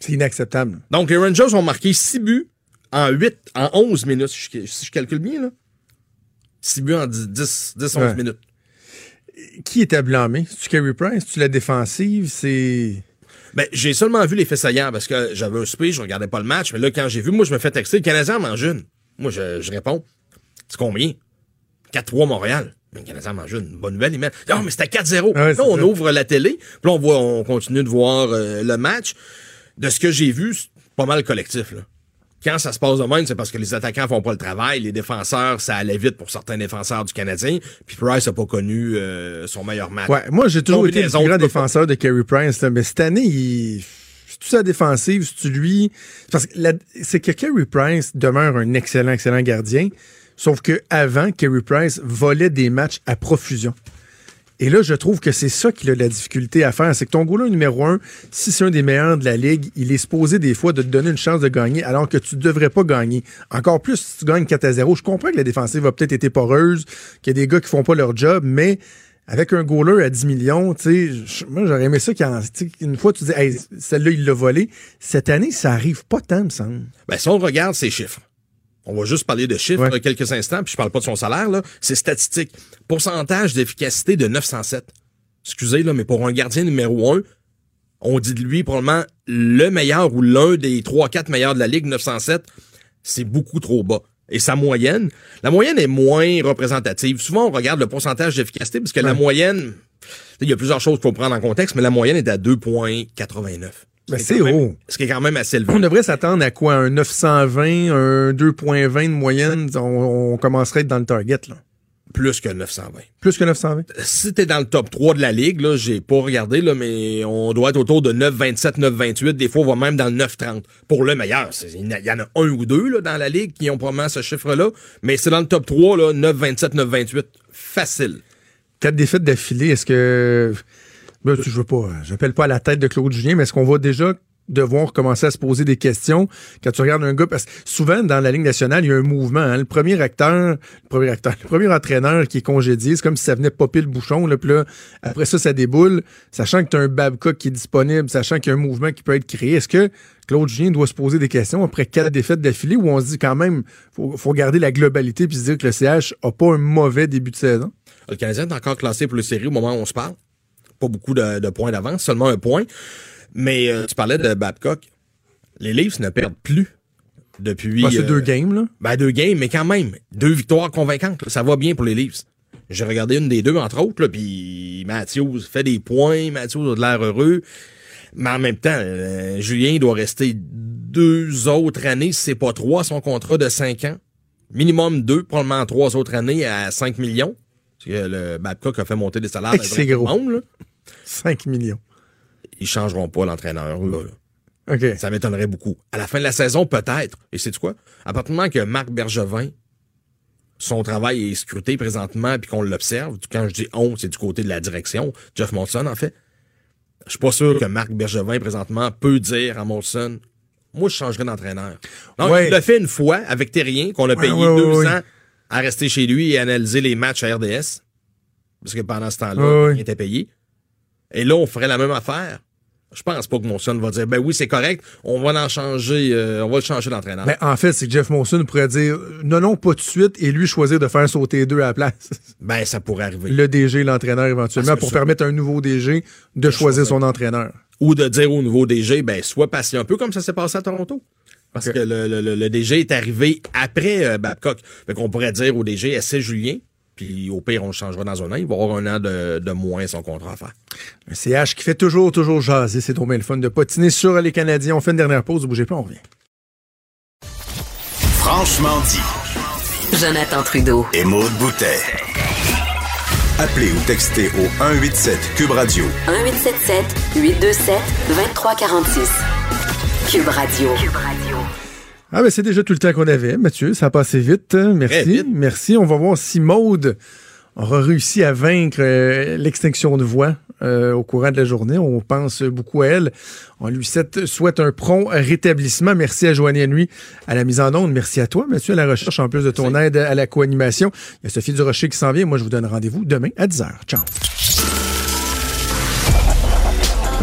C'est inacceptable. Donc, les Rangers ont marqué 6 buts en 8, en 11 minutes, si je, calcule bien, là. 6 buts en 10, 10 11 minutes. Qui était blâmé? C'est-tu Carey Price? tu la défensive? C'est. Ben, j'ai seulement vu les faits saillants parce que j'avais un speech, je regardais pas le match, mais là, quand j'ai vu, moi, je me fais texter, le Canadien mange une. Moi, je, réponds. C'est combien? 4-3 Montréal. Le Canadien mange une. Bonne nouvelle, il met. Non, mais c'était 4-0. là, on ouvre la télé, puis là, on voit, on continue de voir euh, le match. De ce que j'ai vu, c'est pas mal collectif, là quand ça se passe de même, c'est parce que les attaquants font pas le travail. Les défenseurs, ça allait vite pour certains défenseurs du Canadien. Puis Price a pas connu euh, son meilleur match. Ouais, moi, j'ai toujours été le plus grand défenseur de Carey Price. mais cette année, il tout sa défensive, c'est lui? Parce que c'est que Carey Price demeure un excellent, excellent gardien. Sauf que avant, Carey Price volait des matchs à profusion. Et là, je trouve que c'est ça qu'il a de la difficulté à faire. C'est que ton goulot numéro un, si c'est un des meilleurs de la ligue, il est supposé des fois de te donner une chance de gagner alors que tu ne devrais pas gagner. Encore plus si tu gagnes 4 à 0. Je comprends que la défensive va peut-être été poreuse, qu'il y a des gars qui font pas leur job, mais avec un goaler à 10 millions, tu sais, moi j'aurais aimé ça qu'une fois tu dis, hey, celle-là il l'a volé. Cette année, ça arrive pas tant, me semble. Ben, si on regarde ces chiffres, on va juste parler de chiffres quelques instants, puis je parle pas de son salaire, là. C'est statistique. Pourcentage d'efficacité de 907. excusez, là, mais pour un gardien numéro un, on dit de lui probablement le meilleur ou l'un des 3-4 meilleurs de la Ligue 907. C'est beaucoup trop bas. Et sa moyenne, la moyenne est moins représentative. Souvent, on regarde le pourcentage d'efficacité parce que la moyenne, il y a plusieurs choses qu'il faut prendre en contexte, mais la moyenne est à 2,89. Mais c'est haut. Ce qui est quand même assez élevé. On devrait s'attendre à quoi? Un 920, un 2.20 de moyenne? On, on commencerait à être dans le target, là. Plus que 920. Plus que 920? Si t'es dans le top 3 de la ligue, là, j'ai pas regardé, là, mais on doit être autour de 927, 928. Des fois, on va même dans le 930. Pour le meilleur. Il y en a un ou deux, là, dans la ligue qui ont probablement ce chiffre-là. Mais c'est dans le top 3, là, 927, 928. Facile. Quatre défaites d'affilée, est-ce que... Ben, je veux pas, j'appelle pas à la tête de Claude Julien, mais est-ce qu'on va déjà devoir commencer à se poser des questions quand tu regardes un gars? Parce que souvent dans la ligne nationale il y a un mouvement hein. le premier acteur le premier entraîneur qui est congédié c'est comme si ça venait popper le bouchon puis là après ça ça déboule sachant que tu as un Babcock qui est disponible sachant qu'il y a un mouvement qui peut être créé. Est-ce que Claude Julien doit se poser des questions après quatre défaites d'affilée où on se dit quand même faut, faut garder la globalité puis se dire que le CH a pas un mauvais début de saison? Le Canadien est encore classé pour le série au moment où on se parle pas beaucoup de, de points d'avance seulement un point mais euh, tu parlais de Babcock. Les Leafs ne perdent plus depuis. c'est deux games, là? Ben, deux games, mais quand même. Deux victoires convaincantes. Ça va bien pour les Leafs. J'ai regardé une des deux, entre autres, là, puis Matthews fait des points. Matthews a de l'air heureux. Mais en même temps, euh, Julien doit rester deux autres années, si c'est pas trois, son contrat de cinq ans. Minimum deux, probablement trois autres années à 5 millions. Parce que le Babcock a fait monter les salaires c'est gros. Monde. 5 millions ils changeront pas l'entraîneur. OK. Ça m'étonnerait beaucoup. À la fin de la saison, peut-être. Et c'est quoi? À partir du moment que Marc Bergevin, son travail est scruté présentement puis qu'on l'observe, quand je dis on, c'est du côté de la direction, Jeff Monson, en fait. Je suis pas sûr que Marc Bergevin, présentement, peut dire à Monson, moi, je changerais d'entraîneur. Non, il l'a fait une fois avec Terrien, qu'on a payé deux ans à rester chez lui et analyser les matchs à RDS. Parce que pendant ce temps-là, il était payé. Et là, on ferait la même affaire. Je pense pas que Monson va dire ben oui, c'est correct, on va en changer, euh, on va le changer d'entraîneur. Ben, en fait, c'est que Jeff Monson pourrait dire non, non, pas tout de suite, et lui choisir de faire sauter deux à la place. Ben, ça pourrait arriver. Le DG, l'entraîneur éventuellement, pour permettre à un nouveau DG de choisir son entraîneur. Ou de dire au nouveau DG, ben, sois patient un peu comme ça s'est passé à Toronto. Parce que le, le, DG est arrivé après euh, Babcock. Fait qu'on pourrait dire au DG, essaie Julien, puis au pire, on le changera dans un an. Il va avoir un an de, moins son contrat à faire. Un CH qui fait toujours, toujours jaser. C'est trop bien le fun de patiner sur les Canadiens. On fait une dernière pause. Bougez pas, on revient. Franchement dit. Jonathan Trudeau. Et Maude Boutet. Appelez ou textez au 187 Cube Radio. 1877 827 2346. Cube Radio. Cube Radio. Ah ben c'est déjà tout le temps qu'on avait, Mathieu. Ça a passé vite. Merci. Merci. On va voir si Maude aura réussi à vaincre euh, l'extinction de voix euh, au courant de la journée. On pense beaucoup à elle. On lui souhaite un prompt rétablissement. Merci à Joanie Nuit à la mise en onde. Merci à toi, Mathieu, à la recherche, en plus de ton aide à la co-animation. Il y a Sophie Durocher qui s'en vient. Moi, je vous donne rendez-vous demain à 10h. Ciao.